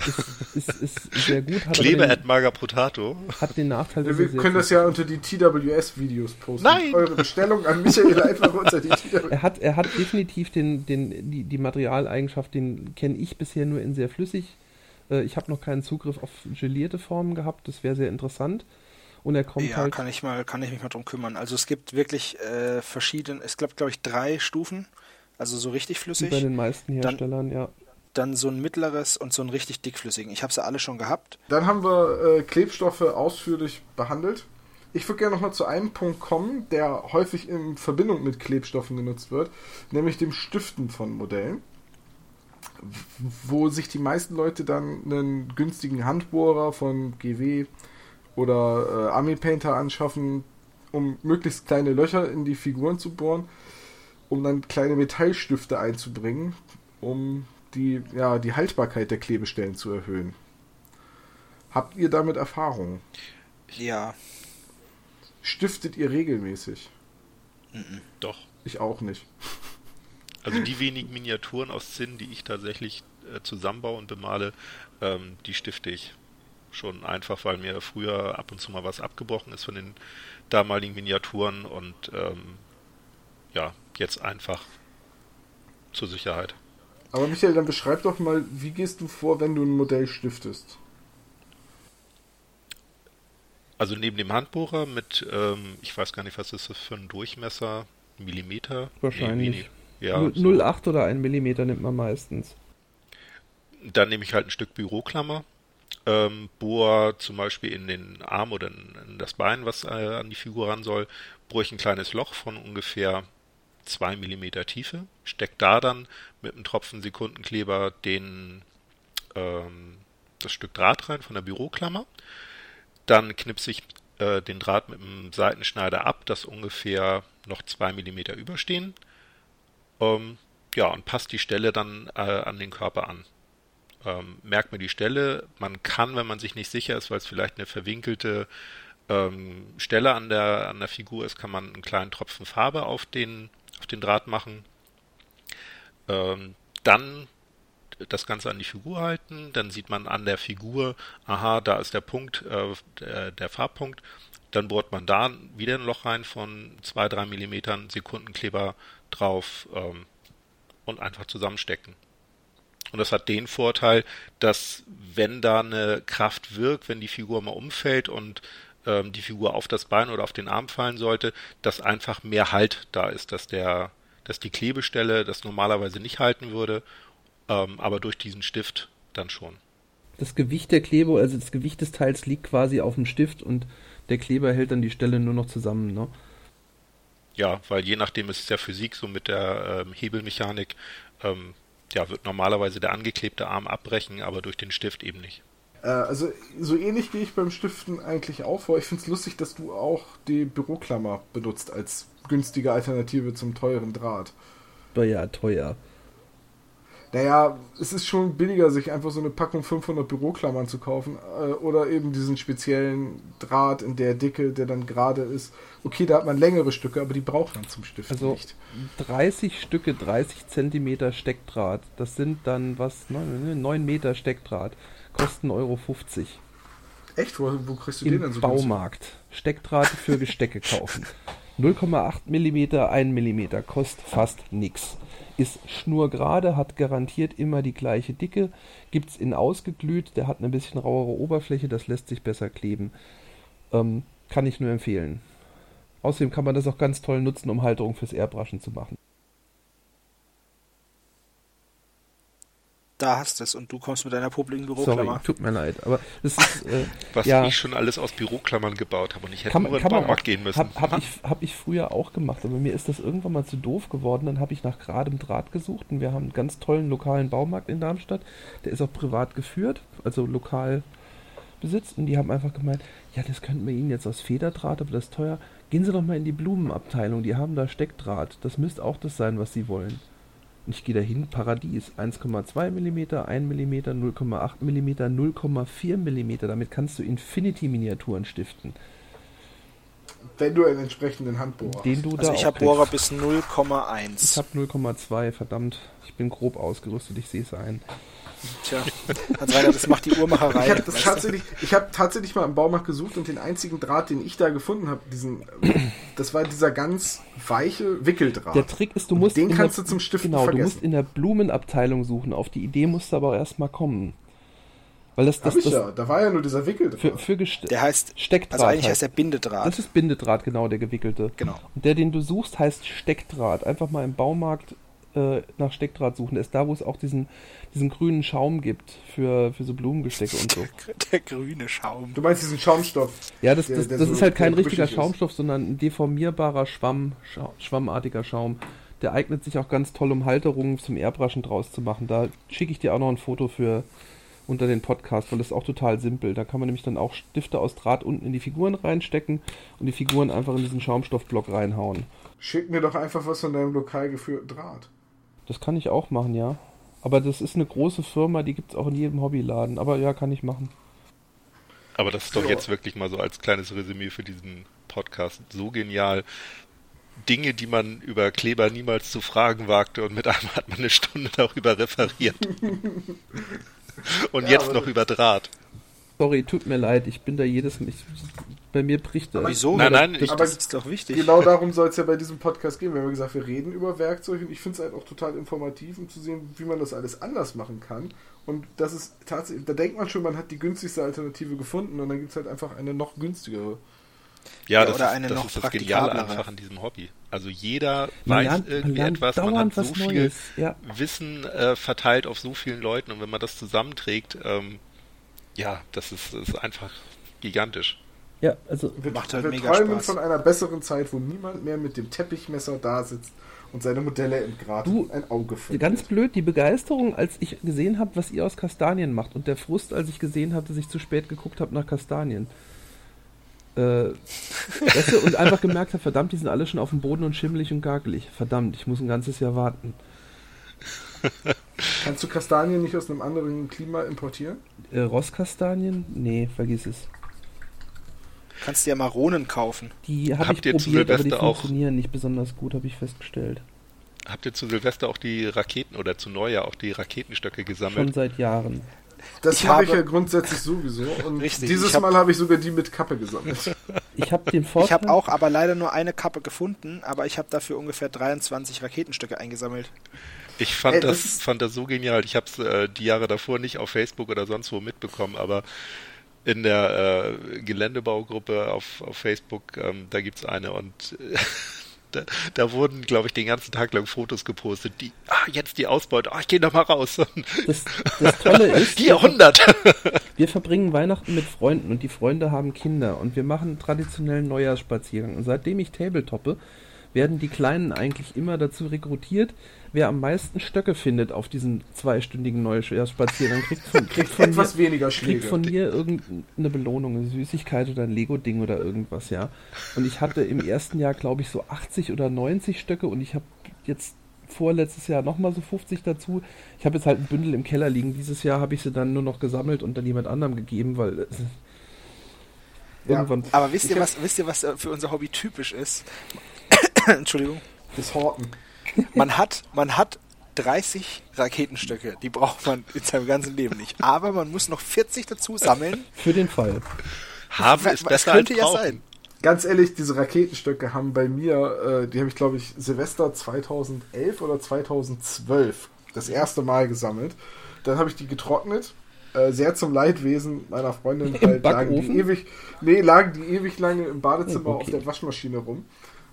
Speaker 4: Ist, ist sehr gut, hat,
Speaker 3: Kleber
Speaker 4: aber
Speaker 3: at Magapotato.
Speaker 4: den, hat den Nachteil, dass
Speaker 1: Wir
Speaker 4: er sehr
Speaker 1: können das ja unter die TWS-Videos posten.
Speaker 3: Nein!
Speaker 1: Eure Bestellung an Michael einfach unter die TWS.
Speaker 4: Er hat, er hat definitiv den, den, die, die Materialeigenschaft, den kenne ich bisher nur in sehr flüssig. Äh, ich habe noch keinen Zugriff auf gelierte Formen gehabt, das wäre sehr interessant. Und er kommt
Speaker 2: Ja,
Speaker 4: halt.
Speaker 2: kann ich mal, kann ich mich mal drum kümmern. Also es gibt wirklich äh, verschiedene, es gibt glaube ich drei Stufen, also so richtig
Speaker 4: wie
Speaker 2: flüssig,
Speaker 4: bei den meisten
Speaker 2: Dann-
Speaker 4: Herstellern, ja.
Speaker 2: dann so ein mittleres und so ein richtig dickflüssigen. Ich habe sie alle schon gehabt.
Speaker 1: Dann haben wir äh, Klebstoffe ausführlich behandelt. Ich würde gerne nochmal zu einem Punkt kommen, der häufig in Verbindung mit Klebstoffen genutzt wird, nämlich dem Stiften von Modellen. Wo sich die meisten Leute dann einen günstigen Handbohrer von GW oder äh, Army Painter anschaffen, um möglichst kleine Löcher in die Figuren zu bohren, um dann kleine Metallstifte einzubringen, um die, ja, die Haltbarkeit der Klebestellen zu erhöhen. Habt ihr damit Erfahrung?
Speaker 2: Ja,
Speaker 1: Stiftet ihr regelmäßig?
Speaker 3: Doch.
Speaker 1: Ich auch nicht.
Speaker 3: Also die wenigen Miniaturen aus Zinn, die ich tatsächlich äh, zusammenbaue und bemale, ähm, die stifte ich schon einfach, weil mir früher ab und zu mal was abgebrochen ist von den damaligen Miniaturen und ähm, ja, jetzt einfach zur Sicherheit.
Speaker 1: Aber Michael, dann beschreib doch mal, wie gehst du vor, wenn du ein Modell stiftest?
Speaker 3: Also neben dem Handbohrer mit, ähm, ich weiß gar nicht, was ist das für ein Durchmesser? Millimeter?
Speaker 4: Wahrscheinlich.
Speaker 3: wenig- Ja,
Speaker 4: Null-
Speaker 3: so.
Speaker 4: 0,8 oder 1 mm nimmt man meistens.
Speaker 3: Dann nehme ich halt ein Stück Büroklammer, ähm, bohr zum Beispiel in den Arm oder in, in das Bein, was äh, an die Figur ran soll, bohre ich ein kleines Loch von ungefähr 2 mm Tiefe, steck da dann mit einem Tropfen Sekundenkleber den, ähm, das Stück Draht rein von der Büroklammer. Dann knipse ich äh, den Draht mit einem Seitenschneider ab, das ungefähr noch 2 mm überstehen. Ähm, ja, und passt die Stelle dann äh, an den Körper an ähm, merkt man die Stelle. Man kann, wenn man sich nicht sicher ist, weil es vielleicht eine verwinkelte ähm, Stelle an der, an der Figur ist, kann man einen kleinen Tropfen Farbe auf den, auf den Draht machen. Ähm, dann das Ganze an die Figur halten, dann sieht man an der Figur, aha, da ist der Punkt, äh, der, der Farbpunkt. Dann bohrt man da wieder ein Loch rein von 2-3 Millimetern, Sekundenkleber drauf ähm, und einfach zusammenstecken. Und das hat den Vorteil, dass wenn da eine Kraft wirkt, wenn die Figur mal umfällt und ähm, die Figur auf das Bein oder auf den Arm fallen sollte, dass einfach mehr Halt da ist, dass der, dass die Klebestelle das normalerweise nicht halten würde, ähm, aber durch diesen Stift dann schon.
Speaker 4: Das Gewicht der Klebe, also das Gewicht des Teils liegt quasi auf dem Stift und der Kleber hält dann die Stelle nur noch zusammen, ne?
Speaker 3: Ja, weil je nachdem ist es ja Physik so mit der ähm, Hebelmechanik, ähm, ja, wird normalerweise der angeklebte Arm abbrechen, aber durch den Stift eben nicht.
Speaker 1: Äh, also so ähnlich gehe ich beim Stiften eigentlich auch vor. Ich finde es lustig, dass du auch die Büroklammer benutzt als günstige Alternative zum teuren Draht.
Speaker 4: Aber ja, teuer.
Speaker 1: Naja, es ist schon billiger, sich einfach so eine Packung 500 Büroklammern zu kaufen äh, oder eben diesen speziellen Draht in der Dicke, der dann gerade ist. Okay, da hat man längere Stücke, aber die braucht man zum Stiften
Speaker 4: Also
Speaker 1: nicht.
Speaker 4: 30 Stücke, 30 Zentimeter Steckdraht. Das sind dann was? 9, 9 Meter Steckdraht. Kosten Euro 50.
Speaker 1: Echt? Wo, wo kriegst du den
Speaker 4: Im
Speaker 1: denn so?
Speaker 4: Baumarkt. Steckdraht für Gestecke kaufen. 0,8 mm, 1 mm, kostet fast nix. Ist schnurgerade, hat garantiert immer die gleiche Dicke. Gibt's in ausgeglüht, der hat eine bisschen rauere Oberfläche, das lässt sich besser kleben. Ähm, kann ich nur empfehlen. Außerdem kann man das auch ganz toll nutzen, um Halterung fürs Airbrushen zu machen.
Speaker 2: Da hast du es und du kommst mit deiner publiken
Speaker 4: Sorry,
Speaker 2: Büroklammer.
Speaker 4: tut mir leid, aber das ist äh,
Speaker 3: Was
Speaker 4: ja,
Speaker 3: ich schon alles aus Büroklammern gebaut habe und ich hätte
Speaker 4: kann,
Speaker 3: nur in den Baumarkt
Speaker 4: auch,
Speaker 3: gehen müssen.
Speaker 4: Hab, hab, ich, hab ich früher auch gemacht, aber mir ist das irgendwann mal zu doof geworden. Dann habe ich nach geradem Draht gesucht und wir haben einen ganz tollen lokalen Baumarkt in Darmstadt. Der ist auch privat geführt, also lokal besitzt. Und die haben einfach gemeint, ja, das könnten wir Ihnen jetzt aus Federdraht, aber das ist teuer. Gehen Sie doch mal in die Blumenabteilung, die haben da Steckdraht. Das müsste auch das sein, was Sie wollen. Und ich gehe dahin, Paradies, 1,2 mm, 1 mm, 0,8 mm, 0,4 mm. Damit kannst du Infinity-Miniaturen stiften.
Speaker 1: Wenn du einen entsprechenden Handbohrer
Speaker 4: Den
Speaker 1: hast.
Speaker 4: du
Speaker 2: Also
Speaker 4: da
Speaker 2: ich habe Bohrer bis
Speaker 4: Ich
Speaker 2: 0,1.
Speaker 4: habe 0,2, verdammt. Ich bin grob ausgerüstet, ich sehe es ein.
Speaker 2: Tja, Hans Reiner, das macht die Uhrmacherei.
Speaker 1: Ich habe das
Speaker 2: du?
Speaker 1: tatsächlich, ich habe tatsächlich mal im Baumarkt gesucht und den einzigen Draht, den ich da gefunden habe, diesen, das war dieser ganz weiche Wickeldraht.
Speaker 4: Der Trick ist, du
Speaker 1: Und
Speaker 4: musst.
Speaker 1: den kannst
Speaker 4: der,
Speaker 1: du zum Stiften
Speaker 4: Genau, du
Speaker 1: vergessen.
Speaker 4: musst in der Blumenabteilung suchen. Auf die Idee musst du aber erst mal kommen. Weil das, das,
Speaker 1: Hab ich
Speaker 4: das
Speaker 1: ja, da war ja nur dieser Wickeldraht.
Speaker 4: für, für
Speaker 2: Der heißt,
Speaker 4: Steckdraht.
Speaker 2: also eigentlich
Speaker 4: heißt.
Speaker 2: heißt der Bindedraht.
Speaker 4: Das ist Bindedraht, genau, der gewickelte.
Speaker 2: Genau.
Speaker 4: Und der, den du suchst, heißt Steckdraht. Einfach mal im Baumarkt äh, nach Steckdraht suchen. Der ist da, wo es auch diesen, diesen grünen Schaum gibt für, für so Blumengestecke und so.
Speaker 2: Der grüne Schaum.
Speaker 1: Du meinst diesen Schaumstoff.
Speaker 4: Ja, das,
Speaker 1: Der-
Speaker 4: das,
Speaker 1: der
Speaker 4: das
Speaker 1: so
Speaker 4: ist halt kein richtiger
Speaker 1: ist.
Speaker 4: Schaumstoff, sondern ein deformierbarer Schwamm, schwammartiger Schaum. Der eignet sich auch ganz toll, um Halterungen zum Airbrushen draus zu machen. Da schicke ich dir auch noch ein Foto für unter den Podcast, weil das ist auch total simpel. Da kann man nämlich dann auch Stifte aus Draht unten in die Figuren reinstecken und die Figuren einfach in diesen Schaumstoffblock reinhauen.
Speaker 1: Schick mir doch einfach was von deinem lokal geführten Draht.
Speaker 4: Das kann ich auch machen, ja. Aber das ist eine große Firma, die gibt es auch in jedem Hobbyladen. Aber ja, kann ich machen.
Speaker 3: Aber das ist doch
Speaker 1: So.
Speaker 3: jetzt wirklich mal so als kleines Resümee für diesen Podcast so genial. Dinge, die man über Kleber niemals zu fragen wagte und mit einmal hat man eine Stunde darüber referiert. und
Speaker 1: Ja,
Speaker 3: jetzt noch über Draht.
Speaker 4: Sorry, tut mir leid, ich bin da jedes ich, bei mir bricht das.
Speaker 2: Wieso?
Speaker 3: Nein, nein,
Speaker 2: das,
Speaker 3: ich-
Speaker 2: das ist doch wichtig.
Speaker 1: Genau darum soll es ja bei diesem Podcast gehen. Wir haben gesagt, wir reden über Werkzeuge und ich finde es halt auch total informativ, um zu sehen, wie man das alles anders machen kann. Und das ist tatsächlich, da denkt man schon, man hat die günstigste Alternative gefunden und dann gibt es halt einfach eine noch günstigere.
Speaker 3: Ja,
Speaker 2: Ja,
Speaker 3: das,
Speaker 2: oder
Speaker 3: ist,
Speaker 2: eine
Speaker 3: das
Speaker 2: noch
Speaker 3: ist das Geniale einfach an diesem Hobby. Also jeder
Speaker 4: Man
Speaker 3: weiß
Speaker 4: lernt- man
Speaker 3: irgendwie
Speaker 4: lernt
Speaker 3: etwas, man hat
Speaker 4: dauernd
Speaker 3: so viel
Speaker 4: ja.
Speaker 3: Wissen äh, verteilt auf so vielen Leuten und wenn man das zusammenträgt, ähm, ja, das ist, ist einfach gigantisch.
Speaker 4: Ja, also
Speaker 1: Wir,
Speaker 2: Macht halt
Speaker 1: wir
Speaker 2: mega
Speaker 1: träumen
Speaker 2: Spaß.
Speaker 1: von einer besseren Zeit, wo niemand mehr mit dem Teppichmesser da sitzt und seine Modelle entgratet
Speaker 4: Du,
Speaker 1: und ein Auge findet.
Speaker 4: ganz blöd, die Begeisterung, als ich gesehen habe, was ihr aus Kastanien macht und der Frust, als ich gesehen habe, dass ich zu spät geguckt habe nach Kastanien. Äh, weißt du, und einfach gemerkt habe, verdammt, die sind alle schon auf dem Boden und schimmelig und gargelig. Verdammt, ich muss ein ganzes Jahr warten.
Speaker 1: Kannst du Kastanien nicht aus einem anderen Klima importieren?
Speaker 4: Äh, Rosskastanien? Nee, vergiss es.
Speaker 2: Kannst dir ja Maronen kaufen.
Speaker 4: Die habe
Speaker 3: Habt
Speaker 4: ich
Speaker 3: ihr zu
Speaker 4: probiert, aber die
Speaker 3: Silvester auch-
Speaker 4: funktionieren nicht besonders gut, habe ich festgestellt.
Speaker 3: Habt ihr zu Silvester auch die Raketen oder zu Neujahr auch die Raketenstöcke
Speaker 4: Schon
Speaker 3: gesammelt?
Speaker 4: seit Jahren.
Speaker 1: Das
Speaker 2: Ich
Speaker 1: mache ich
Speaker 2: habe-
Speaker 1: ja grundsätzlich sowieso. Und
Speaker 2: Richtig,
Speaker 1: dieses
Speaker 2: hab-
Speaker 1: Mal habe ich sogar die mit Kappe gesammelt.
Speaker 4: Ich habe den Vorteil.
Speaker 2: Ich habe auch aber leider nur eine Kappe gefunden, aber ich habe dafür ungefähr 23 Raketenstöcke eingesammelt.
Speaker 3: Ich fand,
Speaker 1: Ey,
Speaker 3: das,
Speaker 1: das ist-
Speaker 3: fand das so genial. Ich habe es äh, die Jahre davor nicht auf Facebook oder sonst wo mitbekommen, aber in der äh, Geländebaugruppe auf, auf Facebook, ähm, da gibt's eine und äh, da, da wurden, glaube ich, den ganzen Tag lang Fotos gepostet. Die, ah, jetzt die Ausbeute, ah, ich gehe noch mal raus.
Speaker 4: Das, das Tolle ist,
Speaker 3: Die 100!
Speaker 4: wir verbringen Weihnachten mit Freunden und die Freunde haben Kinder und wir machen traditionellen Neujahrsspaziergang. Und seitdem ich Tabletoppe, werden die Kleinen eigentlich immer dazu rekrutiert, wer am meisten Stöcke findet auf diesem zweistündigen Neujahrsspaziergang, kriegt von, kriegt von, mir,
Speaker 1: Etwas weniger
Speaker 4: kriegt
Speaker 1: Schläge.
Speaker 4: von mir irgendeine Belohnung, eine Süßigkeit oder ein Lego-Ding oder irgendwas, ja. Und ich hatte im ersten Jahr, glaube ich, so 80 oder 90 Stöcke und ich habe jetzt vorletztes Jahr nochmal so 50 dazu. Ich habe jetzt halt ein Bündel im Keller liegen. Dieses Jahr habe ich sie dann nur noch gesammelt und dann jemand anderem gegeben, weil äh,
Speaker 1: Ja,
Speaker 4: irgendwann.
Speaker 2: Aber wisst ihr, was, wisst ihr, was äh, für unser Hobby typisch ist? Entschuldigung.
Speaker 1: Das Horten.
Speaker 2: Man hat, man hat 30 Raketenstöcke, die braucht man in seinem ganzen Leben nicht. Aber man muss noch 40 dazu sammeln.
Speaker 4: Für den Fall.
Speaker 3: Haben ist
Speaker 2: Es
Speaker 3: besser
Speaker 2: könnte
Speaker 3: als
Speaker 2: ja
Speaker 3: brauchen.
Speaker 2: sein.
Speaker 1: Ganz ehrlich, diese Raketenstöcke haben bei mir, äh, die habe ich glaube ich Silvester 2011 oder 2012 das erste Mal gesammelt. Dann habe ich die getrocknet. Äh, sehr zum Leidwesen meiner Freundin,
Speaker 4: Im
Speaker 1: weil lagen die ewig, nee, lagen die ewig lange im Badezimmer
Speaker 4: Oh, okay.
Speaker 1: auf der Waschmaschine rum.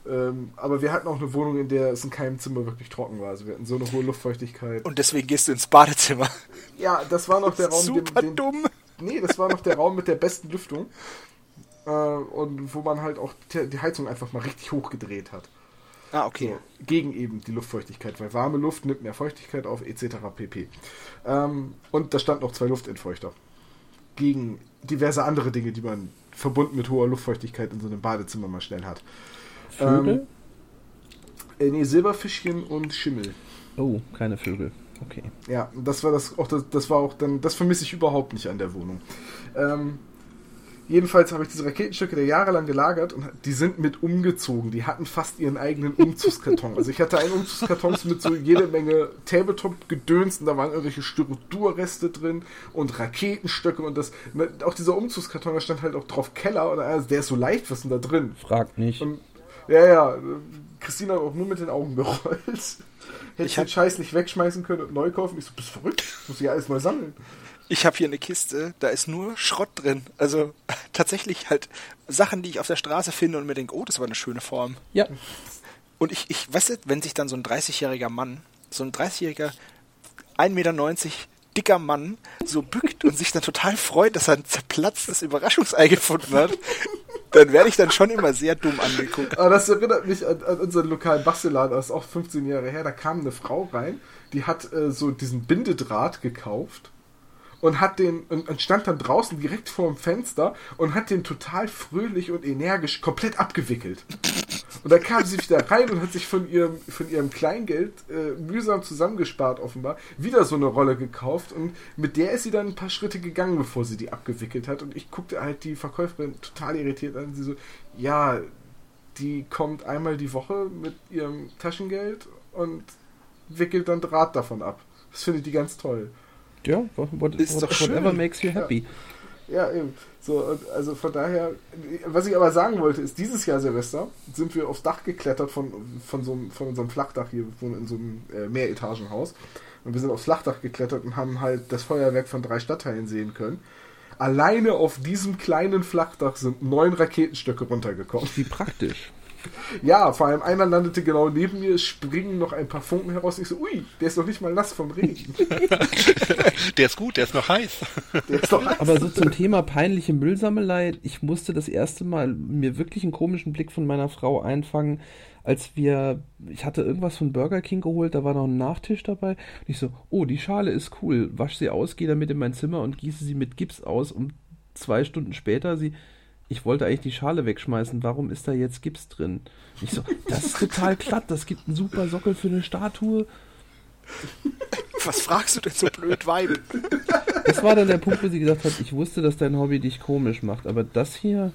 Speaker 1: Ähm, aber wir hatten auch eine Wohnung, in der es in keinem Zimmer wirklich trocken war. Also wir hatten so eine hohe Luftfeuchtigkeit.
Speaker 2: Und deswegen gehst du ins Badezimmer.
Speaker 1: ja, das war noch der Raum,
Speaker 2: Super
Speaker 1: den, den,
Speaker 2: dumm.
Speaker 1: Nee, das war noch der Raum mit der besten Lüftung. Äh, und wo man halt auch die die Heizung einfach mal richtig hochgedreht hat.
Speaker 2: Ah, okay.
Speaker 1: So, gegen eben die Luftfeuchtigkeit, weil warme Luft nimmt mehr Feuchtigkeit auf, etc. pp. Ähm, und da stand noch zwei Luftentfeuchter. Gegen diverse andere Dinge, die man verbunden mit hoher Luftfeuchtigkeit in so einem Badezimmer mal schnell hat.
Speaker 4: Vögel?
Speaker 1: Äh, nee, Silberfischchen und Schimmel.
Speaker 4: Oh, keine Vögel. Okay.
Speaker 1: Ja, das war das auch das, das war auch dann, das vermisse ich überhaupt nicht an der Wohnung. Ähm, jedenfalls habe ich diese Raketenstöcke der jahrelang gelagert und die sind mit umgezogen. Die hatten fast ihren eigenen Umzugskarton. Also ich hatte einen Umzugskarton mit so jede Menge Tabletop-Gedöns und da waren irgendwelche Styrodur-Reste drin und Raketenstöcke und das, ne, auch dieser Umzugskarton, da stand halt auch drauf Keller und also der ist so leicht, was ist denn da drin?
Speaker 4: Fragt nicht.
Speaker 1: Und ja, ja, Christina hat auch nur mit den Augen gerollt. Hätte ich
Speaker 2: Ich
Speaker 1: den Scheiß nicht wegschmeißen können und neu kaufen. Ich so, bist du verrückt? Ich muss ja alles neu sammeln.
Speaker 2: Ich habe hier eine Kiste, da ist nur Schrott drin. Also tatsächlich halt Sachen, die ich auf der Straße finde und mir denke, oh, das war eine schöne Form.
Speaker 4: Ja,
Speaker 2: Und ich, ich weißt du, wenn sich dann so ein 30-jähriger Mann, so ein 30-jähriger, 1,90 Meter dicker Mann so bückt und sich dann total freut, dass er ein zerplatztes Überraschungsei gefunden hat, dann werde ich dann schon immer sehr dumm angeguckt.
Speaker 1: Aber das erinnert mich an, an unseren lokalen Bastelladen, das ist auch 15 Jahre her. Da kam eine Frau rein, die hat äh, so diesen Bindedraht gekauft und hat den und, stand dann draußen direkt vor dem Fenster und hat den total fröhlich und energisch komplett abgewickelt. Und dann kam sie wieder rein und hat sich von ihrem, von ihrem Kleingeld äh, mühsam zusammengespart, offenbar, wieder so eine Rolle gekauft. Und mit der ist sie dann ein paar Schritte gegangen, bevor sie die abgewickelt hat. Und ich guckte halt die Verkäuferin total irritiert an. Sie so, ja, die kommt einmal die Woche mit ihrem Taschengeld und wickelt dann Draht davon ab. Das findet die ganz toll.
Speaker 4: Ja, what, what,
Speaker 2: Ist
Speaker 4: what,
Speaker 2: doch schön.
Speaker 4: whatever makes you happy.
Speaker 1: Ja, eben. So, also von daher, was ich aber sagen wollte, ist, dieses Jahr Silvester sind wir aufs Dach geklettert von, von, so einem, von unserem Flachdach hier, wir wohnen in so einem äh, Mehretagenhaus. Und wir sind aufs Flachdach geklettert und haben halt das Feuerwerk von drei Stadtteilen sehen können. Alleine auf diesem kleinen Flachdach sind neun Raketenstöcke runtergekommen.
Speaker 4: Wie praktisch.
Speaker 1: Ja, vor allem einer landete genau neben mir, springen noch ein paar Funken heraus. Ich so, ui, der ist noch nicht mal nass vom Regen.
Speaker 3: der ist gut, der ist noch heiß.
Speaker 1: Der ist doch heiß.
Speaker 4: Aber so zum Thema peinliche Müllsammelei, ich musste das erste Mal mir wirklich einen komischen Blick von meiner Frau einfangen, als wir, ich hatte irgendwas von Burger King geholt, da war noch ein Nachtisch dabei. Und ich so, oh, die Schale ist cool, wasch sie aus, gehe damit in mein Zimmer und gieße sie mit Gips aus. Und zwei Stunden später sie, ich wollte eigentlich die Schale wegschmeißen, warum ist da jetzt Gips drin? Ich so, das ist total glatt, das gibt einen super Sockel für eine Statue.
Speaker 2: Was fragst du denn so blöd, Weib?
Speaker 4: Das war dann der Punkt, wo sie gesagt hat, ich wusste, dass dein Hobby dich komisch macht, aber das hier,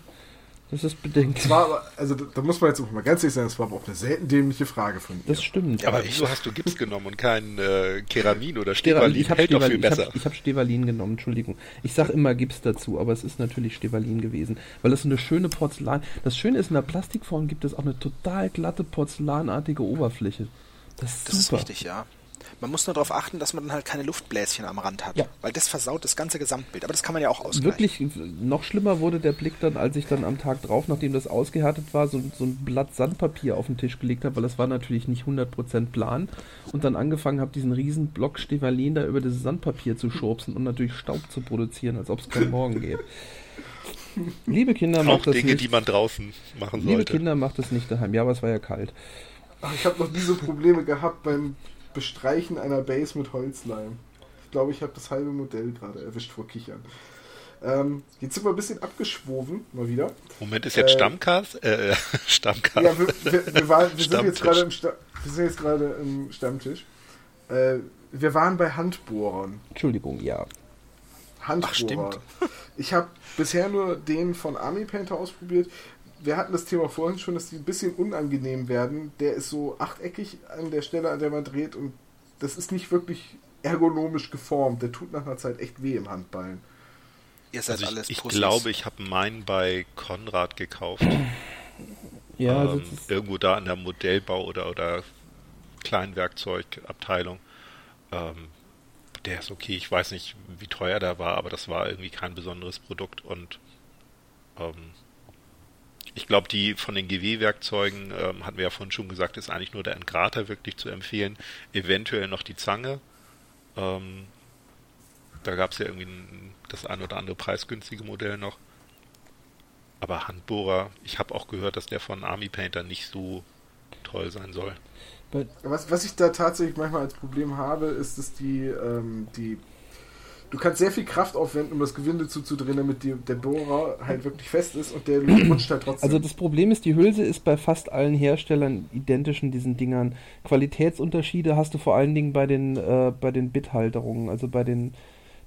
Speaker 4: das ist bedenklich.
Speaker 1: Das war aber, also da, da muss man jetzt auch mal ganz ehrlich sein, das war aber auch eine selten dämliche Frage von dir.
Speaker 4: Das stimmt.
Speaker 3: Aber wieso hast du Gips genommen und kein äh, Keramin oder
Speaker 4: Stevalin, ich habe Stevalin,
Speaker 3: viel
Speaker 4: ich
Speaker 3: besser.
Speaker 4: hab, ich hab Stevalin genommen, Entschuldigung. Ich sag immer Gips dazu, aber es ist natürlich Stevalin gewesen, weil das so eine schöne Porzellan. Das Schöne ist, in der Plastikform gibt es auch eine total glatte porzellanartige Oberfläche. Das ist
Speaker 2: Das ist
Speaker 4: super.
Speaker 2: richtig, ja. Man muss nur darauf achten, dass man dann halt keine Luftbläschen am Rand hat.
Speaker 4: Ja.
Speaker 2: Weil das versaut das ganze Gesamtbild. Aber das kann man ja auch ausgleichen.
Speaker 4: Wirklich noch schlimmer wurde der Blick dann, als ich dann am Tag drauf, nachdem das ausgehärtet war, so, so ein Blatt Sandpapier auf den Tisch gelegt habe, weil das war natürlich nicht 100% plan und dann angefangen habe, diesen riesen Block Stevalin da über dieses Sandpapier zu schubsen und natürlich Staub zu produzieren, als ob es kein Morgen geht. Liebe Kinder,
Speaker 3: Auch
Speaker 4: macht das
Speaker 3: Dinge,
Speaker 4: nicht.
Speaker 3: die man draußen machen
Speaker 4: Liebe
Speaker 3: sollte.
Speaker 4: Kinder, macht das nicht daheim. Ja, aber es war ja kalt.
Speaker 1: Ach, ich habe noch diese Probleme gehabt beim Bestreichen einer Base mit Holzleim. Ich glaube, ich habe das halbe Modell gerade erwischt vor Kichern. Ähm, jetzt sind wir ein bisschen abgeschwoven, mal wieder.
Speaker 3: Moment, ist jetzt
Speaker 1: Äh,
Speaker 3: Stammcast? Äh, äh, Stammcast.
Speaker 1: Ja, wir, wir, wir, waren, wir sind jetzt
Speaker 3: Stammtisch.
Speaker 1: gerade im, Sta wir sind jetzt gerade im Stammtisch. Äh, wir waren bei Handbohrern.
Speaker 4: Entschuldigung, ja.
Speaker 1: Handbohrer.
Speaker 2: stimmt.
Speaker 1: Ich habe bisher nur den von Army Painter ausprobiert. Wir hatten das Thema vorhin schon, dass die ein bisschen unangenehm werden. Der ist so achteckig an der Stelle, an der man dreht und das ist nicht wirklich ergonomisch geformt. Der tut nach einer Zeit echt weh im Handballen.
Speaker 2: Ihr seid
Speaker 3: Also
Speaker 2: alles
Speaker 3: ich, ich glaube, ich habe meinen bei Konrad gekauft.
Speaker 4: Ja,
Speaker 3: ähm,
Speaker 4: das ist,
Speaker 3: irgendwo da in der Modellbau- oder, oder Kleinwerkzeugabteilung. Ähm, der ist okay. Ich weiß nicht, wie teuer der war, aber das war irgendwie kein besonderes Produkt. Und ähm, ich glaube, die von den GW-Werkzeugen, ähm, hatten wir ja vorhin schon gesagt, ist eigentlich nur der Engrater wirklich zu empfehlen. Eventuell noch die Zange. Ähm, da gab es ja irgendwie ein, das ein oder andere preisgünstige Modell noch. Aber Handbohrer, ich habe auch gehört, dass der von Army Painter nicht so toll sein soll.
Speaker 1: Was, was ich da tatsächlich manchmal als Problem habe, ist, dass die, ähm, die du kannst sehr viel Kraft aufwenden, um das Gewinde zuzudrehen, damit die, der Bohrer halt wirklich fest ist und der rutscht halt trotzdem.
Speaker 4: Also das Problem ist, die Hülse ist bei fast allen Herstellern identisch in diesen Dingern. Qualitätsunterschiede hast du vor allen Dingen bei den äh, bei den Bithalterungen, also bei den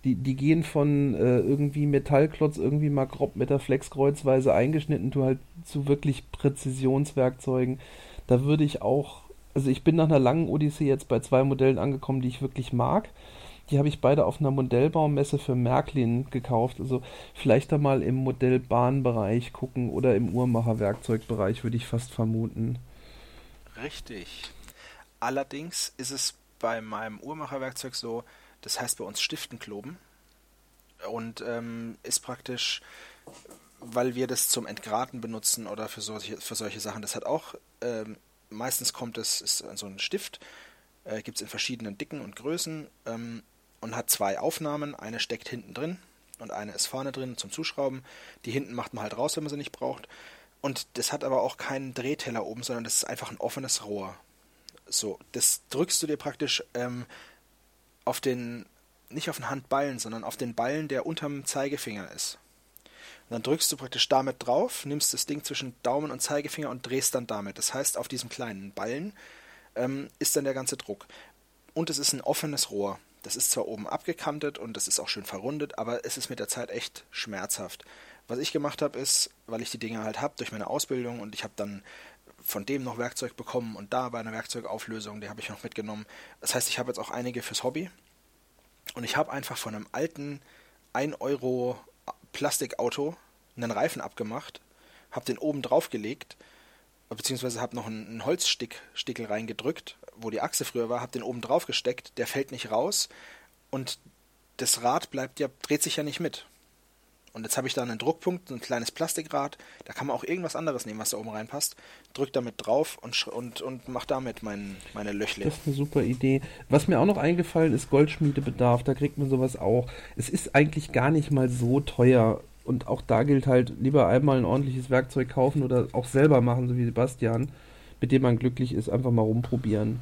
Speaker 4: die, die gehen von äh, irgendwie Metallklotz irgendwie mal grob mit der Flex kreuzweise eingeschnitten zu halt zu wirklich Präzisionswerkzeugen. Da würde ich auch, also ich bin nach einer langen Odyssee jetzt bei zwei Modellen angekommen, die ich wirklich mag. Die habe ich beide auf einer Modellbaumesse für Märklin gekauft. Also vielleicht da mal im Modellbahnbereich gucken oder im Uhrmacherwerkzeugbereich würde ich fast vermuten.
Speaker 2: Richtig. Allerdings ist es bei meinem Uhrmacherwerkzeug so, das heißt bei uns Stiftenkloben und ähm, ist praktisch, weil wir das zum Entgraten benutzen oder für solche, für solche Sachen, das hat auch, ähm, meistens kommt es, ist so ein Stift, äh, gibt es in verschiedenen Dicken und Größen ähm, und hat zwei Aufnahmen, eine steckt hinten drin und eine ist vorne drin zum Zuschrauben. Die hinten macht man halt raus, wenn man sie nicht braucht. Und das hat aber auch keinen Drehteller oben, sondern das ist einfach ein offenes Rohr. So, das drückst du dir praktisch ähm, auf den, nicht auf den Handballen, sondern auf den Ballen, der unterm Zeigefinger ist. Und dann drückst du praktisch damit drauf, nimmst das Ding zwischen Daumen und Zeigefinger und drehst dann damit. Das heißt, auf diesem kleinen Ballen ähm, ist dann der ganze Druck. Und es ist ein offenes Rohr. Das ist zwar oben abgekantet und das ist auch schön verrundet, aber es ist mit der Zeit echt schmerzhaft. Was ich gemacht habe, ist, weil ich die Dinge halt habe durch meine Ausbildung und ich habe dann von dem noch Werkzeug bekommen und da bei einer Werkzeugauflösung, die habe ich noch mitgenommen. Das heißt, ich habe jetzt auch einige fürs Hobby und ich habe einfach von einem alten 1 Euro Plastikauto einen Reifen abgemacht, habe den oben drauf gelegt, beziehungsweise habe noch einen, einen Holzstickel reingedrückt, wo die Achse früher war, habe den oben drauf gesteckt, der fällt nicht raus und das Rad bleibt ja, dreht sich ja nicht mit. Und jetzt habe ich da einen Druckpunkt, ein kleines Plastikrad. Da kann man auch irgendwas anderes nehmen, was da oben reinpasst. Drück damit drauf und, und, und mach damit mein, meine Löchle.
Speaker 4: Das ist eine super Idee. Was mir auch noch eingefallen ist, Goldschmiedebedarf, da kriegt man sowas auch. Es ist eigentlich gar nicht mal so teuer. Und auch da gilt halt, lieber einmal ein ordentliches Werkzeug kaufen oder auch selber machen, so wie Sebastian, mit dem man glücklich ist, einfach mal rumprobieren.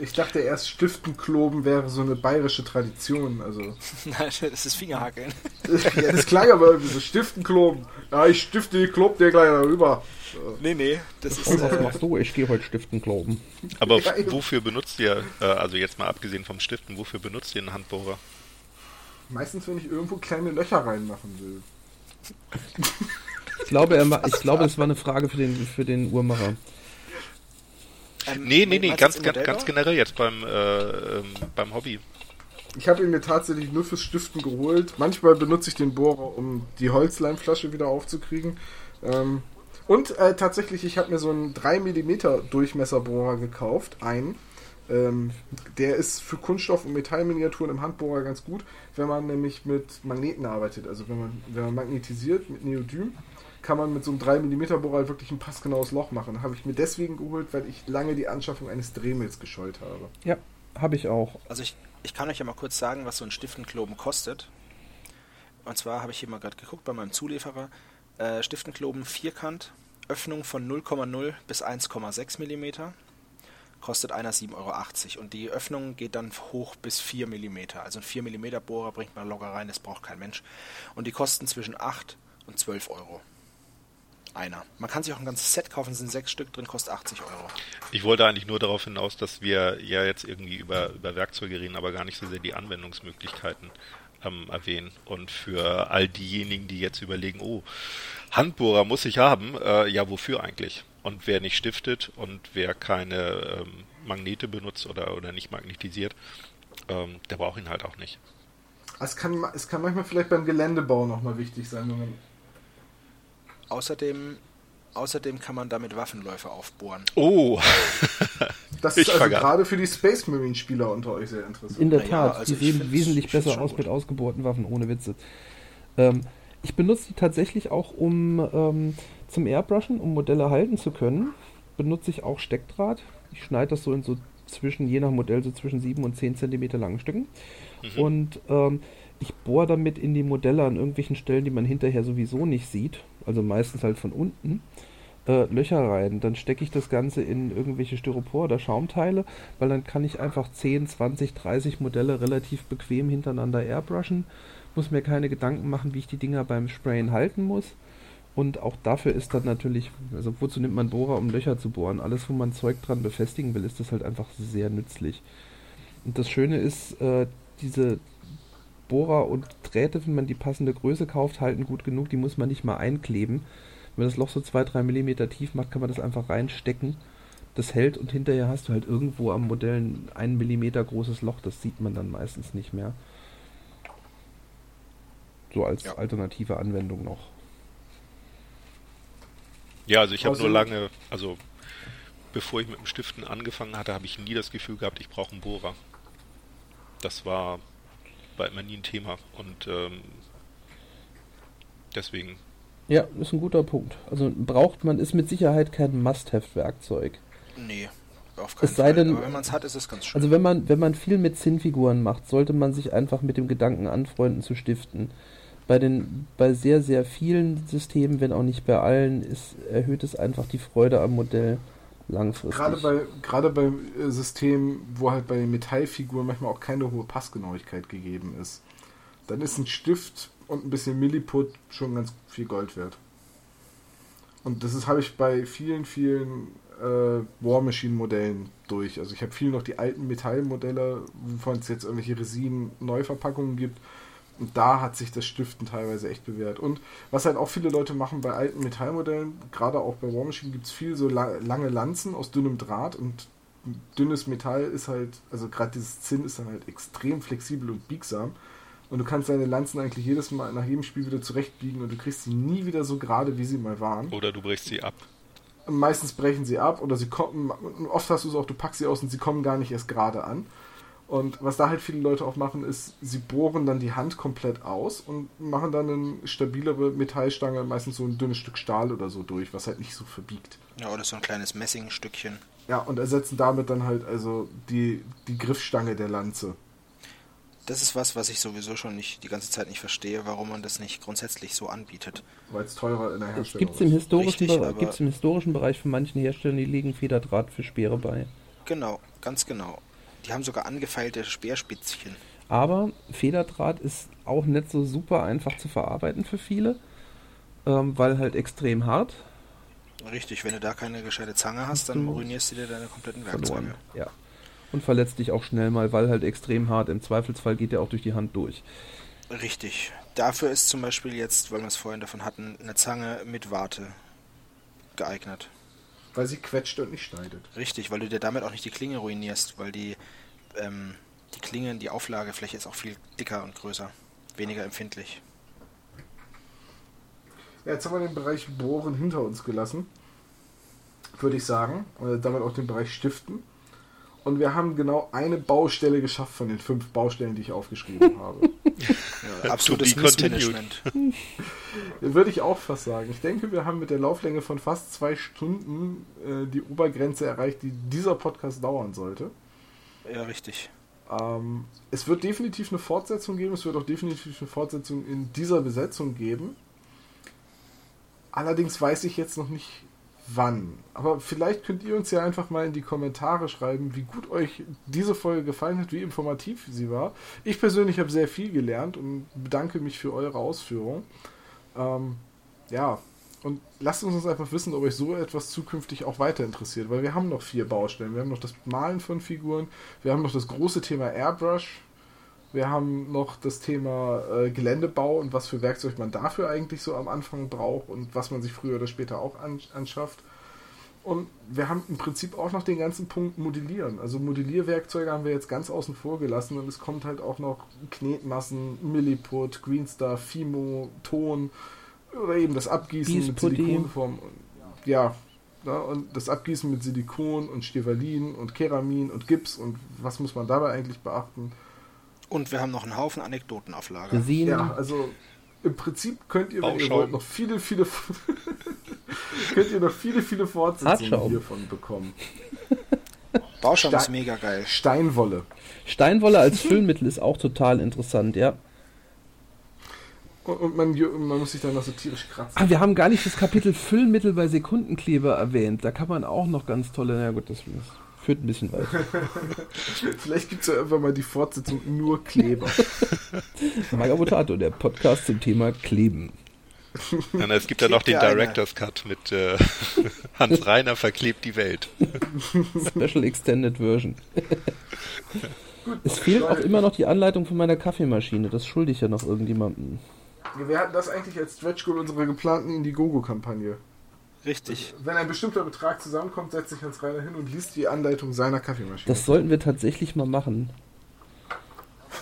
Speaker 1: Ich dachte erst, Stiftenkloben wäre so eine bayerische Tradition. Also.
Speaker 2: Nein, das ist Fingerhakeln.
Speaker 1: ja, das klang aber irgendwie so Stiftenkloben. Ja, ich stifte die Klob dir gleich darüber.
Speaker 2: Nee, nee, das ist.
Speaker 4: Und was
Speaker 2: Äh,
Speaker 4: machst du? Ich gehe heute Stiften kloben.
Speaker 3: Aber
Speaker 1: Ja,
Speaker 3: wofür benutzt ihr, äh, also jetzt mal abgesehen vom Stiften, wofür benutzt ihr einen Handbohrer?
Speaker 1: Meistens, wenn ich irgendwo kleine Löcher reinmachen will.
Speaker 4: Ich glaube, er ich glaube, es war eine Frage für den, für den Uhrmacher.
Speaker 2: Ähm,
Speaker 3: Nee, nee, nee, ganz, ganz, ganz generell jetzt beim, äh, ähm, beim Hobby.
Speaker 1: Ich habe ihn mir tatsächlich nur fürs Stiften geholt. Manchmal benutze ich den Bohrer, um die Holzleimflasche wieder aufzukriegen. Ähm, und äh, tatsächlich, ich habe mir so einen 3 mm Durchmesserbohrer gekauft. Ein. Ähm, der ist für Kunststoff- und Metallminiaturen im Handbohrer ganz gut, wenn man nämlich mit Magneten arbeitet. Also wenn man, wenn man magnetisiert mit Neodym, kann man mit so einem 3 mm Bohrer halt wirklich ein passgenaues Loch machen. Habe ich mir deswegen geholt, weil ich lange die Anschaffung eines Drehmills gescheut habe.
Speaker 4: Ja, habe ich auch.
Speaker 2: Also ich, ich kann euch ja mal kurz sagen, was so ein Stiftenkloben kostet. Und zwar habe ich hier mal gerade geguckt bei meinem Zulieferer. Äh, Stiftenkloben vierkant, Öffnung von 0,0 bis 1,6 mm. Kostet einer 7,80 Euro. Und die Öffnung geht dann hoch bis 4 mm. Also ein 4 mm Bohrer bringt man locker rein, das braucht kein Mensch. Und die kosten zwischen 8 und 12 Euro. Einer. Man kann sich auch ein ganzes Set kaufen, es sind sechs Stück drin, kostet 80 Euro.
Speaker 3: Ich wollte eigentlich nur darauf hinaus, dass wir ja jetzt irgendwie über, über Werkzeuge reden, aber gar nicht so sehr die Anwendungsmöglichkeiten ähm, erwähnen. Und für all diejenigen, die jetzt überlegen, oh, Handbohrer muss ich haben, äh, ja, wofür eigentlich? Und wer nicht stiftet und wer keine ähm, Magnete benutzt oder, oder nicht magnetisiert, ähm, der braucht ihn halt auch nicht.
Speaker 1: Es kann, es kann manchmal vielleicht beim Geländebau nochmal wichtig sein, wenn man
Speaker 2: Außerdem, außerdem kann man damit Waffenläufe aufbohren.
Speaker 3: Oh,
Speaker 1: Das
Speaker 3: Ich
Speaker 1: ist also gerade für die Space Marine Spieler unter euch sehr interessant.
Speaker 4: In der Tat,
Speaker 2: also
Speaker 4: die sehen wesentlich besser aus
Speaker 2: gut.
Speaker 4: mit ausgebohrten Waffen, ohne Witze. Ähm, ich benutze die tatsächlich auch, um ähm, zum Airbrushen, um Modelle halten zu können. Benutze ich auch Steckdraht. Ich schneide das so in so zwischen, je nach Modell, so zwischen 7 und 10 Zentimeter langen Stücken. Und ähm, ich bohre damit in die Modelle an irgendwelchen Stellen, die man hinterher sowieso nicht sieht, also meistens halt von unten, äh, Löcher rein. Dann stecke ich das Ganze in irgendwelche Styropor oder Schaumteile, weil dann kann ich einfach 10, 20, 30 Modelle relativ bequem hintereinander airbrushen. Muss mir keine Gedanken machen, wie ich die Dinger beim Sprayen halten muss. Und auch dafür ist dann natürlich, also wozu nimmt man Bohrer, um Löcher zu bohren? Alles, wo man Zeug dran befestigen will, ist das halt einfach sehr nützlich. Und das Schöne ist, äh, diese Bohrer und Drähte, wenn man die passende Größe kauft, halten gut genug, die muss man nicht mal einkleben. Wenn man das Loch so 2-3 mm tief macht, kann man das einfach reinstecken. Das hält und hinterher hast du halt irgendwo am Modell ein 1 mm großes Loch, das sieht man dann meistens nicht mehr. So als
Speaker 2: Ja.
Speaker 4: alternative Anwendung noch.
Speaker 3: Ja, also ich habe nur lange, also bevor ich mit dem Stiften angefangen hatte, habe ich nie das Gefühl gehabt, ich brauche einen Bohrer. Das war, war immer nie ein Thema und ähm, deswegen,
Speaker 4: Ja, ist ein guter Punkt. Also braucht man, ist mit Sicherheit kein Must-Have-Werkzeug.
Speaker 2: Nee, auf keinen
Speaker 4: Es sei
Speaker 2: Fall.
Speaker 4: denn-
Speaker 2: Aber wenn man es hat, ist es ganz schön.
Speaker 4: Also wenn man, wenn man viel mit Zinnfiguren macht, sollte man sich einfach mit dem Gedanken anfreunden zu stiften. Bei den, bei sehr, sehr vielen Systemen, wenn auch nicht bei allen, ist, erhöht es einfach die Freude am Modell langfristig.
Speaker 1: Gerade bei, gerade bei äh, Systemen, wo halt bei Metallfiguren manchmal auch keine hohe Passgenauigkeit gegeben ist, dann ist ein Stift und ein bisschen Milliput schon ganz viel Gold wert. Und das habe ich bei vielen, vielen äh, War Machine Modellen durch. Also ich habe viel noch die alten Metallmodelle, wovon es jetzt irgendwelche Resin-Neuverpackungen gibt. Und da hat sich das Stiften teilweise echt bewährt. Und was halt auch viele Leute machen bei alten Metallmodellen, gerade auch bei War Machine gibt es viel so la lange Lanzen aus dünnem Draht und dünnes Metall ist halt, also gerade dieses Zinn ist dann halt extrem flexibel und biegsam. Und du kannst deine Lanzen eigentlich jedes Mal nach jedem Spiel wieder zurechtbiegen und du kriegst sie nie wieder so gerade, wie sie mal waren.
Speaker 3: oder du brichst sie ab.
Speaker 1: Meistens brechen sie ab oder sie kommen, oft hast du es auch, du packst sie aus und sie kommen gar nicht erst gerade an. Und was da halt viele Leute auch machen, ist, sie bohren dann die Hand komplett aus und machen dann eine stabilere Metallstange, meistens so ein dünnes Stück Stahl oder so durch, was halt nicht so verbiegt.
Speaker 2: Ja, oder so ein kleines Messingstückchen.
Speaker 1: Ja, und ersetzen damit dann halt also die, die Griffstange der Lanze.
Speaker 2: Das ist was, was ich sowieso schon nicht die ganze Zeit nicht verstehe, warum man das nicht grundsätzlich so anbietet.
Speaker 1: Weil es teurer in der
Speaker 4: Es
Speaker 1: Herstellung
Speaker 4: gibt im,
Speaker 1: ist.
Speaker 4: historischen
Speaker 2: Richtig,
Speaker 4: Bere-
Speaker 2: aber-
Speaker 4: gibt's im historischen Bereich von manchen Herstellern, die legen Federdraht für Speere bei.
Speaker 2: Genau, ganz genau. Die haben sogar angefeilte Speerspitzchen.
Speaker 4: Aber Federdraht ist auch nicht so super einfach zu verarbeiten für viele, ähm, weil halt extrem hart
Speaker 2: Richtig, wenn du da keine gescheite Zange hast, dann
Speaker 4: Hm.
Speaker 2: ruinierst du dir deine kompletten. Werkzeuge.
Speaker 4: Ja. Und verletzt dich auch schnell mal, weil halt extrem hart. Im Zweifelsfall geht der auch durch die Hand durch.
Speaker 2: Richtig. Dafür ist zum Beispiel jetzt, weil wir es vorhin davon hatten, eine Zange mit Warte geeignet.
Speaker 1: Weil sie quetscht und nicht schneidet.
Speaker 2: Richtig, weil du dir damit auch nicht die Klinge ruinierst, weil die, ähm, die Klingen, die Auflagefläche ist auch viel dicker und größer, weniger empfindlich.
Speaker 1: Ja, jetzt haben wir den Bereich Bohren hinter uns gelassen, würde ich sagen. Und damit auch den Bereich Stiften. Und wir haben genau eine Baustelle geschafft von den fünf Baustellen, die ich aufgeschrieben habe.
Speaker 2: Ja, absolutes. Missmanagement.
Speaker 1: Würde ich auch fast sagen. Ich denke, wir haben mit der Lauflänge von fast zwei Stunden äh, die Obergrenze erreicht, die dieser Podcast dauern sollte.
Speaker 2: Ja, richtig.
Speaker 1: Ähm, es wird definitiv eine Fortsetzung geben. Es wird auch definitiv eine Fortsetzung in dieser Besetzung geben. Allerdings weiß ich jetzt noch nicht wann. Aber vielleicht könnt ihr uns ja einfach mal in die Kommentare schreiben, wie gut euch diese Folge gefallen hat, wie informativ sie war. Ich persönlich habe sehr viel gelernt und bedanke mich für eure Ausführungen. Ähm, ja, und lasst uns uns einfach wissen, ob euch so etwas zukünftig auch weiter interessiert, weil wir haben noch vier Baustellen. Wir haben noch das Malen von Figuren, wir haben noch das große Thema Airbrush, wir haben noch das Thema äh, Geländebau und was für Werkzeug man dafür eigentlich so am Anfang braucht und was man sich früher oder später auch an, anschafft. Und wir haben im Prinzip auch noch den ganzen Punkt Modellieren. Also Modellierwerkzeuge haben wir jetzt ganz außen vor gelassen und es kommt halt auch noch Knetmassen, Milliput, Greenstar, Fimo, Ton oder eben das Abgießen mit. Silikonform. Ja, ja, und das Abgießen mit Silikon und Stevalin und Keramin und Gips und was muss man dabei eigentlich beachten?
Speaker 2: Und wir haben noch einen Haufen Anekdoten auf Lager.
Speaker 4: Resin,
Speaker 1: Ja, also im Prinzip könnt ihr, wenn ihr wollt, noch viele, viele könnt ihr noch viele, viele Fortsetzungen hiervon bekommen.
Speaker 2: Bauschaum ist mega geil.
Speaker 1: Steinwolle.
Speaker 4: Steinwolle als Füllmittel ist auch total interessant, ja.
Speaker 1: Und, und man, man muss sich dann noch so tierisch kratzen.
Speaker 4: Ah, wir haben gar nicht das Kapitel Füllmittel bei Sekundenkleber erwähnt. Da kann man auch noch ganz tolle, na gut, das führt ein bisschen weit.
Speaker 1: Vielleicht gibt es ja irgendwann mal die Fortsetzung nur Kleber.
Speaker 4: Magabotato, der Podcast zum Thema Kleben.
Speaker 3: Ja, na, es gibt ja noch den. Director's Cut mit äh, Hans Reiner verklebt die Welt.
Speaker 4: Special Extended Version. es fehlt auch immer noch die Anleitung von meiner Kaffeemaschine. Das schulde ich ja noch irgendjemandem.
Speaker 1: Wir hatten das eigentlich als Stretch Goal unserer geplanten Indiegogo-Kampagne.
Speaker 2: Richtig.
Speaker 1: Wenn ein bestimmter Betrag zusammenkommt, setzt sich Hans Reiner hin und liest die Anleitung seiner Kaffeemaschine.
Speaker 4: Das sollten wir tatsächlich mal machen.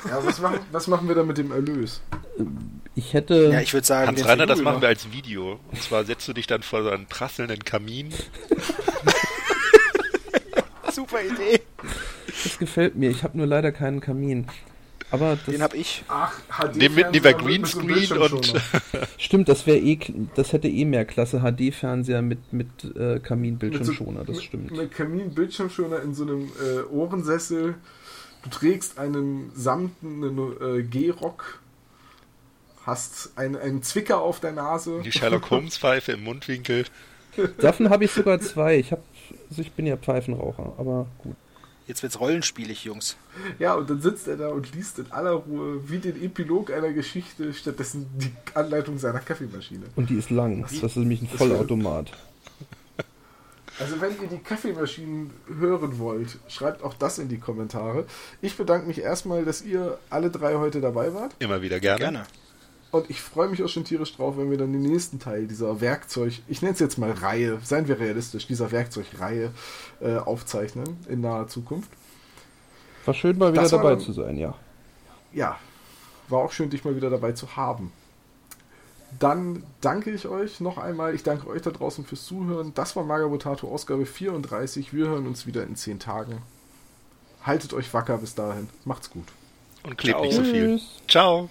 Speaker 1: ja, was, machen, was machen wir da mit dem Erlös?
Speaker 4: Ich hätte.
Speaker 2: Ja, ich würde sagen,
Speaker 3: Hans Reiner, das machen wir als Video. Und zwar setzt du dich dann vor so einen prasselnden Kamin.
Speaker 2: Super Idee.
Speaker 4: Das gefällt mir. Ich habe nur leider keinen Kamin. Aber das
Speaker 2: Den hab ich.
Speaker 1: Ach, HD
Speaker 3: Nehmen wir- wir Greenscreen und
Speaker 4: stimmt, das wäre eh, das hätte eh mehr Klasse. HD-Fernseher mit mit äh, Kaminbildschirmschoner, das stimmt.
Speaker 1: Mit Kamin-Bildschirmschoner in so einem äh, Ohrensessel. Du trägst einen samtenen äh, Gehrock. Hast einen, einen Zwicker auf der Nase.
Speaker 3: Die Sherlock Holmes Pfeife im Mundwinkel.
Speaker 4: Davon habe ich sogar zwei. Ich habe, also ich bin ja Pfeifenraucher, aber gut.
Speaker 2: Jetzt wird's rollenspielig, Jungs.
Speaker 1: Ja, und dann sitzt er da und liest in aller Ruhe wie den Epilog einer Geschichte, stattdessen die Anleitung seiner Kaffeemaschine.
Speaker 4: Und die ist lang. Das ist nämlich ein Vollautomat.
Speaker 1: Also wenn ihr die Kaffeemaschinen hören wollt, schreibt auch das in die Kommentare. Ich bedanke mich erstmal, dass ihr alle drei heute dabei wart.
Speaker 3: Immer wieder gerne.
Speaker 2: Gerne.
Speaker 1: Und ich freue mich auch schon tierisch drauf, wenn wir dann den nächsten Teil dieser Werkzeug, ich nenne es jetzt mal Reihe, seien wir realistisch, dieser Werkzeugreihe äh, aufzeichnen in naher Zukunft.
Speaker 4: War schön mal wieder dabei
Speaker 1: dann-
Speaker 4: zu sein, ja.
Speaker 1: Ja, war auch schön, dich mal wieder dabei zu haben. Dann danke ich euch noch einmal. Ich danke euch da draußen fürs Zuhören. Das war Magabotato Ausgabe 34. Wir hören uns wieder in 10 Tagen. haltet euch wacker bis dahin. Macht's gut.
Speaker 3: Und klebt
Speaker 2: Ciao.
Speaker 3: nicht so viel. Ciao.